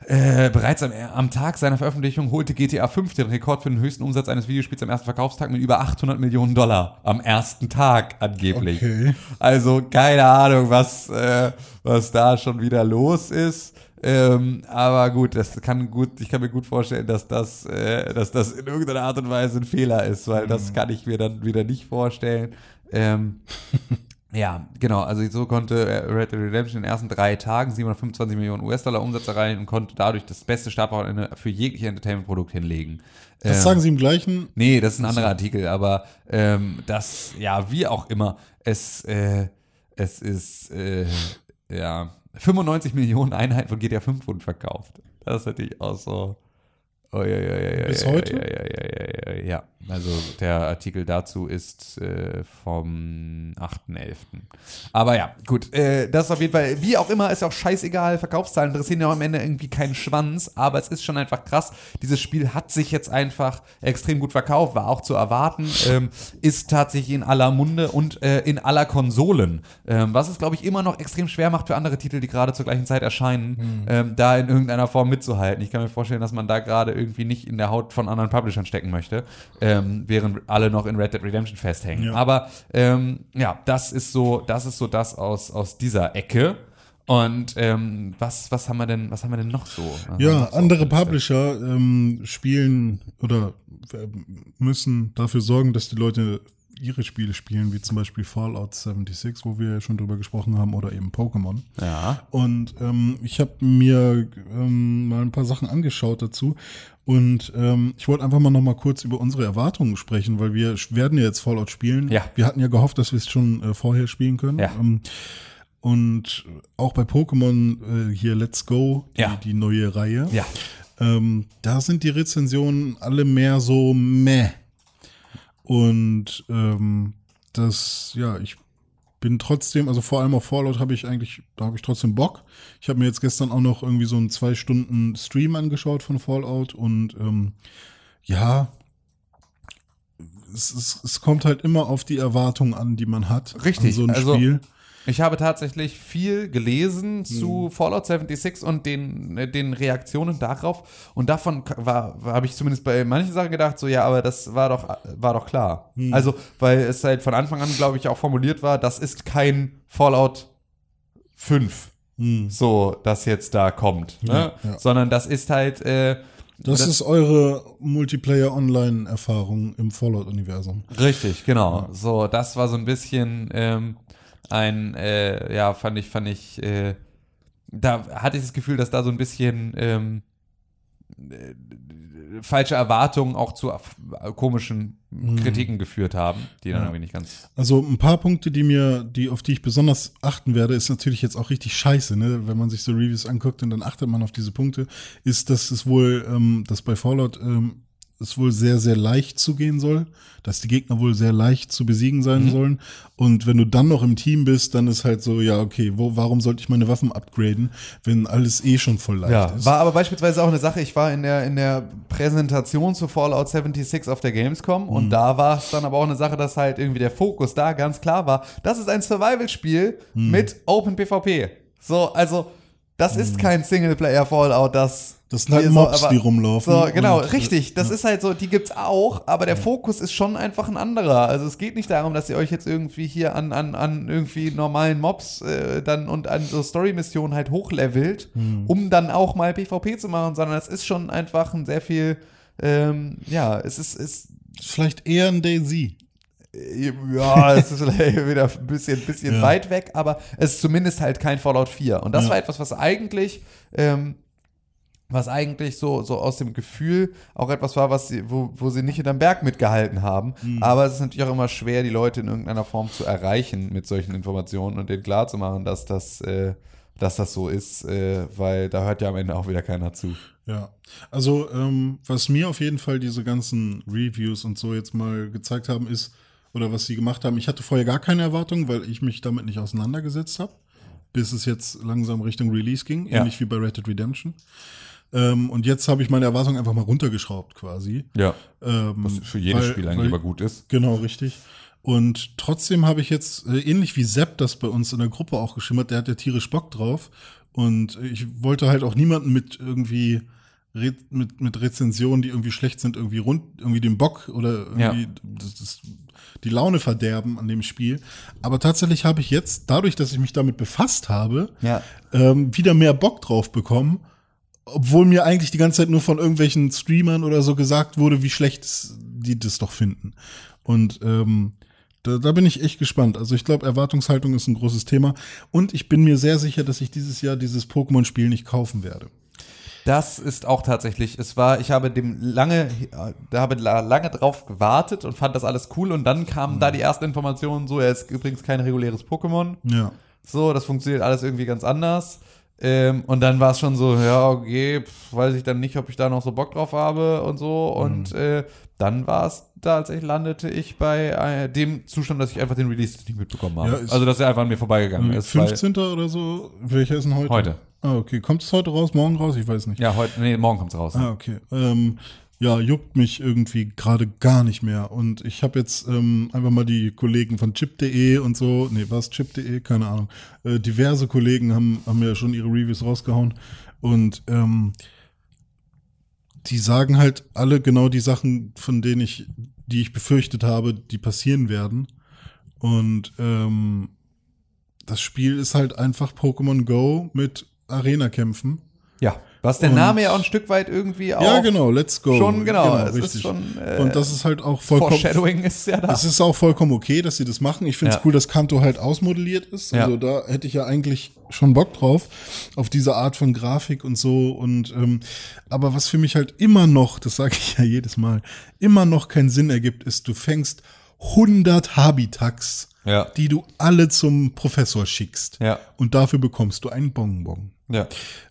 Äh, bereits am, am Tag seiner Veröffentlichung holte GTA 5 den Rekord für den höchsten Umsatz eines Videospiels am ersten Verkaufstag mit über 800 Millionen Dollar. Am ersten Tag angeblich. Okay. Also keine Ahnung, was, äh, was da schon wieder los ist. Ähm, aber gut, das kann gut, ich kann mir gut vorstellen, dass das, äh, dass das in irgendeiner Art und Weise ein Fehler ist, weil das kann ich mir dann wieder nicht vorstellen. Ähm, ja, genau. Also so konnte Red Dead Redemption in den ersten drei Tagen 725 Millionen US-Dollar Umsatz erreichen und konnte dadurch das beste Startwochenende für jegliche Entertainment-Produkt hinlegen. Das Ähm, sagen sie im gleichen. Nee, das ist ein anderer Artikel, aber ähm, das, ja, wie auch immer, es, äh, es ist, äh, ja, 95 Millionen Einheiten von GTA 5 wurden verkauft. Das ist natürlich auch so. Oh, ja, ja, ja, ja, Bis heute? Ja, ja, ja, ja, ja, ja. Also der Artikel dazu ist äh, vom 8.11. Aber ja, gut. Äh, das ist auf jeden Fall, wie auch immer, ist auch scheißegal. Verkaufszahlen interessieren ja auch am Ende irgendwie keinen Schwanz. Aber es ist schon einfach krass. Dieses Spiel hat sich jetzt einfach extrem gut verkauft, war auch zu erwarten. Ähm, ist tatsächlich in aller Munde und äh, in aller Konsolen. Ähm, was es, glaube ich, immer noch extrem schwer macht für andere Titel, die gerade zur gleichen Zeit erscheinen, ähm, da in irgendeiner Form mitzuhalten. Ich kann mir vorstellen, dass man da gerade irgendwie nicht in der Haut von anderen Publishern stecken möchte, ähm, während alle noch in Red Dead Redemption festhängen. Ja. Aber ähm, ja, das ist so, das ist so das aus, aus dieser Ecke. Und ähm, was, was haben wir denn, was haben wir denn noch so? Was Ja, noch so andere? Publisher ähm, spielen oder äh, müssen dafür sorgen, dass die Leute ihre Spiele spielen, wie zum Beispiel Fallout 76, wo wir ja schon drüber gesprochen haben, oder eben Pokémon. Ja. Und ähm, ich habe mir ähm, mal ein paar Sachen angeschaut dazu. Und ähm, ich wollte einfach mal noch mal kurz über unsere Erwartungen sprechen, weil wir werden ja jetzt Fallout spielen. Ja. Wir hatten ja gehofft, dass wir es schon äh, vorher spielen können. Ja. Ähm, und auch bei Pokémon äh, hier Let's Go, die, Ja. die neue Reihe. Ja. Ähm, da sind die Rezensionen alle mehr so meh. Und ähm, das, ja, ich bin trotzdem, also vor allem auf Fallout habe ich eigentlich, da habe ich trotzdem Bock. Ich habe mir jetzt gestern auch noch irgendwie so einen zwei Stunden Stream angeschaut von Fallout und ähm, ja, es, es, es kommt halt immer auf die Erwartungen an, die man hat. Richtig, An so ein also- Spiel. Ich habe tatsächlich viel gelesen zu Hm. Fallout 76 und den, äh, den Reaktionen darauf. Und davon war, war habe ich zumindest bei manchen Sachen gedacht, so ja, aber das war doch, war doch klar. Hm. Also, weil es halt von Anfang an, glaube ich, auch formuliert war, das ist kein Fallout 5, Hm. so, das jetzt da kommt. Ne? Ja, ja. Sondern das ist halt, äh, Das, ist eure Multiplayer-Online-Erfahrung im Fallout-Universum. Richtig, genau. So, das war so ein bisschen ähm, ein, äh, ja, fand ich, fand ich, äh, da hatte ich das Gefühl, dass da so ein bisschen ähm, äh, falsche Erwartungen auch zu komischen Kritiken geführt haben, die dann Ja. irgendwie nicht ganz. Also ein paar Punkte, die mir, die auf die ich besonders achten werde, ist natürlich jetzt auch richtig scheiße, ne? Wenn man sich so Reviews anguckt und dann achtet man auf diese Punkte, ist, dass es wohl, ähm, dass bei Fallout ähm, es wohl sehr, sehr leicht zugehen soll, dass die Gegner wohl sehr leicht zu besiegen sein Mhm. sollen. Und wenn du dann noch im Team bist, dann ist halt so, ja, okay, wo, warum sollte ich meine Waffen upgraden, wenn alles eh schon voll leicht Ja, ist? war aber beispielsweise auch eine Sache, ich war in der, in der Präsentation zu Fallout 76 auf der Gamescom und da war es dann aber auch eine Sache, dass halt irgendwie der Fokus da ganz klar war, das ist ein Survival-Spiel mit Open PvP. So, also das ist kein Singleplayer-Fallout, das Das sind halt Mobs, aber- die rumlaufen. So, genau, Und, äh, richtig. Das ist halt so, die gibt's auch, aber der Fokus ist schon einfach ein anderer. Also es geht nicht darum, dass ihr euch jetzt irgendwie hier an, an, an irgendwie normalen Mobs äh, dann und an so Story-Missionen halt hochlevelt, Hm. um dann auch mal PvP zu machen, sondern es ist schon einfach ein sehr viel, ähm, ja, es ist, ist Vielleicht eher ein Daisy. ja, es ist vielleicht wieder ein bisschen, bisschen Ja. weit weg, aber es ist zumindest halt kein Fallout 4. Und das Ja. war etwas, was eigentlich, ähm, was eigentlich so, so aus dem Gefühl auch etwas war, was sie, wo, wo sie nicht hinterm Berg mitgehalten haben. Mhm. Aber es ist natürlich auch immer schwer, die Leute in irgendeiner Form zu erreichen mit solchen Informationen und denen klarzumachen, dass das, äh, dass das so ist, äh, weil da hört ja am Ende auch wieder keiner zu. Ja, also ähm, was mir auf jeden Fall diese ganzen Reviews und so jetzt mal gezeigt haben, ist, oder was sie gemacht haben, ich hatte vorher gar keine Erwartung, weil ich mich damit nicht auseinandergesetzt habe, bis es jetzt langsam Richtung Release ging, Ja. ähnlich wie bei Red Dead Redemption. Ähm, und jetzt habe ich meine Erwartung einfach mal runtergeschraubt quasi. Ja. Ähm, Was für jedes weil- Spiel eigentlich weil- immer gut ist. Genau, richtig. Und trotzdem habe ich jetzt, äh, ähnlich wie Sepp das bei uns in der Gruppe auch geschimmert, der hat ja tierisch Bock drauf. Und ich wollte halt auch niemanden mit irgendwie Re mit, mit Rezensionen, die irgendwie schlecht sind, irgendwie rund, irgendwie den Bock oder irgendwie Ja. das, das, die Laune verderben an dem Spiel. Aber tatsächlich habe ich jetzt, dadurch, dass ich mich damit befasst habe, Ja. ähm, wieder mehr Bock drauf bekommen. Obwohl mir eigentlich die ganze Zeit nur von irgendwelchen Streamern oder so gesagt wurde, wie schlecht die das doch finden. Und ähm, da, da bin ich echt gespannt. Also ich glaube, Erwartungshaltung ist ein großes Thema. Und ich bin mir sehr sicher, dass ich dieses Jahr dieses Pokémon-Spiel nicht kaufen werde. Das ist auch tatsächlich, es war, ich habe dem lange, da habe la- lange drauf gewartet und fand das alles cool und dann kamen da die ersten Informationen, so, er ist übrigens kein reguläres Pokémon. Ja. So, das funktioniert alles irgendwie ganz anders. Ähm, und dann war es schon so, ja, okay, pf, weiß ich dann nicht, ob ich da noch so Bock drauf habe und so. Und äh, dann war es tatsächlich, landete ich bei äh, dem Zustand, dass ich einfach den Release nicht mitbekommen habe. Ja, also, dass er einfach an mir vorbeigegangen ist. weil- 15. oder so? Welcher ist denn heute? Heute. Ah, okay. Kommt es heute raus, morgen raus? Ich weiß nicht. Ja, heute, nee, morgen kommt's raus. Ah, okay. Ähm, ja, juckt mich irgendwie gerade gar nicht mehr. Und ich habe jetzt ähm, einfach mal die Kollegen von chip.de und so, nee, was chip.de, keine Ahnung. Äh, diverse Kollegen haben, haben ja schon ihre Reviews rausgehauen. Und ähm, die sagen halt alle genau die Sachen, von denen ich, die ich befürchtet habe, die passieren werden. Und ähm, das Spiel ist halt einfach Pokémon Go mit Arena-Kämpfen. Ja. Was der Und- Name ja auch ein Stück weit irgendwie auch. Ja, genau, let's go. Schon, genau, es ist schon, äh, und das ist halt auch vollkommen. Foreshadowing ist ja da. Es ist auch vollkommen okay, dass sie das machen. Ich finde es Ja. cool, dass Kanto halt ausmodelliert ist. Also Ja. da hätte ich ja eigentlich schon Bock drauf, auf diese Art von Grafik und so. Und ähm, aber was für mich halt immer noch, das sage ich ja jedes Mal, immer noch keinen Sinn ergibt, ist, du fängst 100 Habitax, Ja. die du alle zum Professor schickst. Ja. Und dafür bekommst du einen Bonbon. Ja.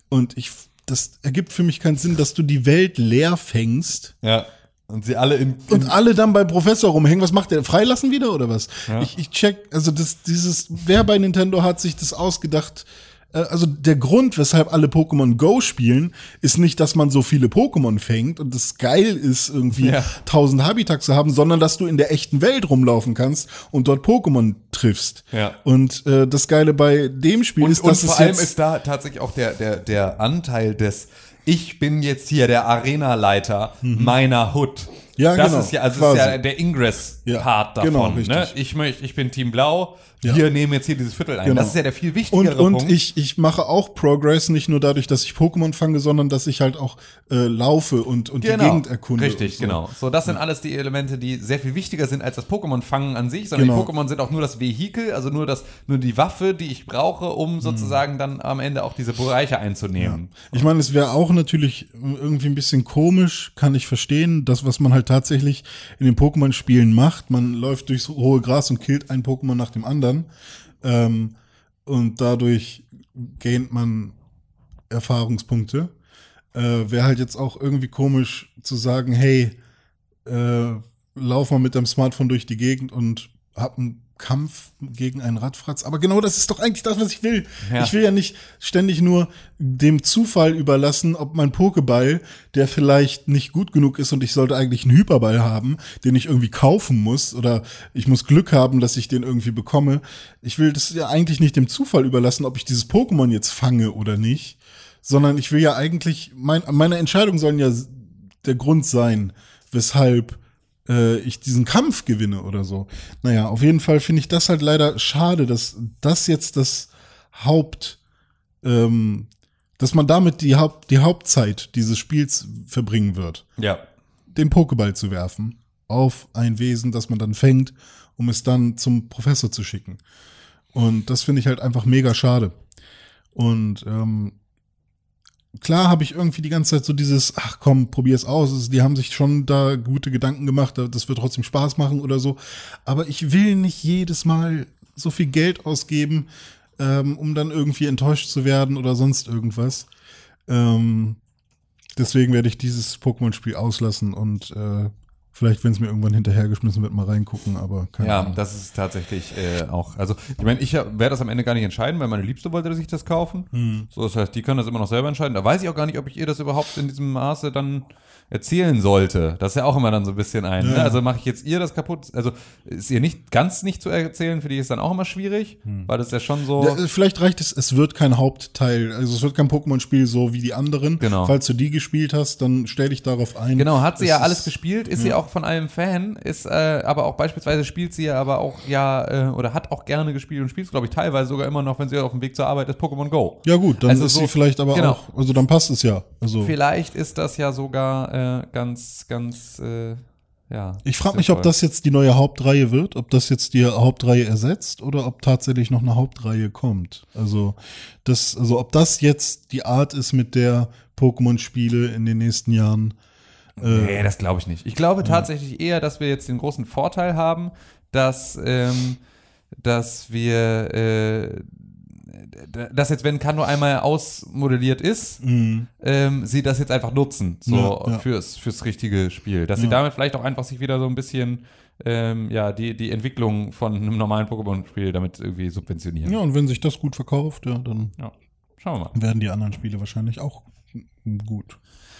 Und ich, das ergibt für mich keinen Sinn, dass du die Welt leer fängst Ja. Und sie alle in. und alle dann beim Professor rumhängen. Was macht der? Freilassen wieder oder was? Ich, ich check, also das, dieses, wer bei Nintendo hat sich das ausgedacht? Äh, Also der Grund, weshalb alle Pokémon Go spielen, ist nicht, dass man so viele Pokémon fängt und das geil ist, irgendwie Ja. 1000 Habitats zu haben, sondern dass du in der echten Welt rumlaufen kannst und dort Pokémon triffst. Ja. Und äh, das Geile bei dem Spiel und, ist, und dass vor es allem ist da tatsächlich auch der, der, der Anteil des ich bin jetzt hier der Arenaleiter meiner Hood. Mhm. Ja, das genau, ist ja, also quasi. ist ja der Ingress-Part Ja, davon. genau, ne? Ich möchte, ich bin Team Blau, Ja. wir nehmen jetzt hier dieses Viertel ein. Genau. Das ist ja der viel Und, wichtigere und Punkt. ich, ich mache auch Progress, nicht nur dadurch, dass ich Pokémon fange, sondern dass ich halt auch äh, laufe und, und die Gegend erkunde. Richtig, und so. genau. So, das sind alles die Elemente, die sehr viel wichtiger sind als das Pokémon-Fangen an sich, sondern Genau. die Pokémon sind auch nur das Vehikel, also nur das, nur die Waffe, die ich brauche, um sozusagen dann am Ende auch diese Bereiche einzunehmen. Ich meine, es wäre auch natürlich irgendwie ein bisschen komisch, kann ich verstehen, das, was man halt tatsächlich in den Pokémon-Spielen macht. Man läuft durchs hohe Gras und killt ein Pokémon nach dem anderen. Ähm, und dadurch gaint man Erfahrungspunkte. Äh, wäre halt jetzt auch irgendwie komisch zu sagen, hey, äh, lauf mal mit deinem Smartphone durch die Gegend und hab einen Kampf gegen einen Radfratz. Aber genau das ist doch eigentlich das, was ich will. Ja. Ich will ja nicht ständig nur dem Zufall überlassen, ob mein Pokéball, der vielleicht nicht gut genug ist und ich sollte eigentlich einen Hyperball haben, den ich irgendwie kaufen muss oder ich muss Glück haben, dass ich den irgendwie bekomme. Ich will das ja eigentlich nicht dem Zufall überlassen, ob ich dieses Pokémon jetzt fange oder nicht, sondern ich will ja eigentlich, mein, meine Entscheidungen sollen ja der Grund sein, weshalb äh, ich diesen Kampf gewinne oder so. Naja, auf jeden Fall finde ich das halt leider schade, dass das jetzt das Haupt, ähm, dass man damit die, Haupt, die Hauptzeit dieses Spiels verbringen wird, Ja. den Pokéball zu werfen auf ein Wesen, das man dann fängt, um es dann zum Professor zu schicken. Und das finde ich halt einfach mega schade. Und ähm, klar habe ich irgendwie die ganze Zeit so dieses, ach komm, probier's aus. Die haben sich schon da gute Gedanken gemacht, das wird trotzdem Spaß machen oder so. Aber ich will nicht jedes Mal so viel Geld ausgeben, ähm, um dann irgendwie enttäuscht zu werden oder sonst irgendwas. Ähm, deswegen werde ich dieses Pokémon-Spiel auslassen und äh, Vielleicht, wenn es mir irgendwann hinterhergeschmissen wird, mal reingucken, aber keine Ja, Ahnung. das ist tatsächlich äh, auch. Also, ich meine, ich werde das am Ende gar nicht entscheiden, weil meine Liebste wollte sich das kaufen. Hm. So, das heißt, die kann das immer noch selber entscheiden. Da weiß ich auch gar nicht, ob ich ihr das überhaupt in diesem Maße dann erzählen sollte. Das ist ja auch immer dann so ein bisschen ein. Ne? Ja. Also mache ich jetzt ihr das kaputt. Also ist ihr nicht ganz nicht zu erzählen, für die ist dann auch immer schwierig, weil das ja schon so. Hm. Ja, vielleicht reicht es, es wird kein Hauptteil, also es wird kein Pokémon-Spiel so wie die anderen. Genau. Falls du die gespielt hast, dann stell dich darauf ein. Genau, hat sie Es ja alles gespielt, ist sie auch von allem Fan, ist äh, aber auch beispielsweise spielt sie ja aber auch ja äh, oder hat auch gerne gespielt und spielt glaube ich teilweise sogar immer noch, wenn sie auf dem Weg zur Arbeit ist, Pokémon Go. Ja gut, dann Also ist so- sie vielleicht aber genau. auch, also dann passt es ja. Also Vielleicht ist das ja sogar äh, ganz, ganz, äh, ja. ich frage mich, ob das jetzt die neue Hauptreihe wird, ob das jetzt die Hauptreihe ersetzt oder ob tatsächlich noch eine Hauptreihe kommt. Also das, also ob das jetzt die Art ist, mit der Pokémon-Spiele in den nächsten Jahren. Nee, das glaube ich nicht. Ich glaube tatsächlich eher, dass wir jetzt den großen Vorteil haben, dass, ähm, dass wir, äh, dass jetzt, wenn Kano einmal ausmodelliert ist, ähm, sie das jetzt einfach nutzen, so Ja, ja. Fürs, fürs richtige Spiel. Dass sie Ja. damit vielleicht auch einfach sich wieder so ein bisschen, ähm, ja, die, die Entwicklung von einem normalen Pokémon-Spiel damit irgendwie subventionieren. Ja, und wenn sich das gut verkauft, ja, dann. Schauen wir mal. werden die anderen Spiele wahrscheinlich auch gut.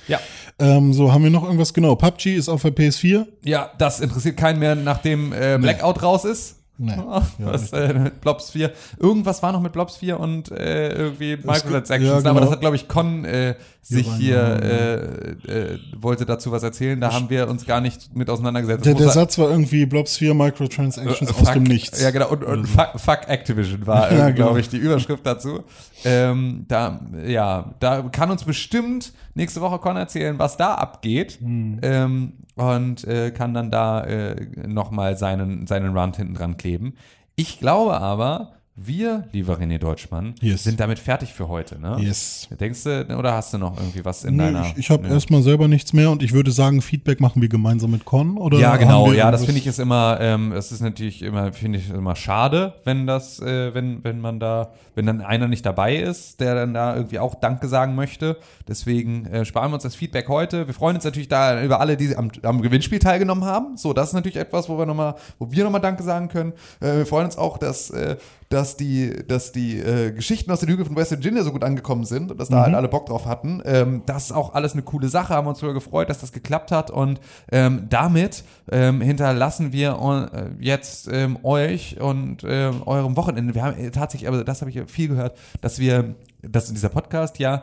Ja. Ähm, so, haben wir noch irgendwas? Genau, PUBG ist auf der PS4. Ja, das interessiert keinen mehr, nachdem äh, Blackout raus ist. Nee. Was, äh, mit Blobs 4. Irgendwas war noch mit Blobs 4 und äh, irgendwie Microtransactions, ja, genau. aber das hat, glaube ich, Con äh, sich hier, ja, äh, äh, wollte dazu was erzählen. Da haben wir uns gar nicht mit auseinandergesetzt. Der, der Satz war irgendwie Blobs 4 Microtransactions äh, aus fuck, dem Nichts. Ja, genau. Und, und fuck, fuck Activision war, Ja, glaube genau. ich, die Überschrift dazu. Ähm, da, ja, da kann uns bestimmt nächste Woche Con erzählen, was da abgeht. Hm. Ähm, und äh, kann dann da äh, nochmal seinen, seinen Run hinten dran kleben. Ich glaube aber, wir, lieber René Deutschmann, Yes. sind damit fertig für heute, ne? Yes. Denkst du, oder hast du noch irgendwie was in Nö, deiner. ich ich habe Nö. erstmal selber nichts mehr und ich würde sagen, Feedback machen wir gemeinsam mit Con oder Ja, genau. Ja, das finde ich ist immer, ähm, ist natürlich immer, finde ich immer schade, wenn das, äh, wenn, wenn man da, wenn dann einer nicht dabei ist, der dann da irgendwie auch Danke sagen möchte. Deswegen äh, sparen wir uns das Feedback heute. Wir freuen uns natürlich da über alle, die am, am Gewinnspiel teilgenommen haben. So, das ist natürlich etwas, wo wir nochmal, wo wir nochmal Danke sagen können. Äh, wir freuen uns auch, dass, äh, dass die, dass die äh, Geschichten aus den Hügeln von West Virginia so gut angekommen sind und dass da halt alle Bock drauf hatten. Ähm, das ist auch alles eine coole Sache, haben uns darüber gefreut, dass das geklappt hat und ähm, damit ähm, hinterlassen wir äh, jetzt ähm, euch und ähm, eurem Wochenende. Wir haben äh, tatsächlich, aber das habe ich viel gehört, dass wir, dass dieser Podcast ja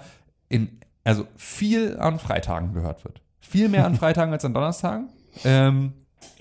in, also viel an Freitagen gehört wird. Viel mehr an Freitagen als an Donnerstagen. Ähm,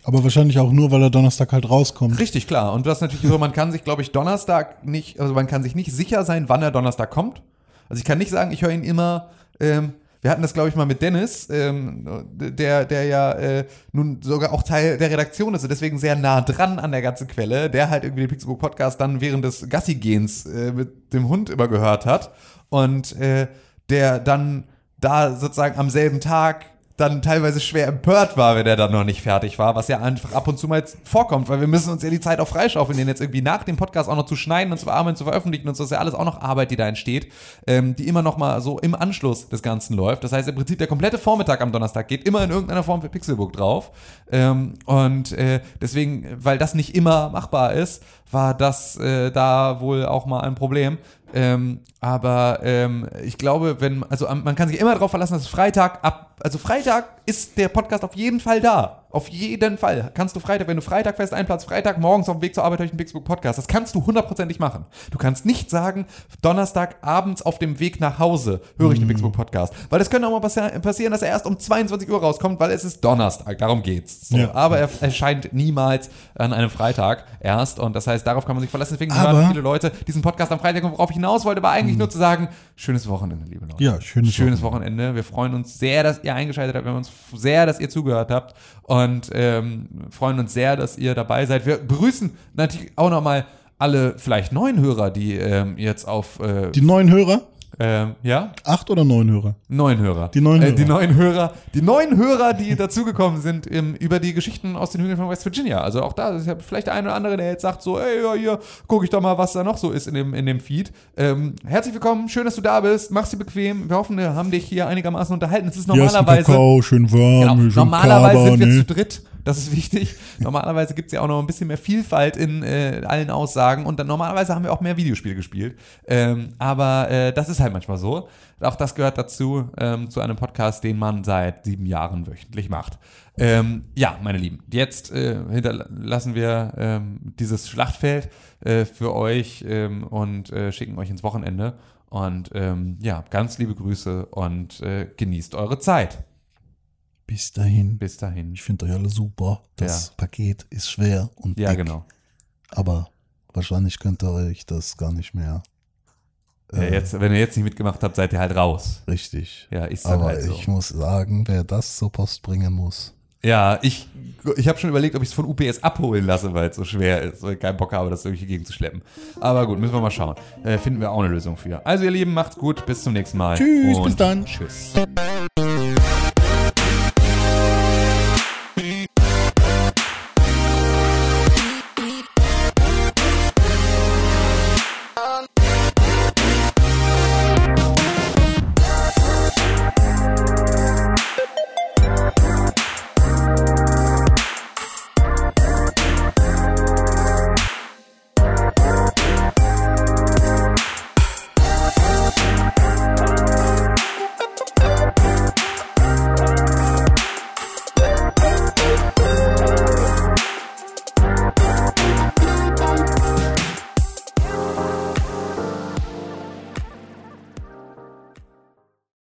Aber wahrscheinlich auch nur, weil er Donnerstag halt rauskommt. Richtig, klar. Und das ist natürlich so, man kann sich, glaube ich, Donnerstag nicht, also man kann sich nicht sicher sein, wann er Donnerstag kommt. Also ich kann nicht sagen, ich höre ihn immer, ähm, wir hatten das, glaube ich, mal mit Dennis, ähm, der, der ja äh, nun sogar auch Teil der Redaktion ist und deswegen sehr nah dran an der ganzen Quelle, der halt irgendwie den Pixelbook Podcast dann während des Gassi-Gehens äh, mit dem Hund immer gehört hat und äh, der dann da sozusagen am selben Tag dann teilweise schwer empört war, wenn der dann noch nicht fertig war, was ja einfach ab und zu mal vorkommt, weil wir müssen uns ja die Zeit auch freischaufeln, den jetzt irgendwie nach dem Podcast auch noch zu schneiden und zu bearbeiten, zu veröffentlichen und so, das ist ja alles auch noch Arbeit, die da entsteht, ähm, die immer noch mal so im Anschluss des Ganzen läuft. Das heißt, im Prinzip der komplette Vormittag am Donnerstag geht immer in irgendeiner Form für Pixelbook drauf. Ähm, und äh, deswegen, weil das nicht immer machbar ist, war das äh, da wohl auch mal ein Problem. Ähm, aber ähm, ich glaube, wenn, also man kann sich immer darauf verlassen, dass Freitag ab, also Freitag ist der Podcast auf jeden Fall da. Auf jeden Fall. Kannst du Freitag, wenn du Freitag fest einplanst, Freitag morgens auf dem Weg zur Arbeit durch den Pixbook Podcast, das kannst du hundertprozentig machen. Du kannst nicht sagen, Donnerstag abends auf dem Weg nach Hause höre ich den Pixbook Podcast. Weil das könnte auch mal passi- passieren, dass er erst um 22 Uhr rauskommt, weil es ist Donnerstag. Darum geht's. So. Ja. Aber er erscheint niemals an einem Freitag erst. Und das heißt, darauf kann man sich verlassen. Deswegen Aber- hören viele Leute diesen Podcast am Freitag. Und worauf ich hinaus wollte, war eigentlich nur zu sagen, schönes Wochenende, liebe Leute. Ja, schönes Schönes Wochenende. Wir freuen uns sehr, dass ihr eingeschaltet habt. Wir freuen uns sehr, dass ihr zugehört habt. Und ähm, freuen uns sehr, dass ihr dabei seid. Wir begrüßen natürlich auch nochmal alle vielleicht neuen Hörer, die ähm, jetzt auf äh, Die neuen Hörer? Ähm, ja? Acht oder neun Hörer? Neun Hörer. Die neun Äh, Hörer. die neun Hörer. Die neun Hörer, die dazugekommen sind im, über die Geschichten aus den Hügeln von West Virginia. Also auch da ist ja vielleicht der eine oder andere, der jetzt sagt so, ey, ja, hier, guck ich doch mal, was da noch so ist in dem, in dem Feed. Ähm, herzlich willkommen, schön, dass du da bist. Mach's dir bequem. Wir hoffen, wir haben dich hier einigermaßen unterhalten. Es ist normalerweise... Kakao, schön warm, Genau. schön Normalerweise Kaba, sind wir ne? zu dritt. Das ist wichtig. Normalerweise gibt es ja auch noch ein bisschen mehr Vielfalt in äh, allen Aussagen und dann normalerweise haben wir auch mehr Videospiele gespielt. Ähm, aber äh, das ist halt manchmal so. Auch das gehört dazu, ähm, zu einem Podcast, den man seit sieben Jahren wöchentlich macht. Ähm, ja, meine Lieben, jetzt äh, hinterlassen wir ähm, dieses Schlachtfeld äh, für euch ähm, und äh, schicken euch ins Wochenende. Und ähm, ja, ganz liebe Grüße und äh, genießt eure Zeit. Bis dahin. Bis dahin. Ich finde euch alle super. Das Ja. Paket ist schwer und Ja, dick, genau. Aber wahrscheinlich könnt ihr euch das gar nicht mehr Ja, jetzt, wenn ihr jetzt nicht mitgemacht habt, seid ihr halt raus. richtig. Ja, ist Aber halt so. ich muss sagen, wer das zur Post bringen muss. Ja, ich, ich habe schon überlegt, ob ich es von UPS abholen lasse, weil es so schwer ist, ich keinen Bock habe, das irgendwie gegenzuschleppen. Aber gut, müssen wir mal schauen. Äh, finden wir auch eine Lösung für. Also ihr Lieben, macht's gut, bis zum nächsten Mal. Tschüss, Und bis dann. Tschüss.